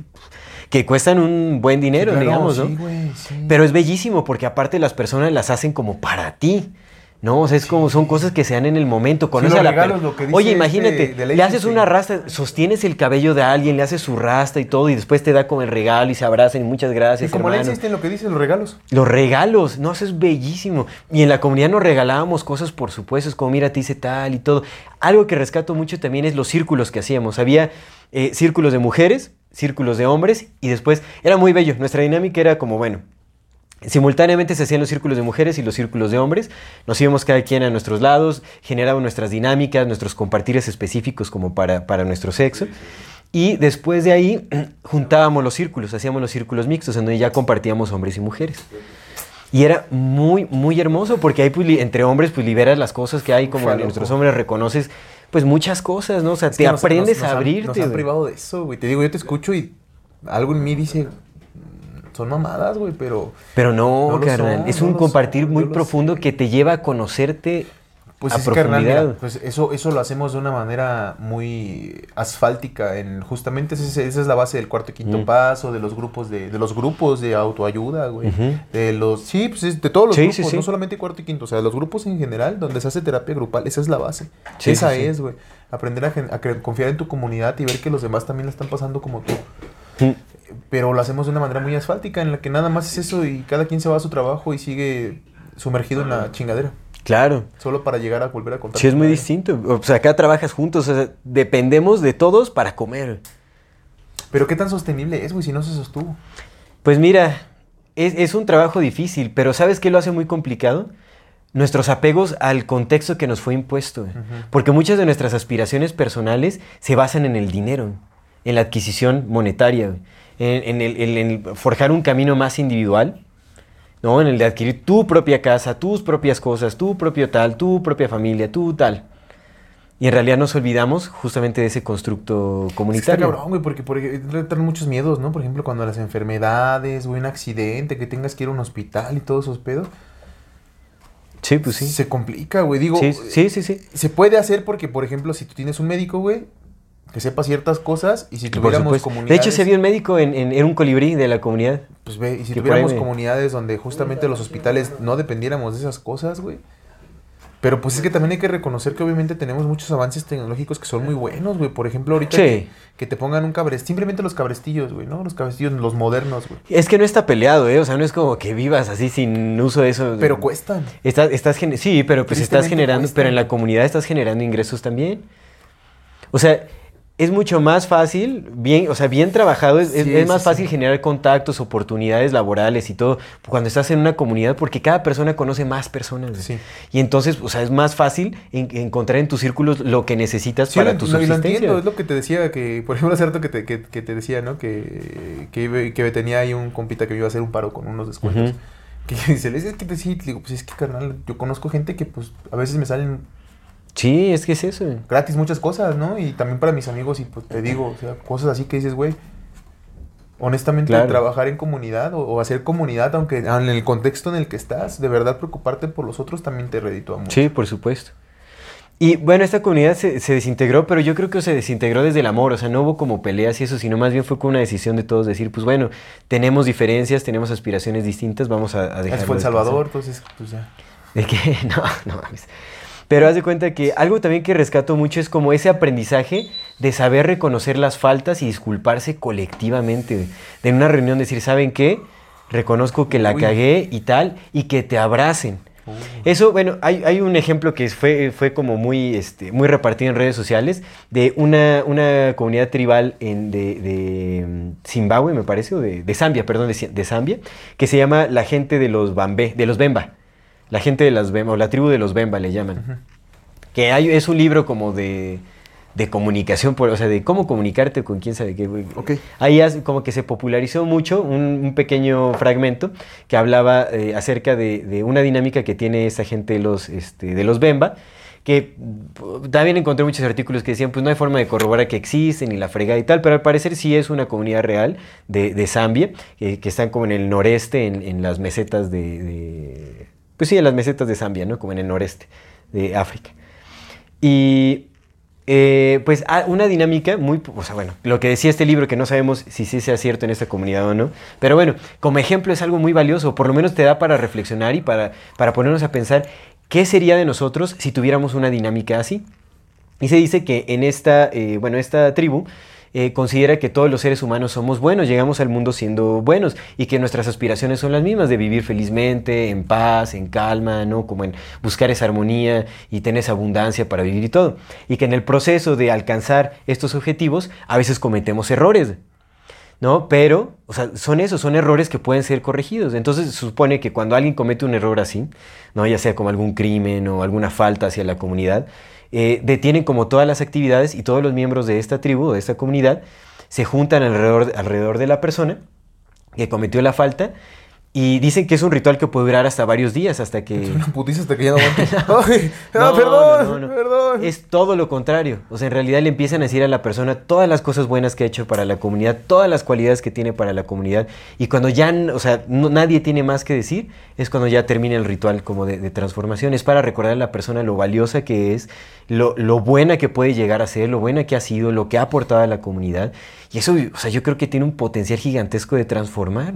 que cuestan un buen dinero, Sí, claro, digamos, ¿no? sí, güey, sí. Pero es bellísimo porque aparte las personas las hacen como para ti. ¿No? O sea, es como son cosas que se dan en el momento. Conoces los a la regalos, lo que dice Oye, este imagínate, le haces sí. una rasta, sostienes el cabello de alguien, le haces su rasta y todo, y después te da como el regalo y se abrazan y muchas Y gracias, como le hermano. existen lo que dicen los regalos. Los regalos, no, eso es bellísimo. Y en la comunidad nos regalábamos cosas, por supuesto, es como mira, te hice tal y todo. Algo que rescato mucho también es los círculos que hacíamos. Había eh, círculos de mujeres, círculos de hombres, y después era muy bello. Nuestra dinámica era como, bueno, Simultáneamente se hacían los círculos de mujeres y los círculos de hombres. Nos íbamos cada quien a nuestros lados, generaban nuestras dinámicas, nuestros compartires específicos como para, para nuestro sexo. Y después de ahí juntábamos los círculos, hacíamos los círculos mixtos, en donde ya compartíamos hombres y mujeres. Y era muy, muy hermoso porque ahí pues, entre hombres pues liberas las cosas que hay, como nuestros hombres reconoces pues muchas cosas, ¿no? O sea, Es te nos- aprendes nos- nos a han- abrirte. Nos han privado de eso, güey. Te digo, yo te escucho y algo en mí dice, "Mm, son mamadas, güey, pero... Pero no, carnal, son, es no un compartir son, muy profundo sé. que te lleva a conocerte Pues a es carnal, profundidad. mira, pues eso, eso lo hacemos de una manera muy asfáltica. En, justamente esa es, esa es la base del cuarto y quinto Mm. paso, de los grupos de, de los grupos de autoayuda, güey. De los, sí, pues es de todos los Sí, grupos, sí, sí. no solamente cuarto y quinto, o sea, los grupos en general, donde se hace terapia grupal, esa es la base. Esa es, güey. Aprender a, confiar en tu comunidad y ver que los demás también la están pasando como tú. Mm. Pero lo hacemos de una manera muy asfáltica, en la que nada más es eso y cada quien se va a su trabajo y sigue sumergido en la chingadera. Claro. Solo para llegar a volver a contar. Sí, es muy distinto. O sea, acá trabajas juntos, o sea, dependemos de todos para comer. Pero qué tan sostenible es, güey, si no se sostuvo. Pues mira, es, es un trabajo difícil, pero ¿sabes qué lo hace muy complicado? Nuestros apegos al contexto que nos fue impuesto. Porque muchas de nuestras aspiraciones personales se basan en el dinero, en la adquisición monetaria, en, en el, en el forjar un camino más individual, ¿no? En el de adquirir tu propia casa, tus propias cosas, tu propio tal, tu propia familia, tu tal. Y en realidad nos olvidamos justamente de ese constructo que Está comunitario. cabrón, güey, porque, porque traen muchos miedos, ¿no? Por ejemplo, cuando las enfermedades, güey, un accidente, que tengas que ir a un hospital y todos esos pedos, Sí, pues sí. se complica, güey. Digo, Sí, sí, sí, sí. se puede hacer porque, por ejemplo, si tú tienes un médico, güey, que sepa ciertas cosas y si tuviéramos comunidades... De hecho, se vio un médico en, en- un colibrí de la comunidad. Pues ve, y si tuviéramos comunidades donde justamente los hospitales no dependiéramos de esas cosas, güey. Pero pues es que también hay que reconocer que obviamente tenemos muchos avances tecnológicos que son muy buenos, güey. Por ejemplo, ahorita Sí. que, que te pongan un cabrestillo, simplemente los cabrestillos, güey, ¿no? Los cabrestillos, los modernos, güey. Es que no está peleado, ¿eh? O sea, no es como que vivas así sin uso de eso. Pero cuestan. Estás, estás sí, pero pues estás generando, pero en la comunidad estás generando ingresos también. O sea, es mucho más fácil, bien, o sea, bien trabajado, es, es- Sí, es más sí, fácil sí. generar contactos, oportunidades laborales y todo cuando estás en una comunidad porque cada persona conoce más personas. Y entonces, o sea, es más fácil en- encontrar en tus círculos lo que necesitas para lo, tu y lo subsistencia. entiendo, es lo que te decía, que por ejemplo hace rato que te, que, que te decía, ¿no? Que, que, que tenía ahí un compita que me iba a hacer un paro con unos descuentos. Ujú. Que dice, "Le dices que te sí, digo, pues es que carnal, yo conozco gente que pues a veces me salen Sí, es que es eso. gratis muchas cosas, ¿no? Y también para mis amigos, y pues te digo, o sea, cosas así que dices, güey, honestamente Claro. trabajar en comunidad o, o hacer comunidad, aunque en el contexto en el que estás, de verdad preocuparte por los otros también te reditúa mucho. Sí, por supuesto. Y bueno, esta comunidad se, se desintegró, pero yo creo que se desintegró desde el amor, o sea, no hubo como peleas y eso, sino más bien fue como una decisión de todos decir, pues bueno, tenemos diferencias, tenemos aspiraciones distintas, vamos a, a dejar. Fue El Salvador, entonces, pues ya. De que, no, no mames. Pero haz de cuenta que algo también que rescato mucho es como ese aprendizaje de saber reconocer las faltas y disculparse colectivamente. De en una reunión decir, ¿saben qué? Reconozco que la Uy. cagué y tal, y que te abracen. Eso, bueno, hay, hay un ejemplo que fue, fue como muy, este, muy repartido en redes sociales de una, una comunidad tribal en, de, de, mm, Zimbabue, me parece, o de, de Zambia, perdón, de, de Zambia, que se llama la gente de los Bambé, de los Bemba. La gente de las Bemba, o la tribu de los Bemba le llaman. Que hay, es un libro como de, de comunicación, por- o sea, de cómo comunicarte con quién sabe qué. Ahí como que se popularizó mucho un, un pequeño fragmento que hablaba eh, acerca de, de una dinámica que tiene esa gente de los, este, de los Bemba, que mm, también encontré muchos artículos que decían, pues no hay forma de corroborar que existen y la fregada y tal, pero al parecer sí es una comunidad real de, de Zambia, que- que están como en el noreste, en, en las mesetas de, de- Pues sí, en las mesetas de Zambia, ¿no? Como en el noreste de África. Y eh, pues ah, una dinámica muy, o sea, bueno, lo que decía este libro, que no sabemos si sí sea cierto en esta comunidad o no, pero bueno, como ejemplo es algo muy valioso, por lo menos te da para reflexionar y para, para ponernos a pensar qué sería de nosotros si tuviéramos una dinámica así. Y se dice que en esta, eh, bueno, esta tribu eh, considera que todos los seres humanos somos buenos, llegamos al mundo siendo buenos y que nuestras aspiraciones son las mismas, de vivir felizmente, en paz, en calma, ¿no? Como en buscar esa armonía y tener esa abundancia para vivir y todo. Y que en el proceso de alcanzar estos objetivos a veces cometemos errores. ¿no? Pero, o sea, son esos, son errores que pueden ser corregidos. Entonces se supone que cuando alguien comete un error así, ¿no? Ya sea como algún crimen o alguna falta hacia la comunidad, eh, detienen como todas las actividades y todos los miembros de esta tribu, de esta comunidad, se juntan alrededor, alrededor de la persona que cometió la falta y dicen que es un ritual que puede durar hasta varios días, hasta que... Una putiza hasta que ya no No, ah, perdón, no, no, no. perdón. Es todo lo contrario. O sea, en realidad le empiezan a decir a la persona todas las cosas buenas que ha hecho para la comunidad, todas las cualidades que tiene para la comunidad. Y cuando ya, o sea, no- nadie tiene más que decir, es cuando ya termina el ritual como de, de transformación. Es para recordar a la persona lo valiosa que es, lo, lo buena que puede llegar a ser, lo buena que ha sido, lo que ha aportado a la comunidad. Y eso, o sea, yo creo que tiene un potencial gigantesco de transformar.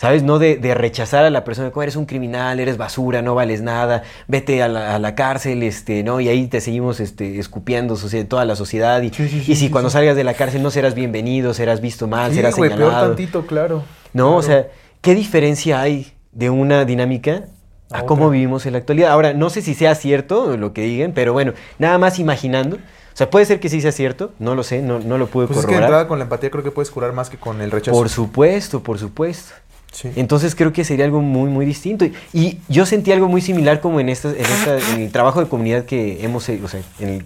¿Sabes? No de, de rechazar a la persona como eres un criminal, eres basura, no vales nada, vete a la, a la cárcel, este, ¿no? Y ahí te seguimos este, escupiendo socie- toda la sociedad. Y, Sí, sí, sí, y si cuando salgas de la cárcel no serás bienvenido, serás visto mal, serás güey, peor señalado. tantito, claro. No, o sea, ¿qué diferencia hay de una dinámica a A cómo vivimos en la actualidad? Ahora, no sé si sea cierto lo que digan, pero bueno, nada más imaginando. O sea, puede ser que sí sea cierto, no lo sé, no, no lo pude Pues es que de corroborar. entrada con la empatía creo que puedes curar más que con el rechazo. por supuesto, por supuesto. Sí. Entonces creo que sería algo muy, muy distinto. Y, y yo sentí algo muy similar como en, esta, en, esta- en el trabajo de comunidad que hemos, he- o sea, en el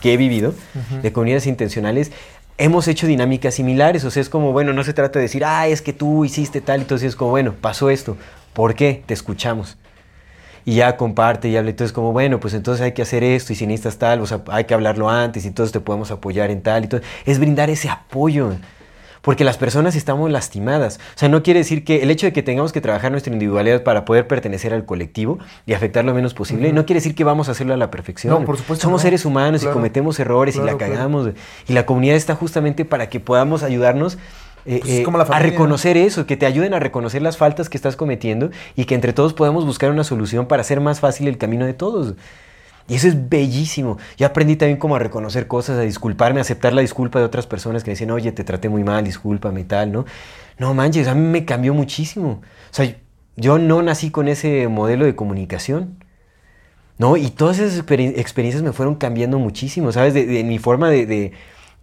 que he vivido, de comunidades intencionales. Hemos hecho dinámicas similares, o sea, es como, bueno, no se trata de decir, ah, es que tú hiciste tal, entonces es como, bueno, pasó esto, ¿por qué? Te escuchamos. y ya comparte y habla. Entonces, como, bueno, pues entonces hay que hacer esto y si necesitas tal, o sea, hay que hablarlo antes y entonces te podemos apoyar en tal y todo. Es brindar ese apoyo. Porque las personas estamos lastimadas. O sea, no quiere decir que el hecho de que tengamos que trabajar nuestra individualidad para poder pertenecer al colectivo y afectar lo menos posible, no quiere decir que vamos a hacerlo a la perfección. No, por supuesto Somos no. seres humanos Claro. y cometemos errores y la claro. cagamos. Y la comunidad está justamente para que podamos ayudarnos eh, Pues es eh, como la a reconocer eso, que te ayuden a reconocer las faltas que estás cometiendo y que entre todos podamos buscar una solución para hacer más fácil el camino de todos. Y eso es bellísimo. Yo aprendí también como a reconocer cosas, a disculparme, a aceptar la disculpa de otras personas que me decían, oye, te traté muy mal, discúlpame y tal, ¿no? No manches, a mí me cambió muchísimo. O sea, yo no nací con ese modelo de comunicación. ¿no? Y todas esas experien- experiencias me fueron cambiando muchísimo, ¿sabes? De, de mi forma de,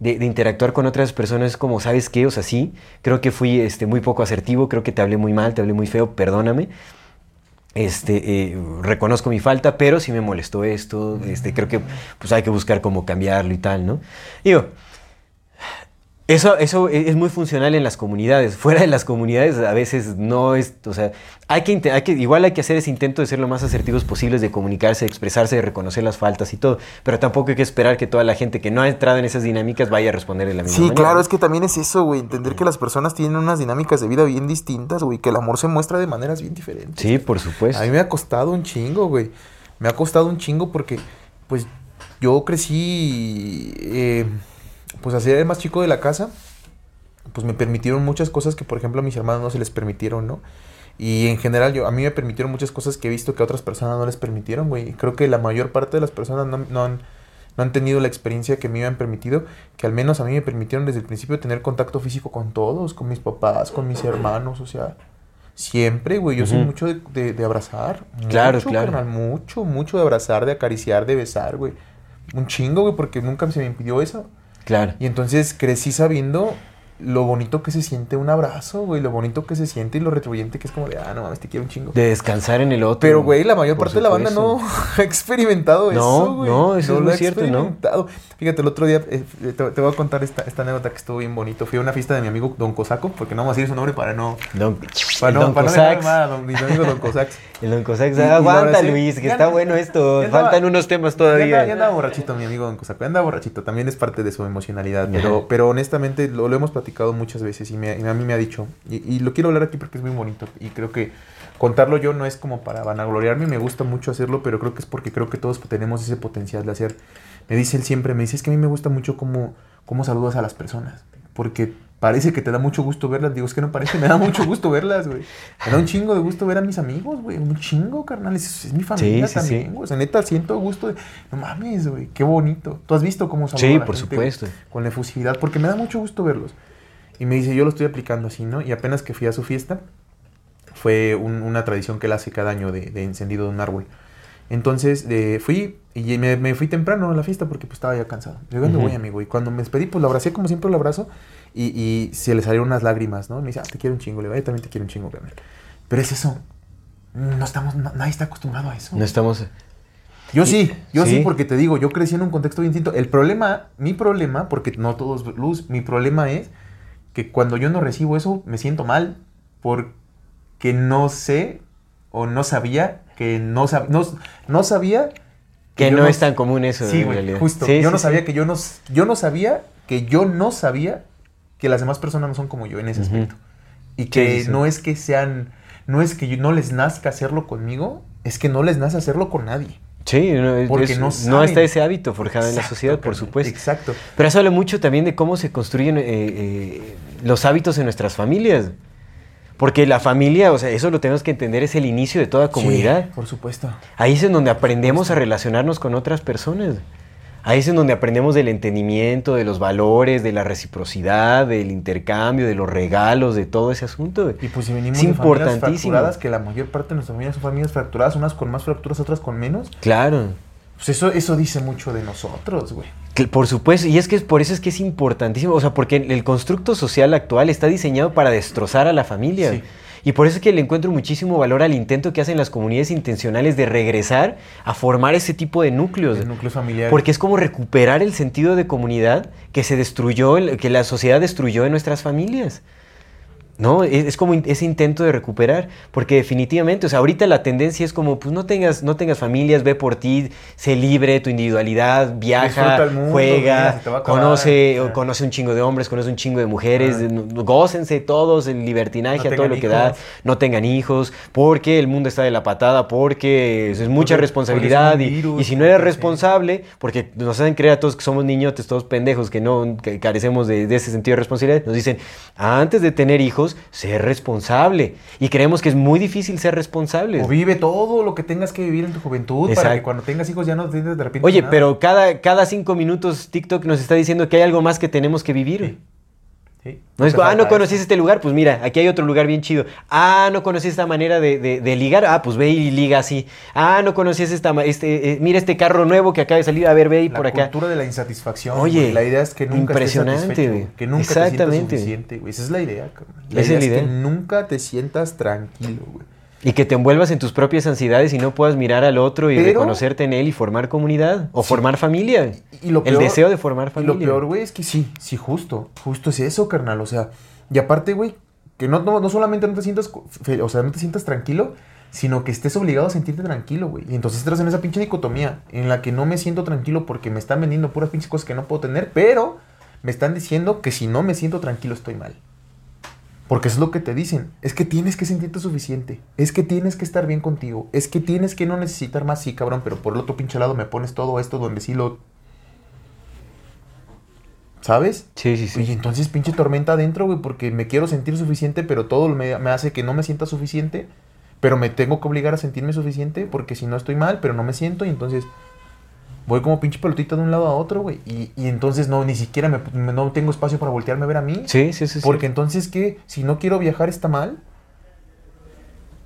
interactuar con otras personas como, ¿sabes qué? O sea, sí, creo que fui este, muy poco asertivo, creo que te hablé muy mal, te hablé muy feo, perdóname. Este, eh, reconozco mi falta, pero si me molestó esto, este, creo que pues hay que buscar cómo cambiarlo y tal, ¿no? Digo, eso, eso es muy funcional en las comunidades. Fuera de las comunidades a veces no es, o sea, hay que, hay que, igual hay que hacer ese intento de ser lo más asertivos posibles, de comunicarse, de expresarse, de reconocer las faltas y todo. Pero tampoco hay que esperar que toda la gente que no ha entrado en esas dinámicas vaya a responder de la misma Sí, manera. claro, es que también es eso, güey. Entender que las personas tienen unas dinámicas de vida bien distintas, güey. Que el amor se muestra de maneras bien diferentes. Sí, por supuesto. A mí me ha costado un chingo, güey. Me ha costado un chingo porque, pues, yo crecí, eh, pues, a ser el más chico de la casa. Pues me permitieron muchas cosas que, por ejemplo, a mis hermanos no se les permitieron, ¿no? Y en general, yo, a mí me permitieron muchas cosas que he visto que a otras personas no les permitieron, güey. Y Creo que la mayor parte de las personas no, no han, no han tenido la experiencia que me han permitido, que al menos a mí me permitieron desde el principio tener contacto físico con todos, con mis papás, con mis hermanos, o sea, siempre, güey. Yo soy mucho de, de- de abrazar. Claro, mucho, claro. carnal, mucho, mucho de abrazar, de acariciar, de besar, güey. Un chingo, güey, porque nunca se me impidió eso. Claro. Y entonces crecí sabiendo lo bonito que se siente un abrazo, güey, lo bonito que se siente y lo retribuyente que es como de, ah, no mames, te quiero un chingo. De descansar en el otro. Pero, güey, la mayor parte de la banda no ha experimentado No, eso, güey. no, eso es lo muy ha cierto, ¿no? experimentado. Fíjate, el otro día eh, te, te voy a contar esta, esta anécdota que estuvo bien bonito. Fui a una fiesta de mi amigo Don Cosaco, porque no vamos a decir su nombre para no... Don, Para no, Don para no Cosax. don- mi amigo Don Cosax. El Don Cosax. Y- Aguanta. Luis, que Ya está no- bueno esto. ya andaba- Faltan unos temas Ya todavía. andaba, ya andaba borrachito mi amigo Don Cosaco, ya andaba borrachito, también es parte de su emocionalidad, pero, pero honestamente lo, lo hemos platicado muchas veces y, me- y a mí me ha dicho, y, y lo quiero hablar aquí porque es muy bonito y creo que contarlo yo no es como para vanagloriarme, me gusta mucho hacerlo, pero creo que es porque creo que todos tenemos ese potencial de hacer. Me dice él siempre, me dice, es que a mí me gusta mucho cómo, cómo saludas a las personas, porque parece que te da mucho gusto verlas, digo, es que no parece, me da mucho gusto verlas, güey. Me da un chingo de gusto ver a mis amigos, güey, un chingo, carnal, es, es mi familia Sí, sí, sí. también, güey. O sea, neta, siento gusto de, no mames, güey, qué bonito. ¿Tú has visto cómo saludo Sí, a la por gente, supuesto. Con la efusividad, porque me da mucho gusto verlos. Y me dice, yo lo estoy aplicando así, ¿no? Y apenas que fui a su fiesta, fue un- una tradición que él hace cada año de, de encendido de un árbol. Entonces fui y me, me fui temprano a la fiesta porque pues estaba ya cansado. Yo ¿dónde Ujú. voy, amigo? Y cuando me despedí, pues lo abracé como siempre lo abrazo y, y se le salieron unas lágrimas, ¿no? Me dice, ah, te quiero un chingo. Le digo, "Yo también te quiero un chingo, carnal. Pero es eso. No estamos, na- nadie está acostumbrado a eso. No estamos. Yo sí, yo sí. Sí. porque te digo, yo crecí en un contexto bien distinto. El problema, mi problema, porque no todos luz, mi problema es que cuando yo no recibo eso, me siento mal porque no sé o no sabía que no, sab- no, no sabía Que yo no es tan común eso, Sí, güey, justo. Sí, yo sí, no sí. sabía que yo no, yo no sabía que yo no sabía que las demás personas no son como yo en ese Ujú. aspecto. Y que sí, sí. no es que sean, no es que yo- no les nazca hacerlo conmigo, es que no les nace hacerlo con nadie. Sí, no, Porque es- no no, está ese hábito forjado en la sociedad, por supuesto. Exacto. Pero eso habla mucho también de cómo se construyen eh, eh, los hábitos en nuestras familias. Porque la familia, o sea, eso lo tenemos que entender, es el inicio de toda comunidad. Sí, por supuesto. Ahí es en donde aprendemos a relacionarnos con otras personas. Ahí es en donde aprendemos del entendimiento, de los valores, de la reciprocidad, del intercambio, de los regalos, de todo ese asunto. Y pues si venimos Es de familias fracturadas, que la mayor parte de nuestras familias son familias fracturadas, unas con más fracturas, otras con menos, Claro. pues eso, eso dice mucho de nosotros, güey. Que por supuesto, y es que por eso es que es importantísimo, o sea, porque el constructo social actual está diseñado para destrozar a la familia. Sí. Y por eso es que le encuentro muchísimo valor al intento que hacen las comunidades intencionales de regresar a formar ese tipo de núcleos. El núcleo familiar. Porque es como recuperar el sentido de comunidad que se destruyó, que la sociedad destruyó en nuestras familias. ¿No? Es, es como ese intento de recuperar, porque definitivamente, o sea, ahorita la tendencia es como, pues no tengas, no tengas familias, ve por ti, sé libre, tu individualidad, viaja, mundo, juega, mira, acabar, conoce, conoce un chingo de hombres, conoce un chingo de mujeres, Ah. no- gócense todos el libertinaje No a todo lo que da, no tengan hijos, porque el mundo está de la patada, porque es mucha Porque- responsabilidad porque es un y, si no eres responsable, porque nos hacen creer a todos que somos niñotes, todos pendejos, que no que carecemos de, de ese sentido de responsabilidad, nos dicen, antes de tener hijos, ser responsable. Y creemos que es muy difícil ser responsable. O vive todo lo que tengas que vivir en tu juventud para que cuando tengas hijos ya no te de repente. Oye, nada. pero cada, cada cinco minutos TikTok nos está diciendo que hay algo más que tenemos que vivir. Sí. No es, ah, no conocías este lugar, pues mira, aquí hay otro lugar bien chido. Ah, no conocías esta manera de, de- de ligar, ah, pues ve y liga así. Ah, no conocías esta, ma- este, eh, mira este carro nuevo que acaba de salir, a ver, ve y La por acá. cultura de la insatisfacción. Oye, güey. la idea es que nunca impresionante, estés satisfecho. Que nunca Exactamente. te sientas suficiente, güey. Esa es la idea, carnal. La Esa idea es la que nunca te sientas tranquilo, güey. Y que te envuelvas en tus propias ansiedades y no puedas mirar al otro y Pero- reconocerte en él y formar comunidad o formar familia. Y, y lo el deseo de formar Y familia. lo peor, güey, es que sí, sí, justo. Justo es eso, carnal. O sea, y aparte, güey, que no, no, no solamente no te sientas, o sea, no te sientas tranquilo, sino que estés obligado a sentirte tranquilo, güey. Y entonces entras en esa pinche dicotomía en la que no me siento tranquilo porque me están vendiendo puras pinches cosas que no puedo tener, pero me están diciendo que si no me siento tranquilo estoy mal. Porque eso es lo que te dicen. Es que tienes que sentirte suficiente. Es que tienes que estar bien contigo. Es que tienes que no necesitar más. Sí, cabrón, pero por el otro pinche lado me pones todo esto donde sí lo... ¿Sabes? Sí, sí, sí. Y entonces pinche tormenta adentro, güey, porque me quiero sentir suficiente, pero todo me, me hace que no me sienta suficiente. Pero me tengo que obligar a sentirme suficiente porque si no estoy mal, pero no me siento. Y entonces voy como pinche pelotita de un lado a otro, güey. Y, y entonces no, ni siquiera me, me- no tengo espacio para voltearme a ver a mí. Sí, sí, sí. sí. Porque entonces, ¿qué? Si no quiero viajar está mal.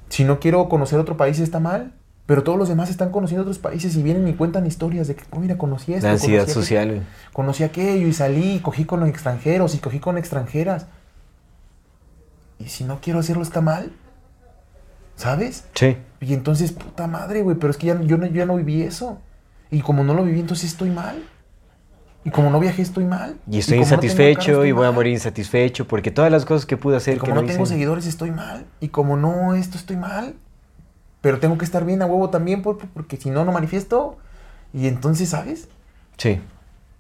Si no quiero conocer otro país está mal. Pero todos los demás están conociendo otros países y vienen y cuentan historias de que, oh, mira, conocí esto. La ansiedad conocí aquello, social. güey. Conocí aquello y salí y cogí con extranjeros y cogí con extranjeras. Y si no quiero hacerlo está mal. ¿Sabes? Sí. Y entonces, puta madre, güey, pero es que ya, yo, no, yo ya no viví eso. Y como no lo viví, entonces estoy mal. Y como no viajé, estoy mal. Y estoy no insatisfecho carro, estoy y voy a morir insatisfecho porque todas las cosas que pude hacer Y que como no, no tengo hice. seguidores, estoy mal. Y como no esto, estoy mal. Pero tengo que estar bien a huevo también, por- por- porque si no, no manifiesto. Y entonces, ¿sabes? Sí.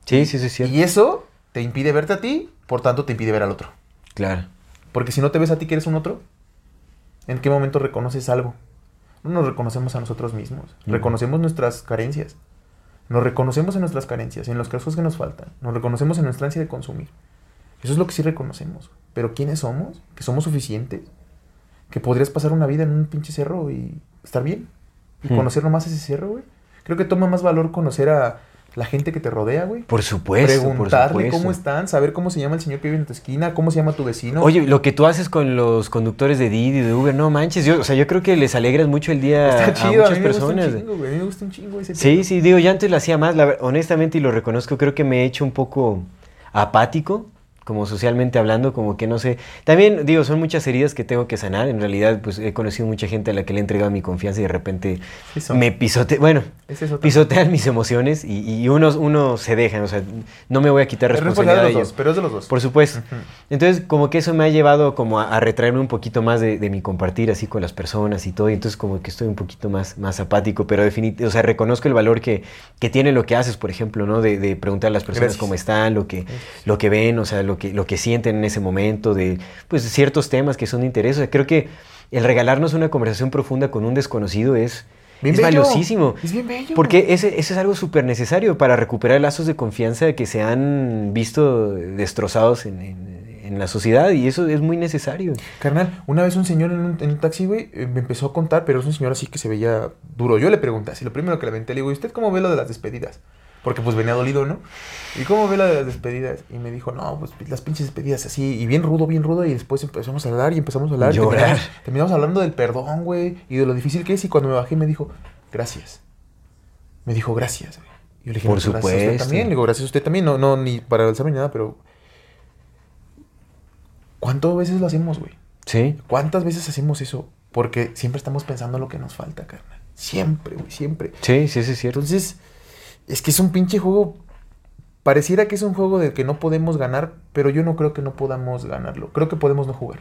Sí, sí, sí, cierto. Y eso te impide verte a ti, por tanto te impide ver al otro. Claro. Porque si no te ves a ti que eres un otro, ¿en qué momento reconoces algo? No nos reconocemos a nosotros mismos. Reconocemos nuestras carencias. Nos reconocemos en nuestras carencias, en los casos que nos faltan. Nos reconocemos en nuestra ansia de consumir. Eso es lo que sí reconocemos. Pero ¿quiénes somos? Que somos suficientes. Que podrías pasar una vida en un pinche cerro y estar bien. Y Hmm. conocer nomás ese cerro, güey. Creo que toma más valor conocer a la gente que te rodea, güey. Por supuesto. por Preguntarle supuesto. cómo están, saber cómo se llama el señor que vive en tu esquina, cómo se llama tu vecino. Oye, lo que tú haces con los conductores de Didi, de Uber, no manches, yo, o sea, yo creo que les alegras mucho el día Está a chido, a muchas mí me gusta un chingo, güey. A mí me gusta un chingo ese Sí, sí, digo, yo antes lo hacía más, la honestamente, y lo reconozco, creo que me he hecho un poco apático, como socialmente hablando, como que no sé. También, digo, son muchas heridas que tengo que sanar. En realidad, pues he conocido mucha gente a la que le he entregado mi confianza y de repente Eso. me pisotean, bueno, es pisotean mis emociones y, y uno, uno se deja, o sea, no me voy a quitar Es responsabilidad de de los ellos. dos, pero es de los dos. Por supuesto. Entonces, como que eso me ha llevado como a, a retraerme un poquito más de, de mi compartir así con las personas y todo. Y entonces como que estoy un poquito más, más apático, pero definitivamente, o sea, reconozco el valor que, que tiene lo que haces, por ejemplo, ¿no? De, de preguntar a las personas Gracias. cómo están, lo que, lo que ven, o sea, lo que, lo que sienten en ese momento, de pues ciertos temas que son de interés. O sea, creo que el regalarnos una conversación profunda con un desconocido es, Bien es bello. valiosísimo. Es bien bello. Porque ese, ese es algo súper necesario para recuperar lazos de confianza que se han visto destrozados en, en- en la sociedad y eso es muy necesario. Carnal, una vez un señor en un, en un taxi, güey, eh, me empezó a contar, pero es un señor así que se veía duro. Yo le pregunté así, lo primero que le aventé, le digo, ¿y usted cómo ve lo de las despedidas? Porque pues venía dolido, ¿no? ¿Y cómo ve las despedidas? Y me dijo, no, pues las pinches despedidas así, y bien rudo, bien rudo, y después empezamos a hablar y empezamos a hablar. Llorar. Terminamos, terminamos hablando del perdón, güey, y de lo difícil que es, y cuando me bajé me dijo, gracias. Me dijo, gracias, güey. Y yo le dije, Por "No, pues, gracias a usted supuesto. también. Le digo, gracias a usted también, no, no, ni para alzarme ni nada, pero... ¿Cuántas veces lo hacemos, güey? Sí. ¿Cuántas veces hacemos eso? Porque siempre estamos pensando en lo que nos falta, carnal. Siempre, güey, siempre. Sí, sí, sí, es cierto. Entonces, es que es un pinche juego. Pareciera que es un juego del que no podemos ganar, pero yo no creo que no podamos ganarlo. Creo que podemos no jugar.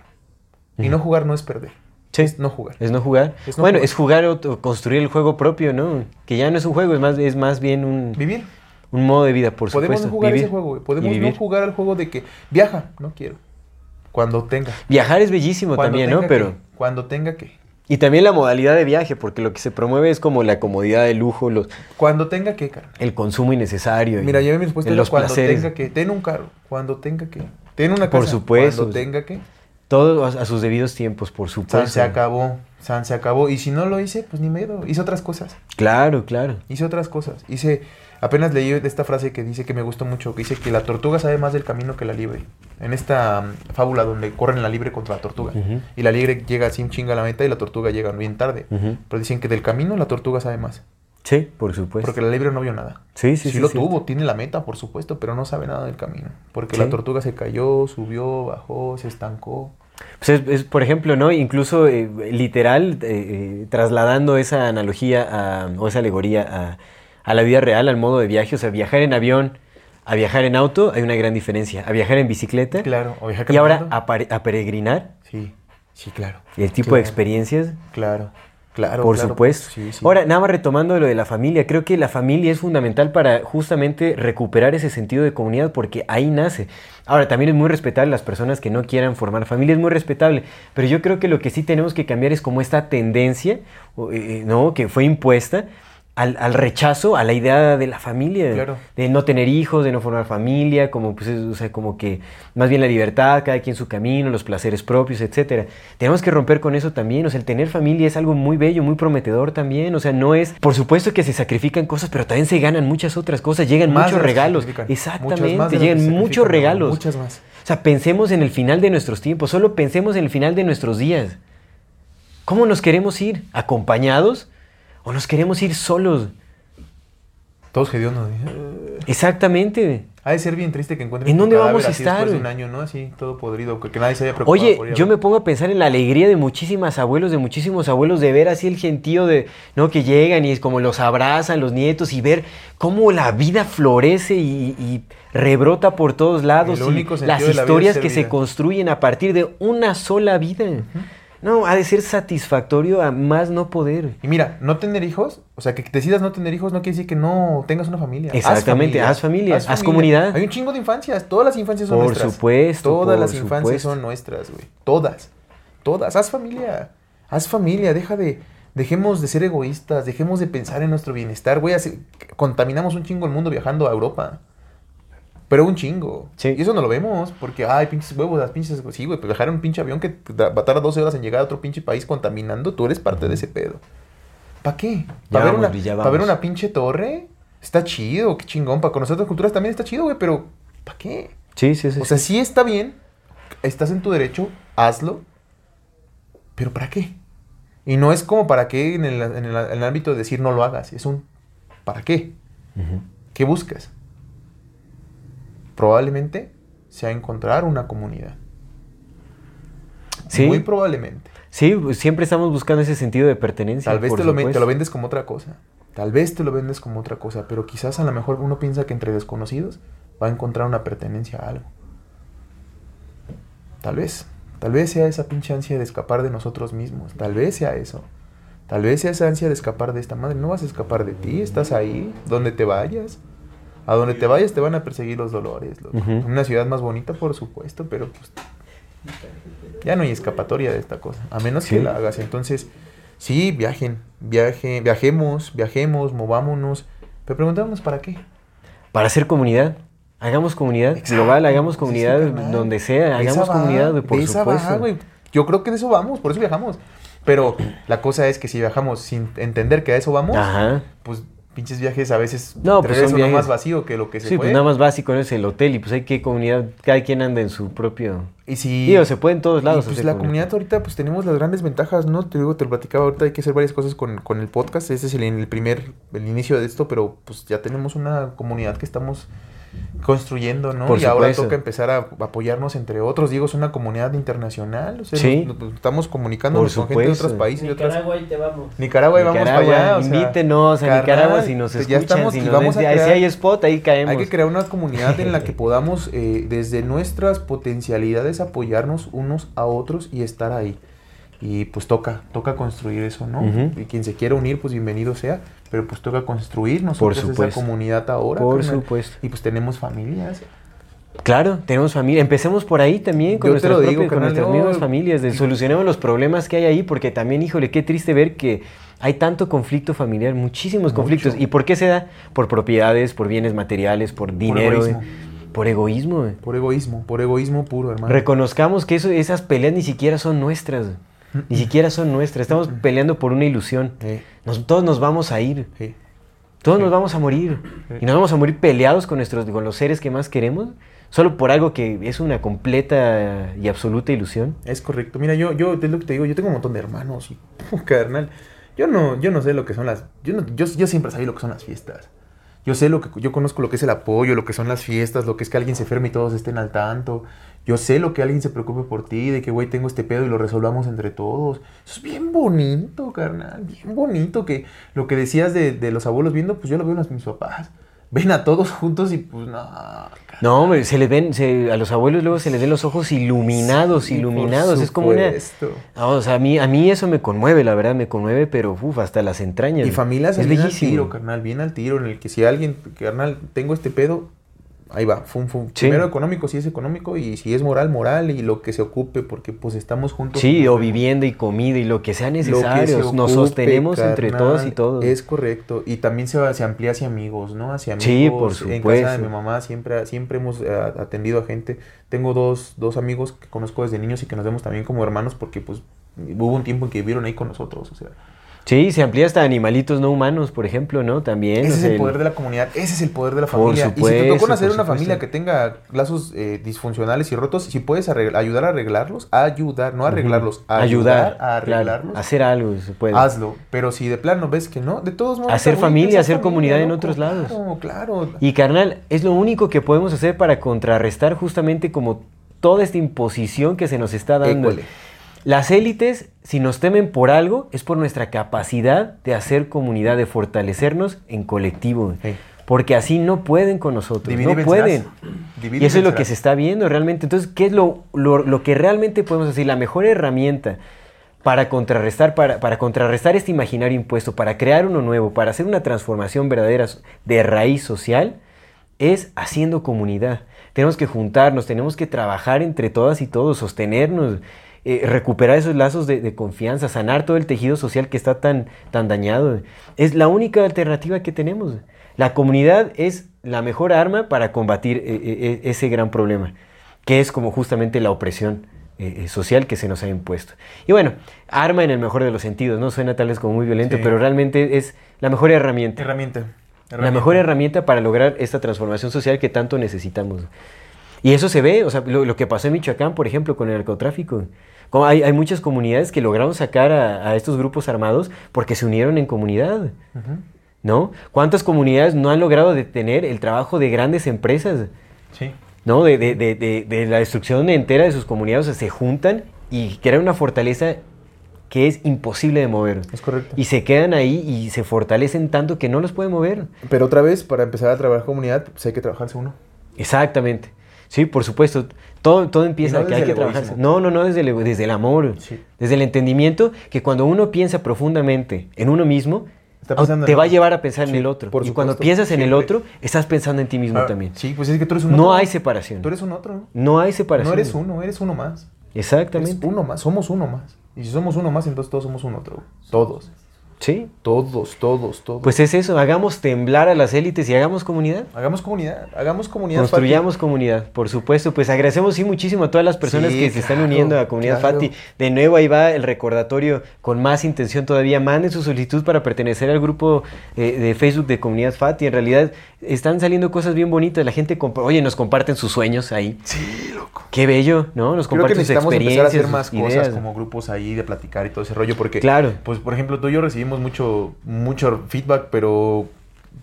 Y no jugar no es perder. Sí. Es no jugar. Es no jugar. Es no bueno, jugar. es jugar o construir el juego propio, ¿no? Que ya no es un juego, es más, es más bien un, Vivir. un modo de vida, por Podemos supuesto. no jugar Vivir ese juego, Podemos no jugar al juego de que viaja, no quiero. Cuando tenga. Viajar es bellísimo Cuando también, ¿no? Pero... Cuando tenga que. Y también la modalidad de viaje, porque lo que se promueve es como la comodidad, el lujo, los, Cuando tenga que, carnal. el consumo innecesario. Mira, ya mi respuesta los cuando placeres. tenga que. Ten un carro. Cuando tenga que. Ten una Por casa. supuesto. Cuando tenga que. Todo a, sus debidos tiempos, por San supuesto. se acabó. San se acabó. Y si no lo hice, pues ni medio. Hice otras cosas. Claro, claro. Hice otras cosas. Hice. Apenas leí de esta frase que dice que me gustó mucho, que dice que la tortuga sabe más del camino que la libre. En esta mm, fábula donde corren la libre contra la tortuga. Y la libre llega sin chinga a la meta y la tortuga llega bien tarde. Pero dicen que del camino la tortuga sabe más. Sí, por supuesto. Porque la libre no vio nada. Sí, sí, Sí, sí, lo cierto. tuvo, tiene la meta, por supuesto, pero no sabe nada del camino. Porque Sí. la tortuga se cayó, subió, bajó, se estancó. Pues es, es, por ejemplo, ¿no? Incluso eh, literal, eh, eh, trasladando esa analogía a- o esa alegoría a, a la vida real, al modo de viaje, o sea, viajar en avión a viajar en auto, hay una gran diferencia. A viajar en bicicleta Claro, o viajar y ahora a, a peregrinar, Sí, sí, claro. y el tipo Claro, de experiencias, Claro, claro. por claro, supuesto. sí, sí. Ahora, nada más retomando lo de la familia, creo que la familia es fundamental para justamente recuperar ese sentido de comunidad porque ahí nace. Ahora, también es muy respetable las personas que no quieran formar familia, es muy respetable, pero yo creo que lo que sí tenemos que cambiar es como esta tendencia, o, eh, ¿no? Que fue impuesta. Al, al rechazo a la idea de la familia, Claro. de no tener hijos, de no formar familia, como pues, es- o sea, como que más bien la libertad, cada quien su camino, los placeres propios, etcétera. Tenemos que romper con eso también, o sea, el tener familia es algo muy bello, muy prometedor también, o sea, no es, por supuesto que se sacrifican cosas, pero también se ganan muchas otras cosas, llegan Más muchos regalos, más exactamente, llegan muchos regalos. Muchas más. O sea, pensemos en el final de nuestros tiempos, solo pensemos en el final de nuestros días. ¿Cómo nos queremos ir? ¿Acompañados? ¿O nos queremos ir solos? Todos hediondos. ¿eh? Exactamente. Ha de ser bien triste que encuentren ¿En dónde vamos a estar, después de un año, ¿no? Así, todo podrido, que, que nadie se haya preocupado Oye, por yo me pongo a pensar en la alegría de muchísimas abuelos, de muchísimos abuelos, de ver así el gentío de, ¿no? Que llegan y es como los abrazan los nietos y ver cómo la vida florece y, y rebrota por todos lados. El y único sentido las la vida historias que se construyen a partir de una sola vida. No, ha de ser satisfactorio a más no poder. Y mira, no tener hijos, o sea, que decidas no tener hijos no quiere decir que no tengas una familia. Haz Exactamente, haz familia, haz comunidad. Hay un chingo de infancias, todas las infancias son Por nuestras. supuesto, Todas por las infancias son nuestras, güey. Todas. Todas. Haz familia. Haz familia, deja de dejemos de ser egoístas, dejemos de pensar en nuestro bienestar, güey, contaminamos un chingo el mundo viajando a Europa. Pero un chingo. Sí. Y eso no lo vemos, porque, ay, pinches huevos, las pinches. Sí, güey, pues en un pinche avión que da- va a tardar 12 horas en llegar a otro pinche país contaminando, tú eres parte de ese pedo. ¿Para qué? ¿Para ver, vamos, una, Villa, pa' ver una pinche torre? Está chido, qué chingón. Para conocer otras culturas también está chido, güey, pero ¿para qué? Sí, sí, sí. O sea, sí está bien, estás en tu derecho, hazlo, pero ¿para qué? Y no es como para qué en el, en el- en el ámbito de decir no lo hagas, es un ¿para qué? ¿Qué buscas? Probablemente sea encontrar una comunidad. Sí. Muy probablemente. Sí, pues, siempre estamos buscando ese sentido de pertenencia. Tal vez te lo, te lo vendes como otra cosa. Tal vez te lo vendes como otra cosa, pero quizás a lo mejor uno piensa que entre desconocidos va a encontrar una pertenencia a algo. Tal vez. Tal vez sea esa pinche ansia de escapar de nosotros mismos. Tal vez sea eso. Tal vez sea esa ansia de escapar de esta madre. No vas a escapar de ti. Estás ahí, donde te vayas. A donde te vayas te van a perseguir los dolores. loco. Una ciudad más bonita, por supuesto, pero pues ya no hay escapatoria de esta cosa. A menos Sí. que la hagas. Entonces, sí, viajen, viaje, viajemos, viajemos, movámonos. Pero preguntémonos para qué. Para hacer comunidad. Hagamos comunidad global, hagamos comunidad sí, donde sea, hagamos va, comunidad, güey, por va, supuesto. Yo creo que de eso vamos, por eso viajamos. Pero la cosa es que si viajamos sin entender que a eso vamos, Ajá. pues pinches viajes a veces No, pues son viajes- más vacío que lo que se Sí, fue. pues nada más básico. Es el hotel y pues hay que comunidad, cada quien anda en su propio... Y si... Digo, se puede en todos lados Y pues la comunidad ahorita pues tenemos las grandes ventajas, ¿no? Te digo, te lo platicaba ahorita, hay que hacer varias cosas con, con el podcast. Ese es el, el primer, el inicio de esto, pero pues ya tenemos una comunidad que estamos construyendo, ¿no? Por y ahora toca empezar a apoyarnos entre otros. Diego, es una comunidad internacional. O sea, Sí. nos- nos estamos comunicándonos con gente de otros países. Nicaragua, ahí te vamos. Nicaragua, y vamos para allá. o sea, invítenos a carnal, Nicaragua si nos ya escuchan, estamos si, y nos vamos a ven, si crear- hay spot, ahí caemos. Hay que crear una comunidad en la que podamos, eh, desde nuestras potencialidades, apoyarnos unos a otros y estar ahí. Y pues toca, toca construir eso, ¿no? Y quien se quiera unir, pues bienvenido sea. Pero pues toca construir nosotros esa supuesto. comunidad ahora. Por carnal. supuesto. Y pues tenemos familias. Claro, tenemos familia. Empecemos por ahí también con nuestras, digo, con nuestras mismas familias. de- solucionemos los problemas que hay ahí, porque también, híjole, qué triste ver que hay tanto conflicto familiar, muchísimos Mucho. conflictos. ¿Y por qué se da? Por propiedades, por bienes materiales, por dinero, egoísmo. eh, por egoísmo. eh. Por egoísmo, por egoísmo puro, hermano. Reconozcamos que eso, esas peleas ni siquiera son nuestras. Ni siquiera son nuestras. Estamos peleando por una ilusión. Eh, Nos- todos nos vamos a ir. eh. Todos nos vamos a morir. Y nos vamos a morir peleados con, nuestros, con los seres que más queremos. Solo por algo que es una completa y absoluta ilusión. Es correcto. Mira, yo, yo, es lo que te digo, yo tengo un montón de hermanos y, carnal, yo no, yo no sé lo que son las, yo, no- yo, yo siempre sabía lo que son las fiestas. Yo sé lo que, yo conozco lo que es el apoyo, lo que son las fiestas, lo que es que alguien se enferme y todos estén al tanto. Yo sé lo que alguien se preocupe por ti, de que, güey, tengo este pedo y lo resolvamos entre todos. Eso es bien bonito, carnal, bien bonito. Que lo que decías de, de los abuelos viendo, pues yo lo veo en mis papás. Ven a todos juntos y pues no. No, hombre, se les ven, se- a los abuelos luego se les ven los ojos iluminados, Sí, por iluminados. Es como una... Ah, o sea, a mí, a mí eso me conmueve, la verdad, me conmueve, pero uf, hasta las entrañas. Y familias es bien al tiro, carnal, bien al tiro, en el que si alguien, carnal, tengo este pedo, ahí va, fum, fum. Sí. Primero económico, si es económico, y si es moral, moral, y lo que se ocupe, porque pues estamos juntos. Sí, o vivienda y comida y lo que sea que se necesario. Nos sostenemos entre todos y todos. Es correcto. Y también se, va- se amplía hacia amigos, ¿no? Hacia amigos. Sí, por En casa de supuesto. mi mamá siempre, siempre hemos eh, atendido a gente. Tengo dos, dos amigos que conozco desde niños y que nos vemos también como hermanos porque pues hubo un tiempo en que vivieron ahí con nosotros, o sea. Sí, se amplía hasta animalitos no humanos, por ejemplo, ¿no? También. Ese o es sea, el el- poder de la comunidad, ese es el poder de la Por familia. y si te supuesto, tocó nacer una supuesto. familia que tenga lazos eh, disfuncionales y rotos, si puedes arregl- ayudar a arreglarlos, ayudar, no arreglarlos, ayudar, a claro, arreglarlos, hacer algo, se puede. hazlo. Pero si de plano ves que no, de todos modos. Hacer familia, hacer comunidad en otros lados. Claro, claro. Y carnal, es lo único que podemos hacer para contrarrestar justamente como toda esta imposición que se nos está dando. École. Las élites, si nos temen por algo, es por nuestra capacidad de hacer comunidad, de fortalecernos en colectivo. Sí. Porque así no pueden con nosotros, no pueden. Y eso es lo que se está viendo realmente. Entonces, ¿qué es lo, lo- lo que realmente podemos decir? La mejor herramienta para contrarrestar, para, para contrarrestar este imaginario impuesto, para crear uno nuevo, para hacer una transformación verdadera de raíz social, es haciendo comunidad. Tenemos que juntarnos, tenemos que trabajar entre todas y todos, sostenernos, eh, recuperar esos lazos de, de confianza, sanar todo el tejido social que está tan, tan dañado. Es la única alternativa que tenemos. La comunidad es la mejor arma para combatir eh, eh, ese gran problema, que es como justamente la opresión social que se nos ha impuesto. Y bueno, arma en el mejor de los sentidos, no suena tal vez como muy violento, Sí. pero realmente es la mejor herramienta. Herramienta. La mejor herramienta para lograr esta transformación social que tanto necesitamos. Y eso se ve, o sea, lo, lo que pasó en Michoacán, por ejemplo, con el narcotráfico. Hay, hay muchas comunidades que lograron sacar a, a estos grupos armados porque se unieron en comunidad. ¿no? ¿Cuántas comunidades no han logrado detener el trabajo de grandes empresas, Sí. ¿no? De, de- de- de- de la destrucción entera de sus comunidades, o sea, se juntan y crean una fortaleza que es imposible de mover. Es correcto. Y se quedan ahí y se fortalecen tanto que no los pueden mover. Pero otra vez, para empezar a trabajar comunidad, pues hay que trabajarse uno. Exactamente. Sí, por supuesto. Todo, todo empieza no que hay que egoísmo. No, no, no, desde el, desde el amor. Sí. Desde el entendimiento que cuando uno piensa profundamente en uno mismo, en te va a llevar a pensar en el otro. por y cuando piensas en el otro, estás pensando en ti mismo Ah, también. Sí, pues es que tú eres un No otro. hay separación. Tú eres un otro, ¿no? No hay separación. No eres uno, eres uno más. Eres Exactamente. uno más, somos uno más. Y si somos uno más, entonces todos somos un otro. Todos. Sí. Todos, todos, todos. Pues es eso, hagamos temblar a las élites y hagamos comunidad. hagamos comunidad, hagamos comunidad. Construyamos comunidad, por supuesto. Pues agradecemos sí muchísimo a todas las personas Sí, que se están uniendo a Comunidad claro. Fati. De nuevo ahí va el recordatorio con más intención todavía. Manden su solicitud para pertenecer al grupo eh, de Facebook de Comunidad Fati. En realidad están saliendo cosas bien bonitas. La gente, oye, nos comparten sus sueños ahí. Sí, loco. Qué bello, ¿no? Nos Creo que comparten sus necesitamos empezar a experiencias, hacer más cosas ideas. como grupos ahí de platicar y todo ese rollo porque Claro. pues por ejemplo tú y yo recibimos mucho mucho feedback pero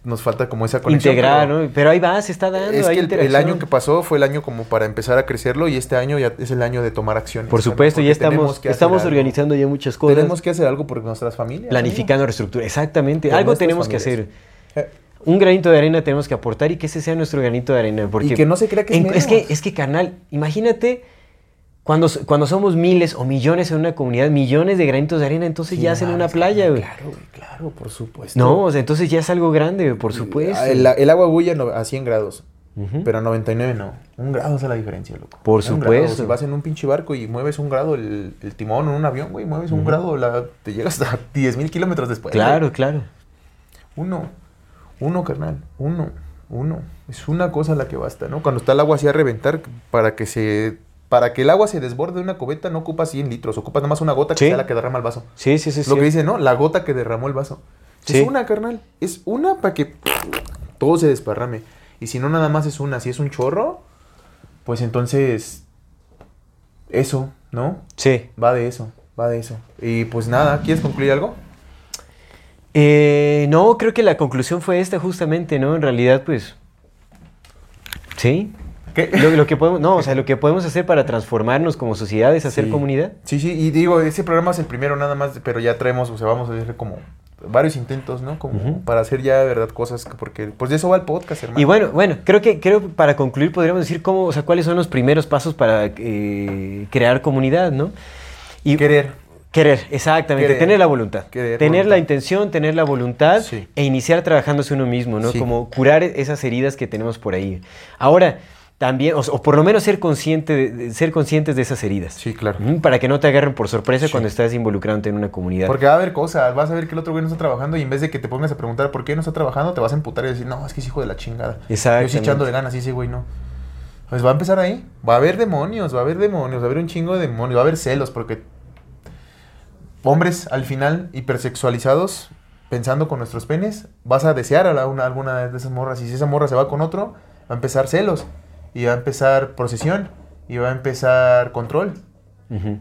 nos falta como esa conexión. Integrar, pero- ¿no? Pero ahí va, se está dando. Es que el, año que pasó fue el año como para empezar a crecerlo y este año ya es el año de tomar acciones. Por supuesto, ya estamos, estamos algo. organizando ya muchas cosas. Tenemos que hacer algo por nuestras familias. planificando reestructura. Exactamente. Por Algo tenemos que hacer. Un granito de arena tenemos que aportar y que ese sea nuestro granito de arena. Porque Y que no se crea que es en- que, es que, carnal, imagínate cuando, cuando somos miles o millones en una comunidad, millones de granitos de arena, entonces sí, ya hacen una playa, güey. Claro, güey, claro, por supuesto. No, o sea, entonces ya es algo grande, güey, por supuesto. Ah, El, el agua bulla a 100 grados. Ujú. Pero a 99 no. Un grado hace la diferencia, loco. Por supuesto. Si vas en un pinche barco y mueves un grado el, el timón en un avión, güey, mueves un grado, la, te llegas a 10 mil kilómetros después. güey. Claro, claro. Uno. Uno, carnal. Uno. Uno. Es una cosa la que basta, ¿no? Cuando está el agua así a reventar, para que se... Para que el agua se desborde de una cubeta no ocupa 100 litros, ocupa nada más una gota que Sí. sea la que derrama el vaso. Sí, sí, sí. Lo que dice, ¿no? La gota que derramó el vaso. Sí. Es una, carnal. Es una para que todo se desparrame. Y si no, nada más es una. Si es un chorro, pues entonces. Eso, ¿no? Sí. Va de eso. Va de eso. Y pues nada, ¿quieres concluir algo? Eh, no, creo que la conclusión fue esta justamente, ¿no? En realidad, pues... Sí. Lo, lo que podemos, no, o sea, lo que podemos hacer para transformarnos como sociedad es hacer Sí. comunidad. Sí, sí, y digo, ese programa es el primero nada más, pero ya traemos, o sea, vamos a hacer como varios intentos, ¿no? Como para hacer ya de verdad cosas, que- porque pues de eso va el podcast, hermano. Y bueno, bueno, creo que creo para concluir podríamos decir cómo, o sea, cuáles son los primeros pasos para eh, crear comunidad, ¿no? Y Querer. Querer, exactamente, Querer. tener la voluntad. Querer, tener la intención, tener la voluntad Sí. e iniciar trabajándose uno mismo, ¿no? Sí. Como curar esas heridas que tenemos por ahí. Ahora, también, o, o por lo menos ser, consciente de- de- ser conscientes de esas heridas. Sí, claro. Para que no te agarren por sorpresa Sí. cuando estás involucrándote en una comunidad. Porque va a haber cosas, vas a ver que el otro güey no está trabajando y en vez de que te pongas a preguntar por qué no está trabajando, te vas a emputar y decir, no, es que es hijo de la chingada. Yo Exactamente. sí echándole ganas y ese güey no. Pues va a empezar ahí. Va a haber demonios, va a haber demonios, va a haber un chingo de demonios, va a haber celos, porque hombres al final hipersexualizados, pensando con nuestros penes, vas a desear a la- una- alguna de esas morras y si esa morra se va con otro, va a empezar celos y va a empezar posesión y va a empezar control. Ujú.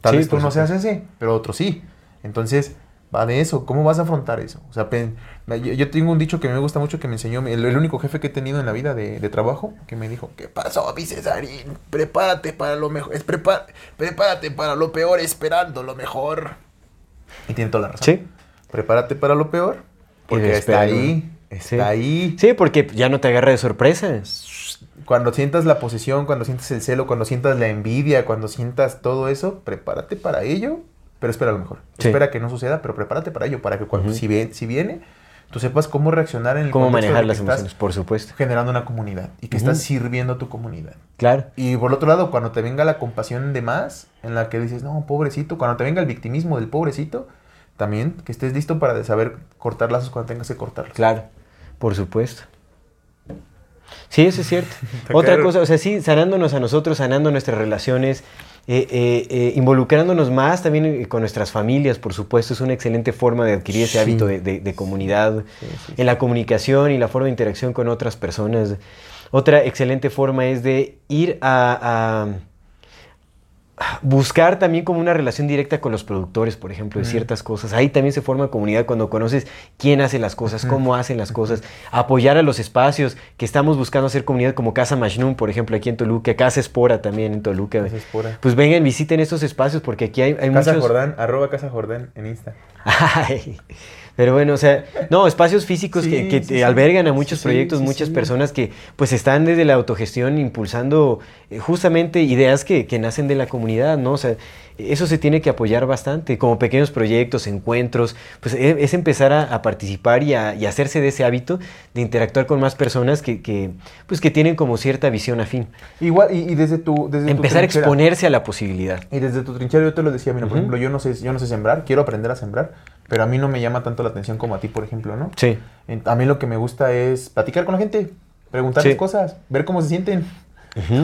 Tal Sí, vez tú no seas ese, pero otro sí. Entonces, va de eso. ¿Cómo vas a afrontar eso? O sea, yo, yo tengo un dicho que me gusta mucho que me enseñó el, el único jefe que he tenido en la vida de, de trabajo, que me dijo, ¿qué pasó, mi Cesarín? Prepárate para lo mejor. Es prepá- prepárate para lo peor esperando lo mejor. Y tiene toda la razón. Sí. Prepárate para lo peor, porque está ahí. Está Sí. ahí. Sí, porque ya no te agarra de sorpresa. Cuando sientas la posesión, cuando sientas el celo, cuando sientas la envidia, cuando sientas todo eso, prepárate para ello, pero espera lo mejor. Sí. Espera que no suceda, pero prepárate para ello, para que cuando Ujú. si, ve- si viene, tú sepas cómo reaccionar en el Cómo manejar las emociones, por supuesto. generando una comunidad y que estás sirviendo a tu comunidad. Claro. Y por otro lado, cuando te venga la compasión de más, en la que dices, no, pobrecito, cuando te venga el victimismo del pobrecito, también que estés listo para saber cortar lazos cuando tengas que cortarlos. Claro, por supuesto. Sí, eso es cierto. Otra cosa, o sea, sí, sanándonos a nosotros, sanando nuestras relaciones, eh, eh, eh, involucrándonos más también con nuestras familias, por supuesto, es una excelente forma de adquirir ese Sí. hábito de, de- de comunidad, Sí, sí, en la comunicación y la forma de interacción con otras personas. Otra excelente forma es de ir a, a buscar también como una relación directa con los productores, por ejemplo, de Mm. ciertas cosas. Ahí también se forma comunidad cuando conoces quién hace las cosas, cómo hacen las cosas, apoyar a los espacios que estamos buscando hacer comunidad como Casa Majnun, por ejemplo, aquí en Toluca, Casa Espora también en Toluca. Espora. Pues vengan, visiten estos espacios porque aquí hay, hay Casa muchos... Jordán, arroba Casa Jordán en Insta. Ay, pero bueno, o sea, no, espacios físicos que, Sí, que sí. albergan a muchos proyectos, muchas personas que pues están desde la autogestión impulsando eh, justamente ideas que, que nacen de la comunidad, ¿no? O sea, eso se tiene que apoyar bastante, como pequeños proyectos, encuentros, pues e- es empezar a, a participar y a y hacerse de ese hábito de interactuar con más personas que, que, pues, que tienen como cierta visión afín. Igual, y, y desde tu. Desde tu Empezar a exponerse a la posibilidad. Y desde tu trinchera yo te lo decía, mira, por ejemplo, yo no sé, yo no sé sembrar, quiero aprender a sembrar, pero a mí no me llama tanto la atención como a ti, por ejemplo, ¿no? Sí. A mí lo que me gusta es platicar con la gente, preguntarles Sí. cosas, ver cómo se sienten,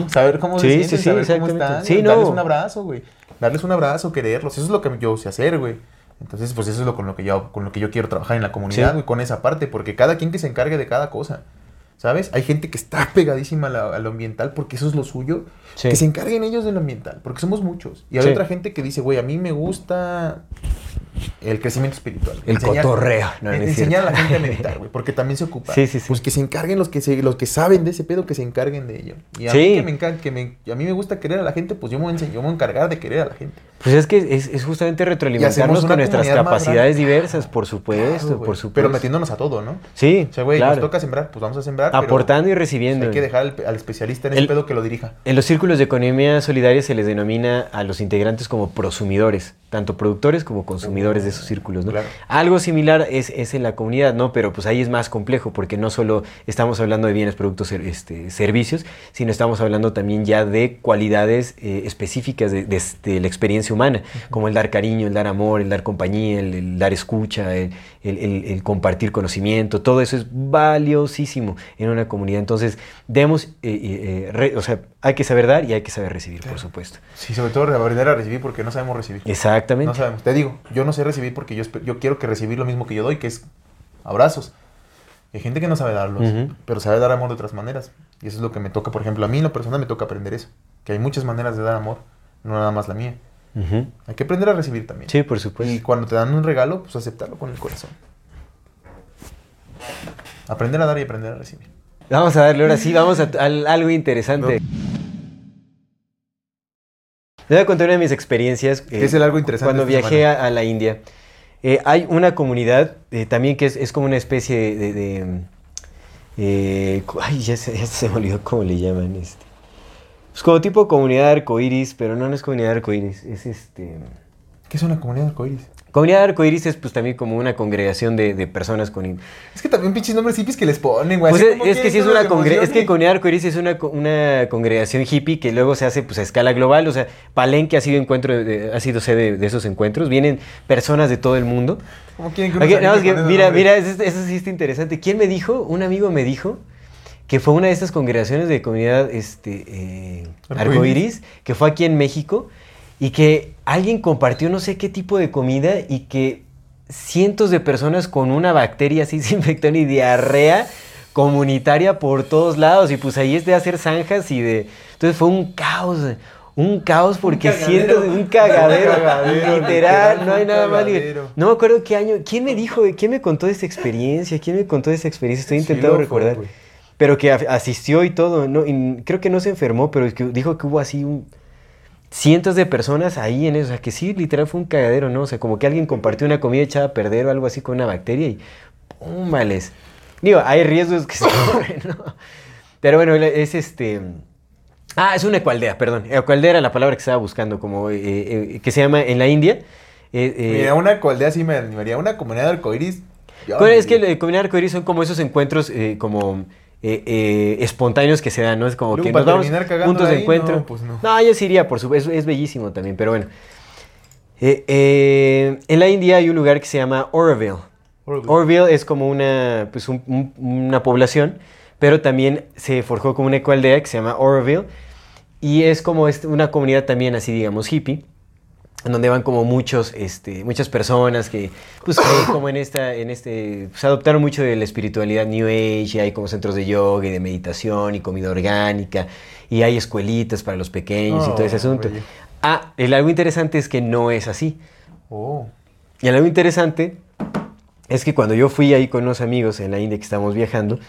saber cómo Sí, se sienten, sí, saber cómo están, Sí, güey, no. darles un abrazo, güey. Darles un abrazo, quererlos, eso es lo que yo sé hacer, güey. Entonces, pues eso es lo con lo que yo con lo que yo quiero trabajar en la comunidad, güey, con esa parte, porque cada quien que se encargue de cada cosa. ¿Sabes? Hay gente que está pegadísima a, la- a lo ambiental porque eso es lo suyo. Que se encarguen ellos de lo ambiental, porque somos muchos. Y hay otra gente que dice, güey, a mí me gusta el crecimiento espiritual. El cotorreo, no, no es enseñar a la gente a meditar, güey, porque también se ocupa. Sí, sí, sí. Pues que se encarguen los que se, los que saben de ese pedo, que se encarguen de ello. Y a Sí. mí que me que me, a mí me gusta querer a la gente, pues yo me voy a, yo me voy a encargar de querer a la gente. Pues es que es, es justamente retroalimentarnos con nuestras capacidades diversas, por supuesto, Claro, por supuesto. Pero metiéndonos a todo, ¿no? Sí, O sea, güey, claro. nos toca sembrar, pues vamos a sembrar. pero Aportando y recibiendo. Hay que dejar al, al especialista en El- ese pedo que lo dirija. En los círculos de economía solidaria se les denomina a los integrantes como prosumidores, tanto productores como consumidores de esos círculos, ¿no? Claro. Algo similar es, es en la comunidad, ¿no? Pero pues ahí es más complejo porque no solo estamos hablando de bienes, productos, este, servicios, sino estamos hablando también ya de cualidades eh, específicas de, de- de la experiencia humana, como el dar cariño, el dar amor, el dar compañía, el, el dar escucha, el, el- el- el compartir conocimiento, todo eso es valiosísimo en una comunidad. Entonces, demos, eh, eh, eh, re- o sea, hay que saber dar y hay que saber recibir, por supuesto. Sí, sobre todo aprender a recibir porque no sabemos recibir. Exactamente. No sabemos. Te digo, yo no sé recibir porque yo, quiero que recibir lo mismo que yo doy, que es abrazos. Hay gente que no sabe darlos, pero sabe dar amor de otras maneras. Y eso es lo que me toca, por ejemplo, a mí en lo personal me toca aprender eso. Que hay muchas maneras de dar amor, no nada más la mía. Ujú. Hay que aprender a recibir también. Sí, por Y supuesto. cuando te dan un regalo, pues aceptarlo con el corazón. Aprender a dar y aprender a recibir. Vamos a darle ahora sí, vamos a, a algo interesante. Les voy a contar una de mis experiencias. ¿Qué es el algo interesante Cuando viajé a, a la India. Eh, hay una comunidad eh, también que es, es como una especie de... de, eh, ay, ya se, ya se me olvidó cómo le llaman. Este. Es como tipo comunidad arcoíris, pero no, no es comunidad arcoíris. Es este... ¿Qué es una comunidad arcoíris? Comunidad arcoíris es pues también como una congregación de, de personas con... Es que también pinches nombres hippies que les ponen, güey. Pues es, que sí es una se congre- es que. Comunidad Arcoíris es una, una congregación hippie que luego se hace pues a escala global, o sea, Palenque ha sido encuentro de- de- ha sido sede de esos encuentros, vienen personas de todo el mundo. ¿Cómo quieren que Aquí, esos mira, mira, eso, eso sí está interesante. ¿Quién me dijo? Un amigo me dijo que fue una de estas congregaciones de comunidad este, eh, arcoíris, que fue aquí en México, y que alguien compartió no sé qué tipo de comida y que cientos de personas con una bacteria así se infectaron y diarrea comunitaria por todos lados. Y pues ahí es de hacer zanjas y de... Entonces fue un caos. Un caos porque de un cagadero, literal, no hay nada más. No me acuerdo qué año, quién me dijo, quién me contó esa experiencia, quién me contó esa experiencia, estoy intentando recordar. Pero que asistió y todo, no, y creo que no se enfermó, pero dijo que hubo así un- cientos de personas ahí en eso, o sea, que sí, literal fue un cagadero, ¿no? O sea, como que alguien compartió una comida echada a perder o algo así con una bacteria y ¡pum! vales. Digo, hay riesgos que se corren, ¿no? Pero bueno, es este... Ah, es una ecualdea, perdón. Ecualdea era la palabra que estaba buscando, como eh, eh, que se llama en la India. eh, eh, Mira, una coaldea sí me animaría. Una comunidad Bueno, me es que el comunidad arcoíris son como esos encuentros eh, como eh, eh, espontáneos que se dan, ¿no? Es como Luego, que nos vamos puntos de ahí, encuentro. no, pues no. yo sí iría, por supuesto, es, es bellísimo también, pero bueno. Eh, en la India hay un lugar que se llama Oroville. Orville. Orville es como una, pues un- un- una población, pero también se forjó como una ecoaldea que se llama Oroville. Y es como este- una comunidad también así, digamos, hippie, en donde van como muchos, este, muchas personas que, pues, creen como en esta, en este, pues, adoptaron mucho de la espiritualidad New Age, y hay como centros de yoga y de meditación y comida orgánica, y hay escuelitas para los pequeños y todo ese Oh, asunto. bello. Ah, el algo interesante es que no es así. Oh. Y el algo interesante es que cuando yo fui ahí con unos amigos en la India que estábamos viajando,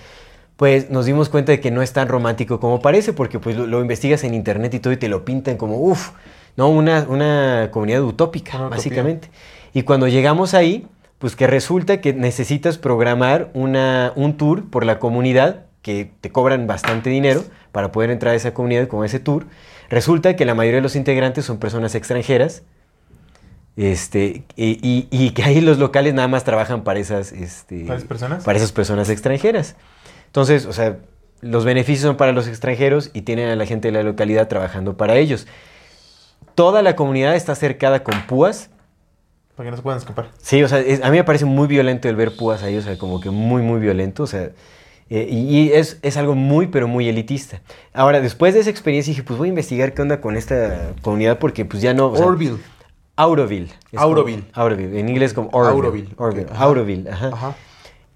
pues nos dimos cuenta de que no es tan romántico como parece, porque pues lo, lo investigas en internet y todo y te lo pintan como, uff, no, una, una comunidad utópica, Una utopía. básicamente. Y cuando llegamos ahí, pues que resulta que necesitas programar una, un tour por la comunidad, que te cobran bastante dinero para poder entrar a esa comunidad con ese tour. Resulta que la mayoría de los integrantes son personas extranjeras, este, y, y- y que ahí los locales nada más trabajan para esas, este, ¿Para esas personas? para esas personas extranjeras. Entonces, o sea, los beneficios son para los extranjeros y tienen a la gente de la localidad trabajando para ellos. Toda la comunidad está cercada con púas. Para que no se puedan escapar. Sí, o sea, es- a mí me parece muy violento el ver púas ahí, o sea, como que muy, muy violento, o sea, eh, y, es, es algo muy, pero muy elitista. Ahora, después de esa experiencia dije, pues voy a investigar qué onda con esta comunidad porque pues ya no... o sea, Orville. Auroville. Como- Auroville. Auroville. En inglés como Auroville. Auroville, Auroville. ok, ajá. Auroville, ajá. Ajá.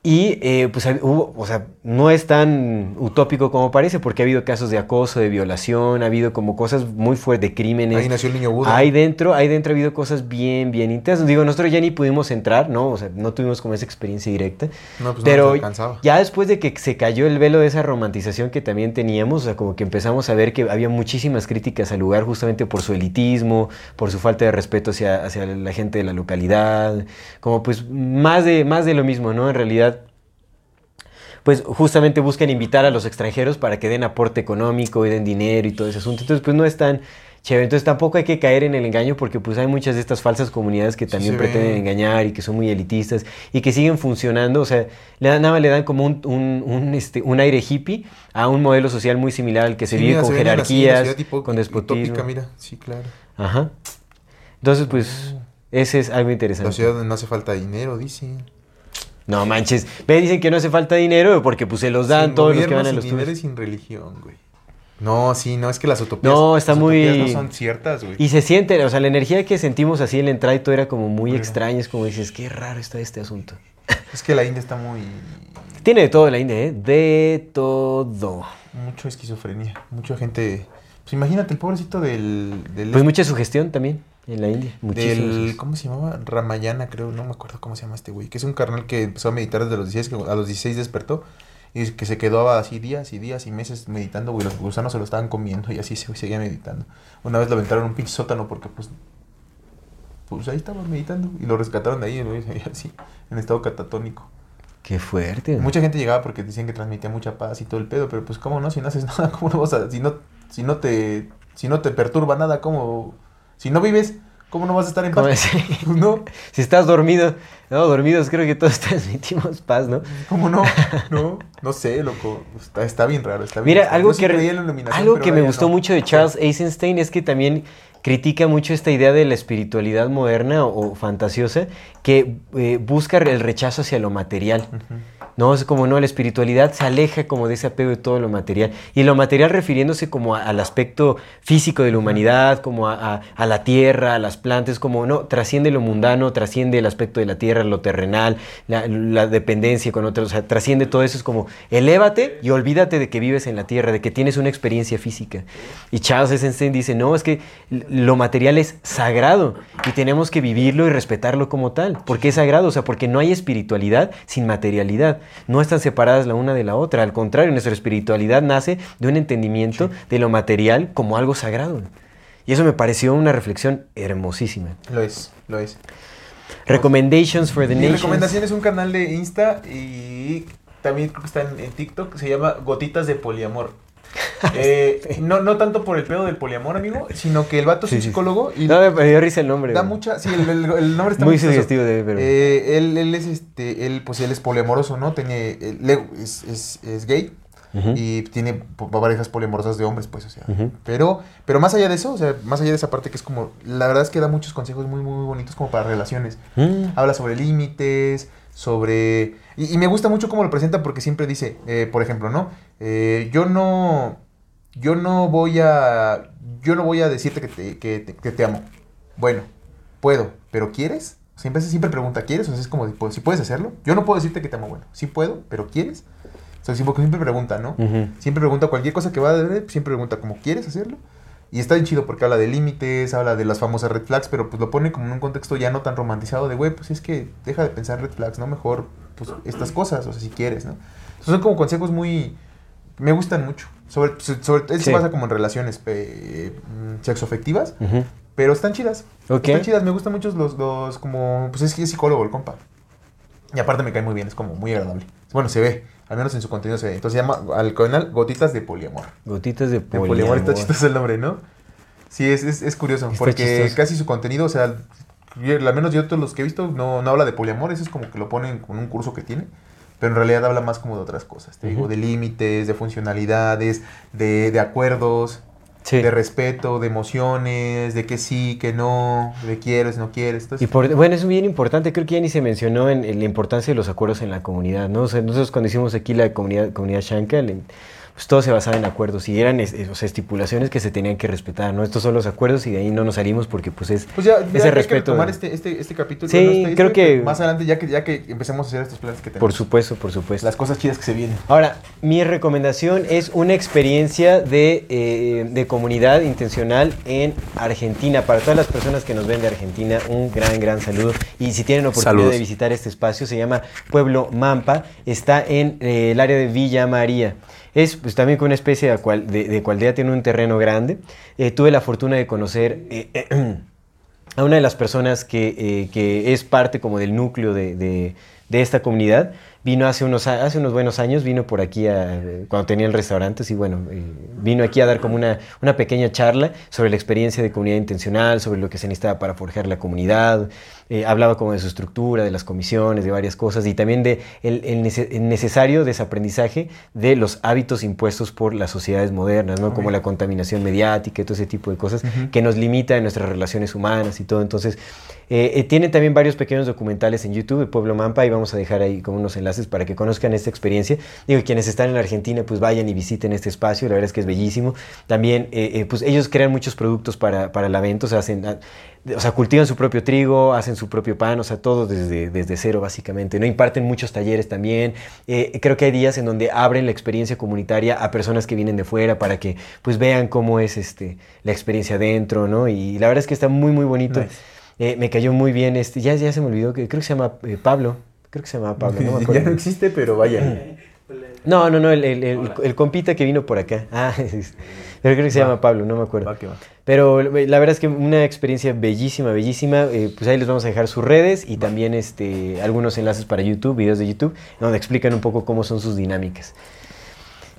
Y eh, pues hubo, o sea, no es tan utópico como parece, porque ha habido casos de acoso, de violación, ha habido como cosas muy fuertes, de crímenes. Ahí nació el niño Buda. Ahí dentro, ahí dentro ha habido cosas bien, bien intensas. Digo, nosotros ya ni pudimos entrar, ¿no? O sea, no tuvimos como esa experiencia directa. No, pues no pero alcanzaba. ya después de que se cayó el velo de esa romantización que también teníamos, o sea, como que empezamos a ver que había muchísimas críticas al lugar justamente por su elitismo, por su falta de respeto hacia, hacia la gente de la localidad, como pues más de, más de lo mismo, ¿no? En realidad pues justamente buscan invitar a los extranjeros para que den aporte económico y den dinero y todo ese asunto. Entonces, pues no es tan chévere. Entonces tampoco hay que caer en el engaño porque pues hay muchas de estas falsas comunidades que también pretenden ven. engañar y que son muy elitistas y que siguen funcionando. O sea, le dan, nada más le dan como un, un, un, este, un aire hippie a un modelo social muy similar al que se Sí, vive mira, con se la jerarquías, tipo con despotismo. utópica, mira, sí, claro. Ajá. Entonces, pues, ese es algo interesante. La ciudad donde no hace falta dinero, dicen. No manches. Ve, dicen que no hace falta dinero porque pues se los dan Sin todos los que van a sin los dinero tours. y sin religión, güey. No, sí, no, es que las utopías. No, está las muy- utopías no son ciertas, güey. Y se siente, o sea, la energía que sentimos así en la entrada y todo era como muy extraña. Es como dices, qué raro está este asunto. Es que la India está muy. Tiene de todo la India, ¿eh? De todo. Mucho esquizofrenia. Mucha gente. Pues imagínate el pobrecito del. del Pues mucha sugestión también en la India. Muchísimo. del ¿Cómo se llamaba? Ramayana, creo. No me acuerdo cómo se llama este güey. Que es un carnal que empezó a meditar desde los 16. Que a los 16 despertó. Y que se quedó así días y días y meses meditando, güey. Los gusanos se lo estaban comiendo y así se güey, seguía meditando. Una vez lo aventaron un pinche sótano porque, pues. Pues ahí estaba meditando. Y lo rescataron de ahí, güey, así, en estado catatónico. Qué fuerte. Mucha gente llegaba porque decían que transmitía mucha paz y todo el pedo, pero pues cómo no, si no haces nada, cómo no vas a, si no, si no te, si no te perturba nada, cómo, si no vives, cómo no vas a estar en ¿Cómo paz? no, Si estás dormido, no, dormidos creo que todos transmitimos paz, ¿no? cómo no, no, no sé, loco, está, está bien raro, está bien. Mira, algo que, algo que me gustó no. mucho de Charles Eisenstein es que también critica mucho esta idea de la espiritualidad moderna o, o fantasiosa que eh, busca el rechazo hacia lo material. No, es como no, la espiritualidad se aleja como de ese apego de todo lo material. Y lo material refiriéndose como al aspecto físico de la humanidad, como a, la tierra, a las plantas, como no, trasciende lo mundano, trasciende el aspecto de la tierra, lo terrenal, la, dependencia con otros, o sea, trasciende todo eso. Es como, elévate y olvídate de que vives en la tierra, de que tienes una experiencia física. Y Charles Eisenstein dice, no, es que lo material es sagrado y tenemos que vivirlo y respetarlo como tal, porque es sagrado, o sea, porque no hay espiritualidad sin materialidad. No están separadas la una de la otra, al contrario, nuestra espiritualidad nace de un entendimiento de lo material como algo sagrado. Y eso me pareció una reflexión hermosísima. Lo es, lo es. Recommendations for the Mi Nations. recomendación es un canal de Insta y también creo que está en, en TikTok, se llama Gotitas de Poliamor. Eh, no, no tanto por el pedo del poliamor, amigo, sino que el vato es un psicólogo y No, me dio risa el nombre. Da güey. mucha, sí, el, el- el nombre está Muy sugestivo de pero... Eh, él, él es este, él pues él es poliamoroso, ¿no? Tiene, él- es, es, es gay y tiene parejas poliamorosas de hombres, pues, o sea. Ujú. Pero, pero más allá de eso, o sea, más allá de esa parte que es como, la verdad es que da muchos consejos muy, muy bonitos como para relaciones. Mm. Habla sobre límites, sobre... Y, y me gusta mucho cómo lo presenta porque siempre dice, eh, por ejemplo, ¿no? Eh, yo no... Yo no voy a... Yo no voy a decirte que te, que te, que te amo. Bueno, puedo, pero ¿quieres? Siempre, siempre pregunta, ¿quieres? O sea, es como, si puedes hacerlo. Yo no puedo decirte que te amo, bueno, sí puedo, pero ¿quieres? O sea, siempre, siempre pregunta, ¿no? Siempre pregunta cualquier cosa que va a ver, siempre pregunta como, ¿quieres hacerlo? Y está bien chido porque habla de límites, habla de las famosas red flags, pero pues lo pone como en un contexto ya no tan romantizado de, güey, pues es que deja de pensar red flags, ¿no? Mejor, pues, estas cosas, o sea, si quieres, ¿no? Entonces, son como consejos muy... Me gustan mucho. Sobre, sobre, él Sí. se basa como en relaciones eh, sexoafectivas, pero están chidas. Están chidas, me gustan mucho los, los como... Pues es que es psicólogo el compa. Y aparte me cae muy bien, es como muy agradable. Bueno, se ve, al menos en su contenido se ve. Entonces se llama al canal Gotitas de Poliamor. Gotitas de De poliamor. poliamor está chistoso el nombre, ¿no? Sí, es, es, es curioso, Está porque chistoso. casi su contenido, o sea, al menos yo todos los que he visto no, no habla de poliamor, eso es como que lo ponen con un curso que tiene, pero en realidad habla más como de otras cosas, te digo, Ujú. de límites, de funcionalidades, de, de acuerdos, Sí. de respeto, de emociones, de que sí, que no, de quieres, no quieres. Entonces, Y por- bueno, es bien importante, creo que ya ni se mencionó en, en la importancia de los acuerdos en la comunidad, ¿no? O sea, nosotros cuando hicimos aquí la comunidad, comunidad Shankar, le- pues todo se basaba en acuerdos y eran es- es- o sea, estipulaciones que se tenían que respetar, ¿no? Estos son los acuerdos y de ahí no nos salimos porque pues es Pues ya, ya ese hay que respeto. retomar este, este, este capítulo. Sí, este- creo que- Más adelante, ya que, ya que empecemos a hacer estos planes que tenemos. Por supuesto, por supuesto. Las cosas chidas que se vienen. Ahora, mi recomendación es una experiencia de, eh, de comunidad intencional en Argentina. Para todas las personas que nos ven de Argentina, un gran, gran saludo. Y si tienen oportunidad Saludos. de visitar este espacio, se llama Pueblo Mampa. Está en eh, el área de Villa María. Es pues, también con una especie de, cual, de, de cualdea, tiene un terreno grande. Eh, tuve la fortuna de conocer... eh, a una de las personas que, eh, que es parte como del núcleo de, de- esta comunidad. Vino hace unos, hace unos buenos años, vino por aquí cuando tenía el restaurante, y bueno, eh, vino aquí a dar como una, una pequeña charla sobre la experiencia de comunidad intencional, sobre lo que se necesitaba para forjar la comunidad. Eh, hablaba como de su estructura, de las comisiones, de varias cosas y también de el, el nece- el necesario desaprendizaje de los hábitos impuestos por las sociedades modernas, ¿no? como la contaminación mediática y todo ese tipo de cosas que nos limita en nuestras relaciones humanas y todo. Entonces, eh, eh, tienen también varios pequeños documentales en YouTube de Pueblo Mampa y vamos a dejar ahí como unos enlaces para que conozcan esta experiencia. Digo, quienes están en Argentina, pues vayan y visiten este espacio, la verdad es que es bellísimo. También, eh, eh, pues ellos crean muchos productos para, para la venta, o sea, hacen... o sea, cultivan su propio trigo, hacen su propio pan, o sea, todo desde, desde cero básicamente. ¿no? Imparten muchos talleres también. Eh, creo que hay días en donde abren la experiencia comunitaria a personas que vienen de fuera para que pues vean cómo es este, la experiencia dentro, ¿no? Y la verdad es que está muy, muy bonito. Nice. Eh, me cayó muy bien este, ya, ya se me olvidó, que creo que se llama eh, Pablo. Creo que se llama Pablo, no me ya no existe, pero vaya. No, no, no, el, el- el- el compita que vino por acá. Ah, es- pero creo que se Va. llama Pablo, no me acuerdo. Va que va. Pero la verdad es que una experiencia bellísima, bellísima. Eh, pues ahí les vamos a dejar sus redes y también este, algunos enlaces para YouTube, videos de YouTube, donde explican un poco cómo son sus dinámicas.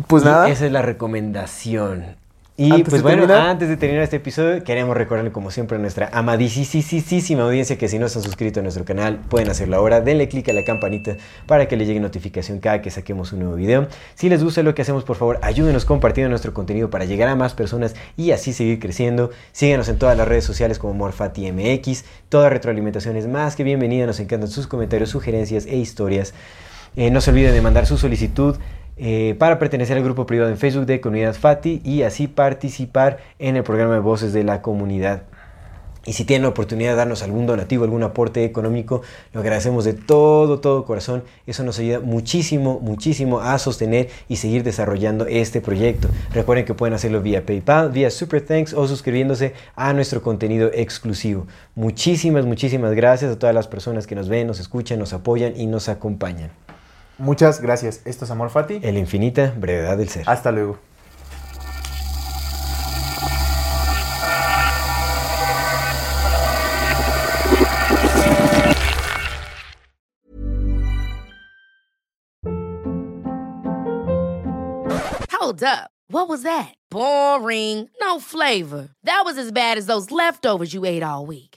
Pues Y nada. Esa es la recomendación. Y Antes pues bueno, terminar. antes de terminar este episodio, queremos recordarle como siempre a nuestra amadísima audiencia que si no se han suscrito a nuestro canal, pueden hacerlo ahora. Denle click a la campanita para que le llegue notificación cada que saquemos un nuevo video. Si les gusta lo que hacemos, por favor, ayúdenos compartiendo nuestro contenido para llegar a más personas y así seguir creciendo. Síguenos en todas las redes sociales como MorfatiMX. Toda retroalimentación es más que bienvenida. Nos encantan sus comentarios, sugerencias e historias. Eh, no se olviden de mandar su solicitud eh, para pertenecer al grupo privado en Facebook de Comunidad Fati y así participar en el programa de Voces de la Comunidad. Y si tienen la oportunidad de darnos algún donativo, algún aporte económico, lo agradecemos de todo, todo corazón. Eso nos ayuda muchísimo, muchísimo a sostener y seguir desarrollando este proyecto. Recuerden que pueden hacerlo vía PayPal, vía Super Thanks o suscribiéndose a nuestro contenido exclusivo. Muchísimas, muchísimas gracias a todas las personas que nos ven, nos escuchan, nos apoyan y nos acompañan. Muchas gracias. Esto es Amor Fati. En la infinita brevedad del ser. Hasta luego. Hold up. What was that? Boring. No flavor. That was as bad as those leftovers you ate all week.